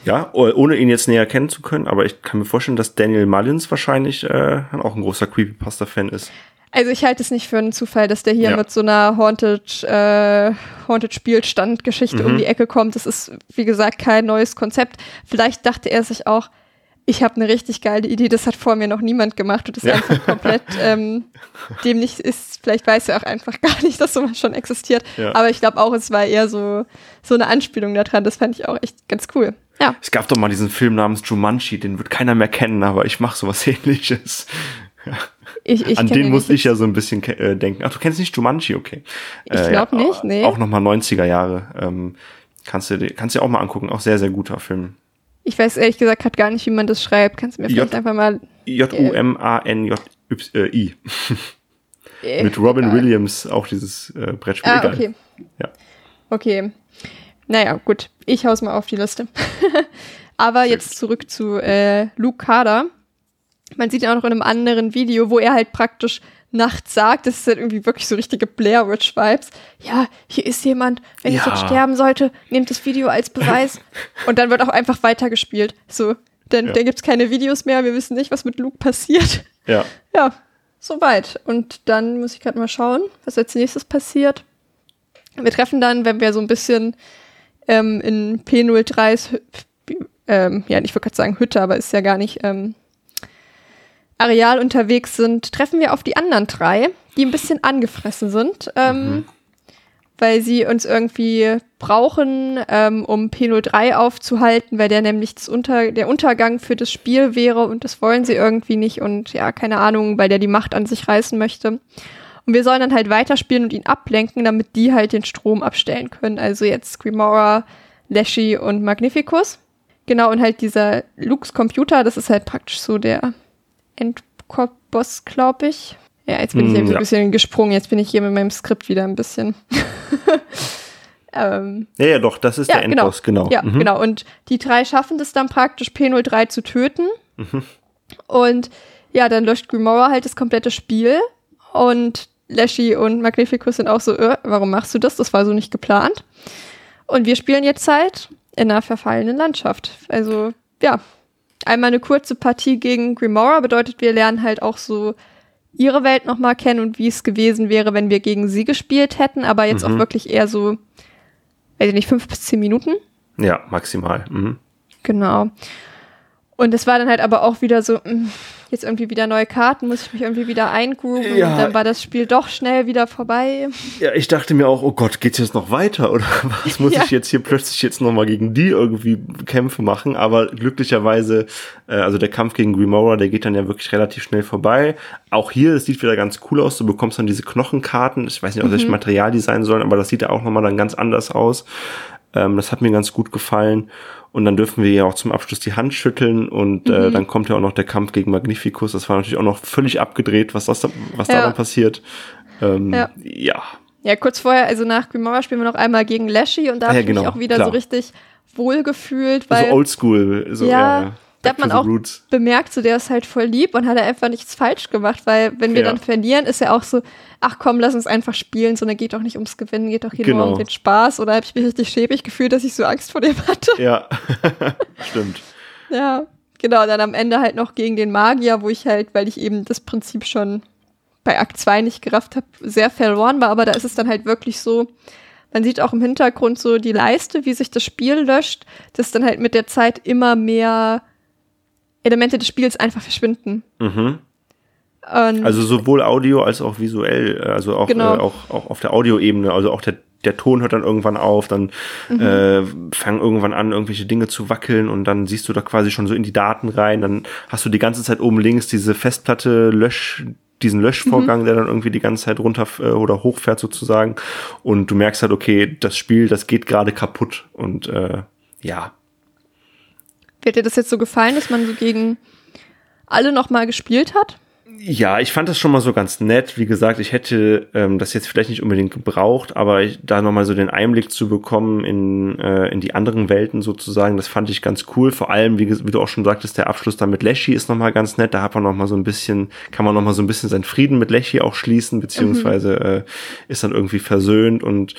Speaker 4: Ja, ohne ihn jetzt näher kennen zu können, aber ich kann mir vorstellen, dass Daniel Mullins wahrscheinlich äh, auch ein großer Creepypasta-Fan ist.
Speaker 3: Also ich halte es nicht für einen Zufall, dass der hier ja. mit so einer Haunted, äh, Haunted Spielstand-Geschichte mhm. um die Ecke kommt. Das ist, wie gesagt, kein neues Konzept. Vielleicht dachte er sich auch, ich habe eine richtig geile Idee, das hat vor mir noch niemand gemacht und das ja. einfach komplett ähm, dem nicht ist. Vielleicht weiß er auch einfach gar nicht, dass sowas schon existiert. Ja. Aber ich glaube auch, es war eher so, so eine Anspielung daran. Das fand ich auch echt ganz cool. Ja.
Speaker 4: Es gab doch mal diesen Film namens Jumanji, den wird keiner mehr kennen, aber ich mache sowas ähnliches. Ja. Ich, ich An den musste ich ja so ein bisschen äh, denken. Ach, du kennst nicht Jumanji, okay.
Speaker 3: Ich glaube äh, ja, nicht, nee.
Speaker 4: Auch nochmal 90er Jahre. Ähm, kannst du kannst dir auch mal angucken. Auch sehr, sehr guter Film.
Speaker 3: Ich weiß ehrlich gesagt gerade gar nicht, wie man das schreibt. Kannst du mir vielleicht einfach mal.
Speaker 4: J-U-M-A-N-J-Y. Äh, Mit Robin egal. Williams auch dieses äh, Brettspiel.
Speaker 3: Ah, okay. Ja. Okay. Naja, gut. Ich hau's mal auf die Liste. Aber Sehr jetzt gut. zurück zu äh, Luke Carter. Man sieht ja auch noch in einem anderen Video, wo er halt praktisch nachts sagt, das ist halt irgendwie wirklich so richtige Blair Witch Vibes. Ja, hier ist jemand, wenn ja. ich jetzt sterben sollte, nehmt das Video als Beweis. und dann wird auch einfach weitergespielt. So, denn ja. da gibt's keine Videos mehr, wir wissen nicht, was mit Luke passiert.
Speaker 4: Ja.
Speaker 3: Ja, soweit. Und dann muss ich gerade mal schauen, was als nächstes passiert. Wir treffen dann, wenn wir so ein bisschen ähm, in P03s, ähm, ja, ich würde gerade sagen Hütte, aber ist ja gar nicht ähm, Areal unterwegs sind, treffen wir auf die anderen drei, die ein bisschen angefressen sind, ähm, mhm. weil sie uns irgendwie brauchen, ähm, um P03 aufzuhalten, weil der nämlich das Unter der Untergang für das Spiel wäre und das wollen sie irgendwie nicht und ja, keine Ahnung, weil der die Macht an sich reißen möchte. Und wir sollen dann halt weiterspielen und ihn ablenken, damit die halt den Strom abstellen können. Also jetzt Screamora, Leshy und Magnificus. Genau, und halt dieser Lukes Computer, das ist halt praktisch so der Endboss, glaube ich. Ja, jetzt bin ich mm, eben ja. ein bisschen gesprungen. Jetzt bin ich hier mit meinem Skript wieder ein bisschen.
Speaker 4: ähm, ja, ja, doch, das ist ja, der Endboss, genau.
Speaker 3: genau. Ja, mhm. genau. Und die drei schaffen das dann praktisch, P03 zu töten. Mhm. Und ja, dann löscht Grimora halt das komplette Spiel. Und Leshy und Magnificus sind auch so, äh, warum machst du das? Das war so nicht geplant. Und wir spielen jetzt halt in einer verfallenen Landschaft. Also, ja, einmal eine kurze Partie gegen Grimora bedeutet, wir lernen halt auch so ihre Welt nochmal kennen und wie es gewesen wäre, wenn wir gegen sie gespielt hätten, aber jetzt mhm. auch wirklich eher so, weiß ich nicht, fünf bis zehn Minuten.
Speaker 4: Ja, maximal. Mhm.
Speaker 3: Genau. Und es war dann halt aber auch wieder so, mm, jetzt irgendwie wieder neue Karten, muss ich mich irgendwie wieder eingrooven ja. und dann war das Spiel doch schnell wieder vorbei.
Speaker 4: Ja, ich dachte mir auch, oh Gott, geht's jetzt noch weiter oder was muss ja. ich jetzt hier plötzlich jetzt nochmal gegen die irgendwie Kämpfe machen? Aber glücklicherweise, äh, also der Kampf gegen Grimora, der geht dann ja wirklich relativ schnell vorbei. Auch hier, es sieht wieder ganz cool aus, du bekommst dann diese Knochenkarten, ich weiß nicht, aus mhm. welchem Material die sein sollen, aber das sieht ja auch nochmal dann ganz anders aus. Ähm, das hat mir ganz gut gefallen. Und dann dürfen wir ja auch zum Abschluss die Hand schütteln und äh, mhm. äh, dann kommt ja auch noch der Kampf gegen Magnificus. Das war natürlich auch noch völlig abgedreht, was, das da, was ja. da dann passiert. Ähm, ja. ja.
Speaker 3: Ja, kurz vorher, also nach Grimora spielen wir noch einmal gegen Lashy und da ja, habe ich genau, mich auch wieder klar. so richtig wohlgefühlt. Weil,
Speaker 4: so oldschool. So,
Speaker 3: ja, ja, da hat man auch Roots. bemerkt, so der ist halt voll lieb und hat er einfach nichts falsch gemacht, weil wenn wir ja. dann verlieren, ist er auch so, ach komm, lass uns einfach spielen, sondern geht doch nicht ums Gewinnen, geht doch hier genau. nur um den Spaß. Oder habe ich mich richtig schäbig gefühlt, dass ich so Angst vor dem hatte.
Speaker 4: Ja, stimmt.
Speaker 3: Ja, genau, dann am Ende halt noch gegen den Magier, wo ich halt, weil ich eben das Prinzip schon bei Akt 2 nicht gerafft habe, sehr verloren war, aber da ist es dann halt wirklich so, man sieht auch im Hintergrund so die Leiste, wie sich das Spiel löscht, dass dann halt mit der Zeit immer mehr Elemente des Spiels einfach verschwinden.
Speaker 4: Mhm. Also sowohl Audio als auch visuell, äh, also auch,
Speaker 3: Genau.
Speaker 4: äh, auch, auch auf der Audioebene, also auch der, der Ton hört dann irgendwann auf, dann
Speaker 3: Mhm.
Speaker 4: äh, fangen irgendwann an, irgendwelche Dinge zu wackeln und dann siehst du da quasi schon so in die Daten rein, dann hast du die ganze Zeit oben links diese Festplatte Lösch, diesen
Speaker 3: Mhm.
Speaker 4: Löschvorgang, der dann irgendwie die ganze Zeit runter äh, oder hochfährt sozusagen und du merkst halt, okay, das Spiel, das geht gerade kaputt und äh, ja,
Speaker 3: Wird dir das jetzt so gefallen, dass man so gegen alle nochmal gespielt hat?
Speaker 4: Ja, ich fand das schon mal so ganz nett. Wie gesagt, ich hätte ähm, das jetzt vielleicht nicht unbedingt gebraucht, aber ich, da nochmal so den Einblick zu bekommen in, äh, in die anderen Welten sozusagen, das fand ich ganz cool. Vor allem, wie, wie du auch schon sagtest, der Abschluss da mit Leshy ist nochmal ganz nett. Da hat man nochmal so ein bisschen, kann man nochmal so ein bisschen seinen Frieden mit Leshy auch schließen, beziehungsweise äh, ist dann irgendwie versöhnt. Und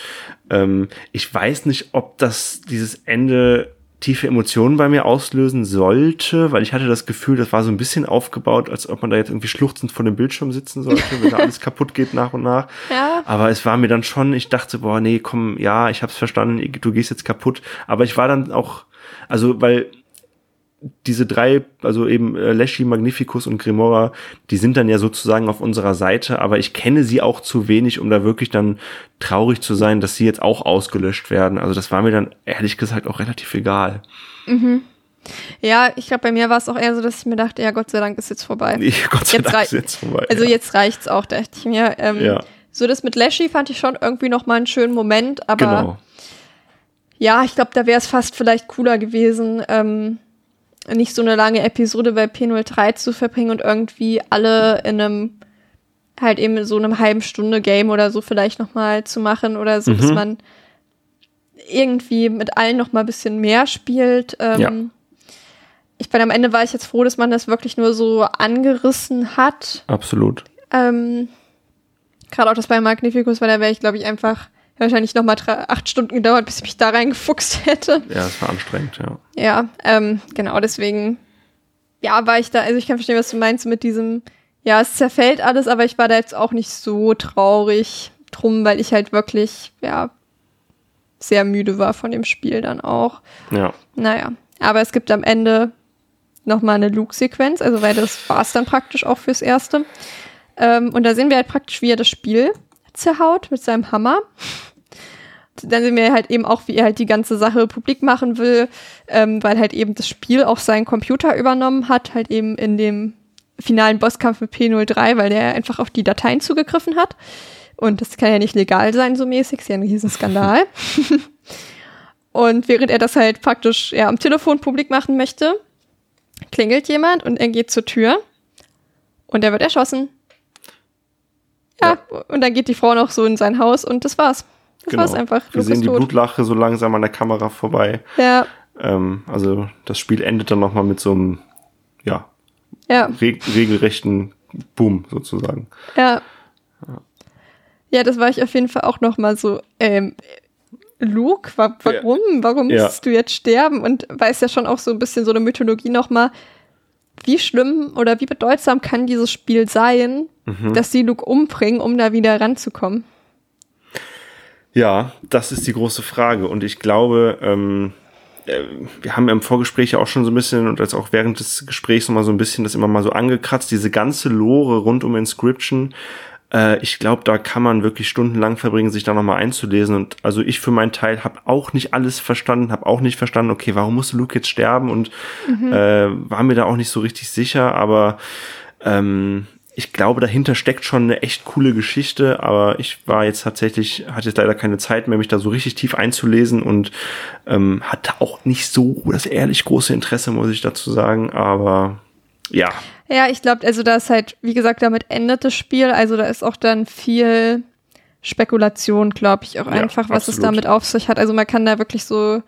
Speaker 4: ähm, ich weiß nicht, ob das dieses Ende tiefe Emotionen bei mir auslösen sollte, weil ich hatte das Gefühl, das war so ein bisschen aufgebaut, als ob man da jetzt irgendwie schluchzend vor dem Bildschirm sitzen sollte, wenn da alles kaputt geht nach und nach.
Speaker 3: Ja.
Speaker 4: Aber es war mir dann schon, ich dachte, boah, nee, komm, ja, ich hab's verstanden, du gehst jetzt kaputt. Aber ich war dann auch, also, weil diese drei, also eben äh, Leshy, Magnificus und Grimora, die sind dann ja sozusagen auf unserer Seite, aber ich kenne sie auch zu wenig, um da wirklich dann traurig zu sein, dass sie jetzt auch ausgelöscht werden. Also das war mir dann ehrlich gesagt auch relativ egal.
Speaker 3: Ja, ich glaube, bei mir war es auch eher so, dass ich mir dachte, ja, Gott sei Dank ist jetzt vorbei.
Speaker 4: Nee, Gott sei
Speaker 3: Jetzt
Speaker 4: Dank ist jetzt vorbei.
Speaker 3: Also
Speaker 4: ja.
Speaker 3: jetzt reicht's auch, dachte ich mir. Ähm,
Speaker 4: Ja.
Speaker 3: So das mit Lashy fand ich schon irgendwie noch mal einen schönen Moment, aber
Speaker 4: Genau.
Speaker 3: ja, ich glaube, da wäre es fast vielleicht cooler gewesen, ähm, nicht so eine lange Episode bei P03 zu verbringen und irgendwie alle in einem halt eben so einem halben Stunde Game oder so vielleicht noch mal zu machen oder so, dass
Speaker 4: Mhm.
Speaker 3: man irgendwie mit allen noch mal ein bisschen mehr spielt. Ähm,
Speaker 4: Ja.
Speaker 3: Ich bin am Ende war ich jetzt froh, dass man das wirklich nur so angerissen hat.
Speaker 4: Absolut.
Speaker 3: Ähm, Gerade auch das bei Magnificus, weil da wäre ich, glaube ich, einfach wahrscheinlich noch mal drei- acht Stunden gedauert, bis ich mich da reingefuchst hätte.
Speaker 4: Ja, es war anstrengend, ja.
Speaker 3: Ja, ähm, genau, deswegen, ja, war ich da, also ich kann verstehen, was du meinst mit diesem, ja, es zerfällt alles, aber ich war da jetzt auch nicht so traurig drum, weil ich halt wirklich, ja, sehr müde war von dem Spiel dann auch.
Speaker 4: Ja.
Speaker 3: Naja, aber es gibt am Ende noch mal eine Luke-Sequenz, also weil das war es dann praktisch auch fürs Erste. Ähm, und da sehen wir halt praktisch, wie er das Spiel zerhaut mit seinem Hammer. Dann sehen wir halt eben auch, wie er halt die ganze Sache publik machen will, ähm, weil halt eben das Spiel auch seinen Computer übernommen hat, halt eben in dem finalen Bosskampf mit P03, weil der einfach auf die Dateien zugegriffen hat. Und das kann ja nicht legal sein, so mäßig, ist ja ein Riesenskandal. Und während er das halt praktisch ja, am Telefon publik machen möchte, klingelt jemand und er geht zur Tür und er wird erschossen. Ja, und dann geht die Frau noch so in sein Haus und das war's. Das war's einfach.
Speaker 4: Genau. Wir
Speaker 3: Luke
Speaker 4: sehen die
Speaker 3: tot.
Speaker 4: Blutlache so langsam an der Kamera vorbei.
Speaker 3: Ja,
Speaker 4: Ähm, also das Spiel endet dann nochmal mit so einem, ja,
Speaker 3: ja,
Speaker 4: re regelrechten Boom sozusagen.
Speaker 3: ja. Ja, das war ich auf jeden Fall auch noch mal so, ähm, Luke, wa warum? Warum
Speaker 4: Ja.
Speaker 3: musst du jetzt sterben? Und weiß ja schon auch so ein bisschen so eine Mythologie noch mal, wie schlimm oder wie bedeutsam kann dieses Spiel sein,
Speaker 4: Mhm.
Speaker 3: dass sie Luke umbringen, um da wieder ranzukommen?
Speaker 4: Ja, das ist die große Frage. Und ich glaube, ähm, äh, wir haben im Vorgespräch ja auch schon so ein bisschen und als auch während des Gesprächs noch mal so ein bisschen das immer mal so angekratzt, diese ganze Lore rund um Inscription. Äh, ich glaube, da kann man wirklich stundenlang verbringen, sich da noch mal einzulesen. Und also ich für meinen Teil habe auch nicht alles verstanden, habe auch nicht verstanden, okay, warum musste Luke jetzt sterben und äh, war mir da auch nicht so richtig sicher. Aber ähm, ich glaube, dahinter steckt schon eine echt coole Geschichte, aber ich war jetzt tatsächlich, hatte jetzt leider keine Zeit mehr, mich da so richtig tief einzulesen und ähm, hatte auch nicht so das ehrlich große Interesse, muss ich dazu sagen. Aber ja,
Speaker 3: Ja, ich glaube, also da ist halt, wie gesagt, damit endet das Spiel. Also da ist auch dann viel Spekulation, glaube ich, auch
Speaker 4: Ja,
Speaker 3: einfach, was es
Speaker 4: absolut.
Speaker 3: damit auf sich hat. Also man kann da wirklich so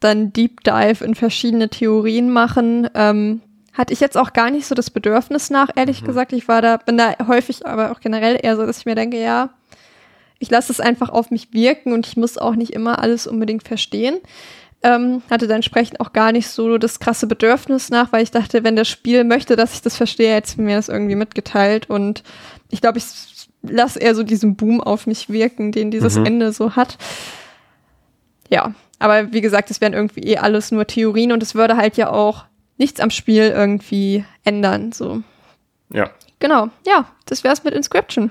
Speaker 3: dann Deep Dive in verschiedene Theorien machen. Ähm, hatte ich jetzt auch gar nicht so das Bedürfnis nach, ehrlich gesagt. Ich war da, bin da häufig, aber auch generell eher so, dass ich mir denke, ja, ich lasse es einfach auf mich wirken und ich muss auch nicht immer alles unbedingt verstehen. Ähm, hatte dann entsprechend auch gar nicht so das krasse Bedürfnis nach, weil ich dachte, wenn das Spiel möchte, dass ich das verstehe, hätte es mir das irgendwie mitgeteilt. Und ich glaube, ich lasse eher so diesen Boom auf mich wirken, den dieses
Speaker 4: Mhm.
Speaker 3: Ende so hat. ja, aber wie gesagt, es wären irgendwie eh alles nur Theorien und es würde halt ja auch nichts am Spiel irgendwie ändern. So.
Speaker 4: Ja.
Speaker 3: Genau, ja, das wär's mit Inscription.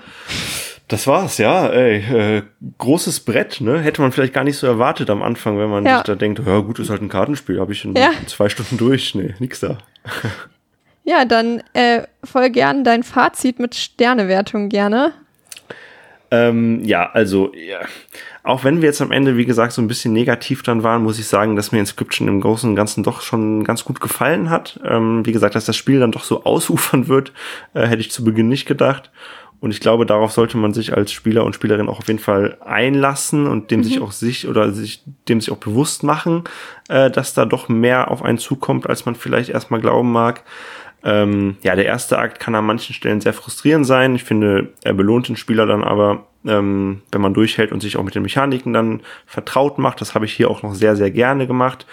Speaker 4: Das war's, ja. Ey, äh, großes Brett, ne? Hätte man vielleicht gar nicht so erwartet am Anfang, wenn man
Speaker 3: Ja.
Speaker 4: sich da denkt, ja gut, ist halt ein Kartenspiel, habe ich in
Speaker 3: Ja.
Speaker 4: zwei Stunden durch. Nee, nix da.
Speaker 3: Ja, dann äh, voll gern dein Fazit mit Sternewertung gerne.
Speaker 4: Ähm, ja, also, ja. auch wenn wir jetzt am Ende, wie gesagt, so ein bisschen negativ dann waren, muss ich sagen, dass mir Inscription im Großen und Ganzen doch schon ganz gut gefallen hat. Ähm, wie gesagt, dass das Spiel dann doch so ausufern wird, äh, hätte ich zu Beginn nicht gedacht. Und ich glaube, darauf sollte man sich als Spieler und Spielerin auch auf jeden Fall einlassen und dem sich auch sich oder sich dem sich auch bewusst machen, äh, dass da doch mehr auf einen zukommt, als man vielleicht erstmal glauben mag. Ähm, ja, der erste Akt kann an manchen Stellen sehr frustrierend sein. Ich finde, er belohnt den Spieler dann aber, ähm, wenn man durchhält und sich auch mit den Mechaniken dann vertraut macht. Das habe ich hier auch noch sehr, sehr gerne gemacht.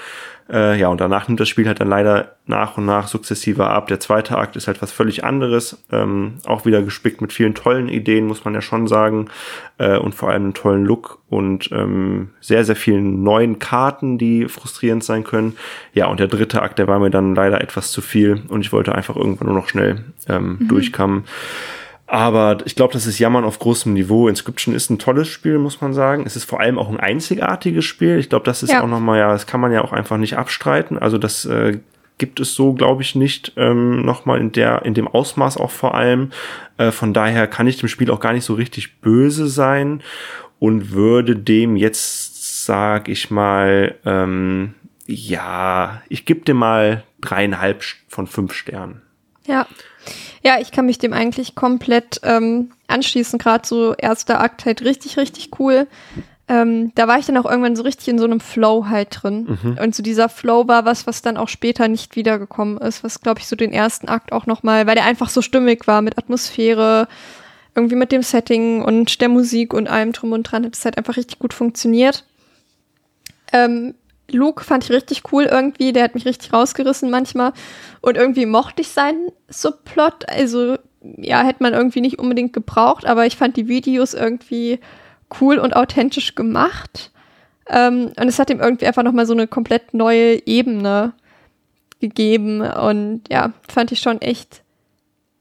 Speaker 4: Äh, ja, und danach nimmt das Spiel halt dann leider nach und nach sukzessiver ab. Der zweite Akt ist halt was völlig anderes. Ähm, auch wieder gespickt mit vielen tollen Ideen, muss man ja schon sagen. Äh, und vor allem einen tollen Look und ähm, sehr, sehr vielen neuen Karten, die frustrierend sein können. Ja, und der dritte Akt, der war mir dann leider etwas zu viel und ich wollte einfach irgendwann nur noch schnell ähm, durchkommen. Aber ich glaube, das ist Jammern auf großem Niveau. Inscription ist ein tolles Spiel, muss man sagen. Es ist vor allem auch ein einzigartiges Spiel. Ich glaube, das ist
Speaker 3: Ja.
Speaker 4: auch nochmal, ja, das kann man ja auch einfach nicht abstreiten. Also das äh, gibt es so, glaube ich, nicht ähm, nochmal in der, in dem Ausmaß auch vor allem. Äh, von daher kann ich dem Spiel auch gar nicht so richtig böse sein und würde dem jetzt, sag ich mal, ähm, ja, ich gebe dem mal dreieinhalb von fünf Sternen.
Speaker 3: Ja. Ja, ich kann mich dem eigentlich komplett ähm, anschließen. Gerade so erster Akt halt richtig, richtig cool. Ähm, da war ich dann auch irgendwann so richtig in so einem Flow halt drin. Und so dieser Flow war was, was dann auch später nicht wiedergekommen ist, was glaube ich so den ersten Akt auch nochmal, weil der einfach so stimmig war mit Atmosphäre, irgendwie mit dem Setting und der Musik und allem drum und dran, hat es halt einfach richtig gut funktioniert. Ähm, Luke fand ich richtig cool irgendwie, der hat mich richtig rausgerissen manchmal. Und irgendwie mochte ich seinen Subplot. Also, ja, hätte man irgendwie nicht unbedingt gebraucht, aber ich fand die Videos irgendwie cool und authentisch gemacht. Ähm, und es hat ihm irgendwie einfach nochmal so eine komplett neue Ebene gegeben. Und ja, fand ich schon echt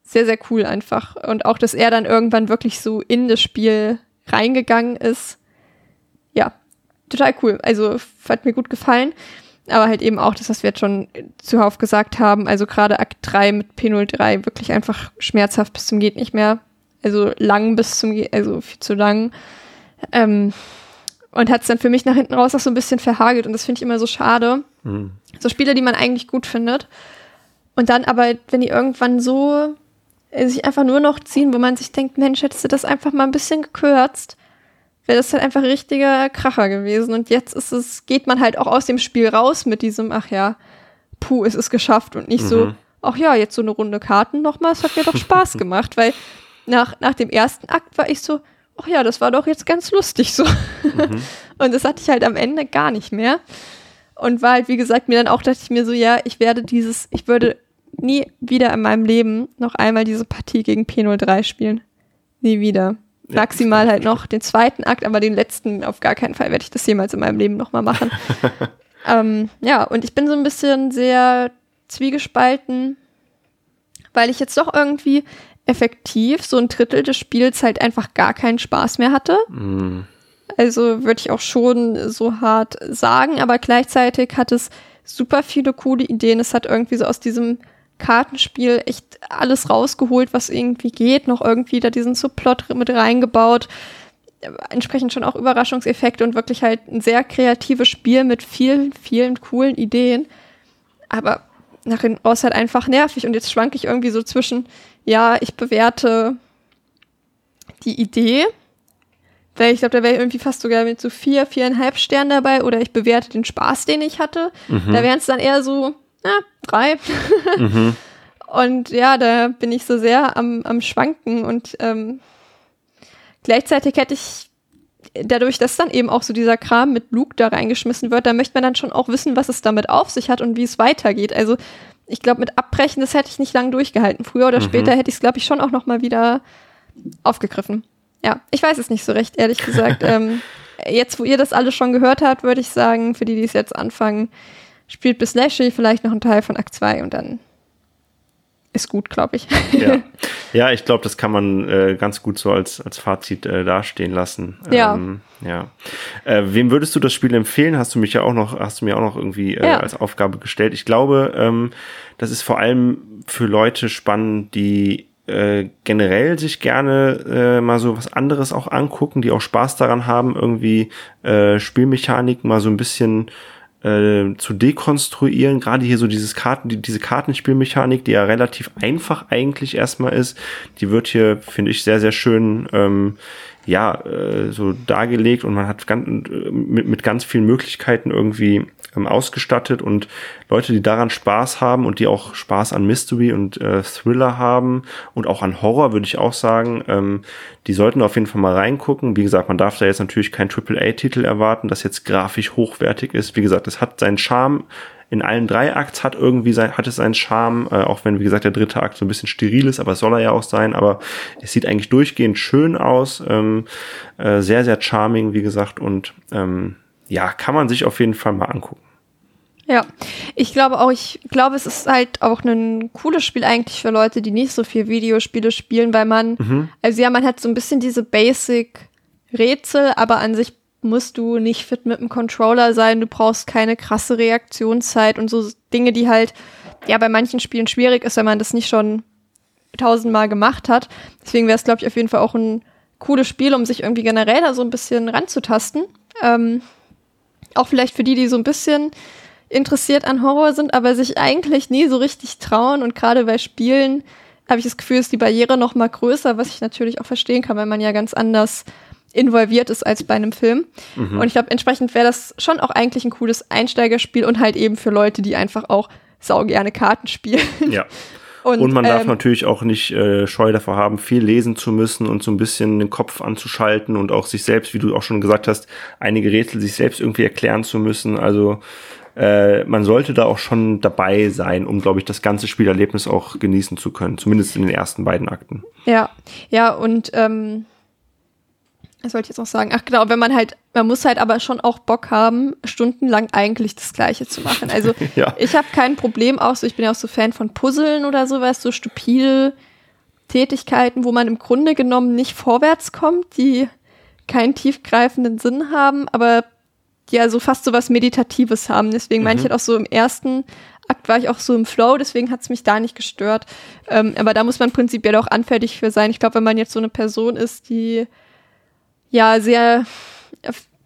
Speaker 3: sehr, sehr cool einfach. Und auch, dass er dann irgendwann wirklich so in das Spiel reingegangen ist. Total cool. Also hat mir gut gefallen. Aber halt eben auch das, was wir jetzt schon zuhauf gesagt haben. Also gerade Akt 3 mit P03 wirklich einfach schmerzhaft bis zum geht nicht mehr. Also lang bis zum Ge also viel zu lang. Ähm, und hat es dann für mich nach hinten raus auch so ein bisschen verhagelt. Und das finde ich immer so schade. So Spiele, die man eigentlich gut findet. Und dann aber, wenn die irgendwann so äh, sich einfach nur noch ziehen, wo man sich denkt, Mensch, hättest du das einfach mal ein bisschen gekürzt, wäre das halt einfach ein richtiger Kracher gewesen. Und jetzt ist es, geht man halt auch aus dem Spiel raus mit diesem, ach ja, puh, es ist geschafft und nicht so, ach ja, jetzt so eine Runde Karten nochmal, es hat mir doch Spaß gemacht, weil nach, nach dem ersten Akt war ich so, ach ja, das war doch jetzt ganz lustig so. Und das hatte ich halt am Ende gar nicht mehr. Und war halt, wie gesagt, mir dann auch, dachte ich mir so, ja, ich werde dieses, ich würde nie wieder in meinem Leben noch einmal diese Partie gegen P03 spielen. Nie wieder.
Speaker 4: Ja,
Speaker 3: Maximal halt noch den zweiten Akt, aber den letzten auf gar keinen Fall werde ich das jemals in meinem Leben nochmal machen. ähm, ja, und ich bin so ein bisschen sehr zwiegespalten, weil ich jetzt doch irgendwie effektiv so ein Drittel des Spiels halt einfach gar keinen Spaß mehr hatte. Also würde ich auch schon so hart sagen, aber gleichzeitig hat es super viele coole Ideen. Es hat irgendwie so aus diesem Kartenspiel echt alles rausgeholt, was irgendwie geht, noch irgendwie da diesen Subplot mit reingebaut. Entsprechend schon auch Überraschungseffekte und wirklich halt ein sehr kreatives Spiel mit vielen, vielen coolen Ideen. Aber nach hinten raus halt einfach nervig. Und jetzt schwanke ich irgendwie so zwischen, ja, ich bewerte die Idee, weil ich glaube, da wäre ich irgendwie fast sogar mit so vier, viereinhalb Sternen dabei oder ich bewerte den Spaß, den ich hatte. Da wären es dann eher so, ja, drei. Und ja, da bin ich so sehr am, am Schwanken und ähm, gleichzeitig hätte ich dadurch, dass dann eben auch so dieser Kram mit Luke da reingeschmissen wird, da möchte man dann schon auch wissen, was es damit auf sich hat und wie es weitergeht. Also ich glaube, mit Abbrechen, das hätte ich nicht lange durchgehalten. Früher oder später hätte ich es, glaube ich, schon auch noch mal wieder aufgegriffen. Ja, ich weiß es nicht so recht, ehrlich gesagt. ähm, jetzt, wo ihr das alles schon gehört habt, würde ich sagen, für die, die es jetzt anfangen, spielt bis Lashley vielleicht noch einen Teil von Akt 2 und dann ist gut, glaube ich.
Speaker 4: Ja, ja ich glaube, das kann man äh, ganz gut so als, als Fazit äh, dastehen lassen.
Speaker 3: Ja.
Speaker 4: Ähm, ja. Äh, wem würdest du das Spiel empfehlen? Hast du mich ja auch noch, hast du mir auch noch irgendwie äh,
Speaker 3: Ja.
Speaker 4: als Aufgabe gestellt. Ich glaube, ähm, das ist vor allem für Leute spannend, die äh, generell sich gerne äh, mal so was anderes auch angucken, die auch Spaß daran haben, irgendwie äh, Spielmechanik mal so ein bisschen äh, zu dekonstruieren. Gerade hier so dieses Karten, die, diese Kartenspielmechanik, die ja relativ einfach eigentlich erstmal ist, die wird hier, finde ich, sehr, sehr schön ähm, ja, äh, so dargelegt und man hat ganz, mit, mit ganz vielen Möglichkeiten irgendwie ähm, ausgestattet und Leute, die daran Spaß haben und die auch Spaß an Mystery und äh, Thriller haben und auch an Horror, würde ich auch sagen, ähm, die sollten auf jeden Fall mal reingucken. Wie gesagt, man darf da jetzt natürlich keinen AAA-Titel erwarten, das jetzt grafisch hochwertig ist. Wie gesagt, es hat seinen Charme. In allen drei Akts hat irgendwie sein, hat es seinen Charme, äh, auch wenn, wie gesagt, der dritte Akt so ein bisschen steril ist, aber es soll er ja auch sein, aber es sieht eigentlich durchgehend schön aus, ähm, äh, sehr, sehr charming, wie gesagt, und ähm, ja, kann man sich auf jeden Fall mal angucken.
Speaker 3: Ja, ich glaube auch, ich glaube, es ist halt auch ein cooles Spiel eigentlich für Leute, die nicht so viel Videospiele spielen, weil man, also ja, man hat so ein bisschen diese Basic-Rätsel, aber an sich musst du nicht fit mit dem Controller sein, du brauchst keine krasse Reaktionszeit und so Dinge, die halt, ja, bei manchen Spielen schwierig ist, wenn man das nicht schon tausendmal gemacht hat. Deswegen wäre es, glaube ich, auf jeden Fall auch ein cooles Spiel, um sich irgendwie generell da so ein bisschen ranzutasten. Ähm, auch vielleicht für die, die so ein bisschen interessiert an Horror sind, aber sich eigentlich nie so richtig trauen. Und gerade bei Spielen habe ich das Gefühl, ist die Barriere noch mal größer, was ich natürlich auch verstehen kann, weil man ja ganz anders involviert ist als bei einem Film. Und ich glaube, entsprechend wäre das schon auch eigentlich ein cooles Einsteigerspiel und halt eben für Leute, die einfach auch sau gerne Karten spielen.
Speaker 4: Ja. Und, man darf
Speaker 3: ähm,
Speaker 4: natürlich auch nicht äh, Scheu davor haben, viel lesen zu müssen und so ein bisschen den Kopf anzuschalten und auch sich selbst, wie du auch schon gesagt hast, einige Rätsel sich selbst irgendwie erklären zu müssen. Also äh, man sollte da auch schon dabei sein, um, glaube ich, das ganze Spielerlebnis auch genießen zu können. Zumindest in den ersten beiden Akten.
Speaker 3: Ja, ja, und ähm, was wollte ich jetzt noch sagen? Ach genau, wenn man halt, man muss halt aber schon auch Bock haben, stundenlang eigentlich das Gleiche zu machen. Also
Speaker 4: Ja.
Speaker 3: ich habe kein Problem auch so, ich bin ja auch so Fan von Puzzeln oder sowas, so stupide Tätigkeiten, wo man im Grunde genommen nicht vorwärts kommt, die keinen tiefgreifenden Sinn haben, aber ja so fast so was Meditatives haben. Deswegen meine ich halt auch so im ersten Akt war ich auch so im Flow, deswegen hat es mich da nicht gestört. Ähm, aber da muss man prinzipiell auch anfällig für sein. Ich glaube, wenn man jetzt so eine Person ist, die ja sehr,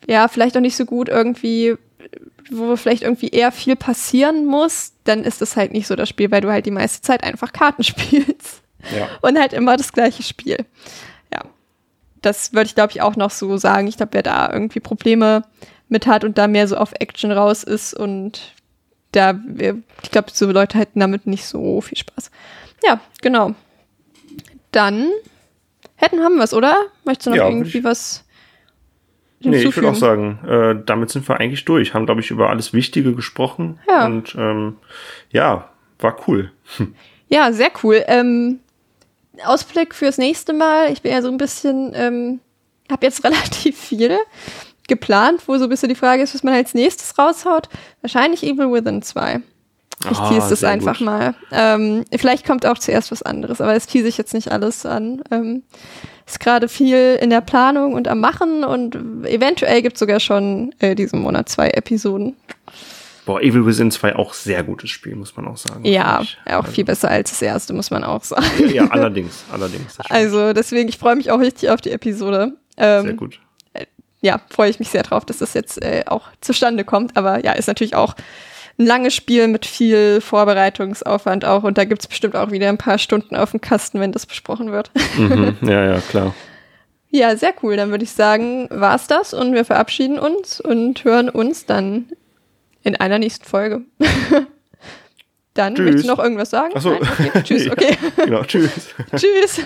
Speaker 3: ja, vielleicht auch nicht so gut irgendwie, wo vielleicht irgendwie eher viel passieren muss, dann ist das halt nicht so das Spiel, weil du halt die meiste Zeit einfach Karten spielst.
Speaker 4: Ja.
Speaker 3: Und halt immer das gleiche Spiel. Ja. Das würde ich, glaube ich, auch noch so sagen. Ich glaube, wer da irgendwie Probleme mit hat und da mehr so auf Action raus ist und da, ich glaube, so Leute hätten damit nicht so viel Spaß. Ja, genau. Dann hätten haben wir es, oder? Möchtest du noch
Speaker 4: Ja,
Speaker 3: irgendwie
Speaker 4: ich-
Speaker 3: was
Speaker 4: Nee, ich
Speaker 3: hinzufügen?
Speaker 4: würde auch sagen, äh, damit sind wir eigentlich durch. Haben, glaube ich, über alles Wichtige gesprochen.
Speaker 3: Ja.
Speaker 4: Und ähm, ja, war cool.
Speaker 3: Ja, sehr cool. Ähm, Ausblick fürs nächste Mal. Ich bin ja so ein bisschen, ähm, habe jetzt relativ viel geplant, wo so ein bisschen die Frage ist, was man als nächstes raushaut. Wahrscheinlich Evil Within 2. Ich
Speaker 4: Ah,
Speaker 3: tease das einfach
Speaker 4: gut.
Speaker 3: mal. Ähm, vielleicht kommt auch zuerst was anderes, aber das tease ich jetzt nicht alles an. Ähm, ist gerade viel in der Planung und am Machen und eventuell gibt es sogar schon äh, diesen Monat zwei Episoden.
Speaker 4: Boah, Evil Within 2 auch sehr gutes Spiel, muss man auch sagen.
Speaker 3: Ja, auch viel besser als das erste, muss man auch sagen.
Speaker 4: Also, ja, allerdings, allerdings.
Speaker 3: Also deswegen, ich freue mich auch richtig auf die Episode. Ähm,
Speaker 4: sehr gut.
Speaker 3: Ja, freue ich mich sehr drauf, dass das jetzt äh, auch zustande kommt. Aber ja, ist natürlich auch ein langes Spiel mit viel Vorbereitungsaufwand auch. Und da gibt's bestimmt auch wieder ein paar Stunden auf dem Kasten, wenn das besprochen wird.
Speaker 4: Mhm, ja, ja, klar.
Speaker 3: ja, sehr cool. Dann würde ich sagen, war's das und wir verabschieden uns und hören uns dann in einer nächsten Folge. dann
Speaker 4: Tschüss.
Speaker 3: möchtest du noch irgendwas sagen?
Speaker 4: Ach so.
Speaker 3: Nein? Okay. Tschüss, okay.
Speaker 4: Genau, tschüss.
Speaker 3: Tschüss.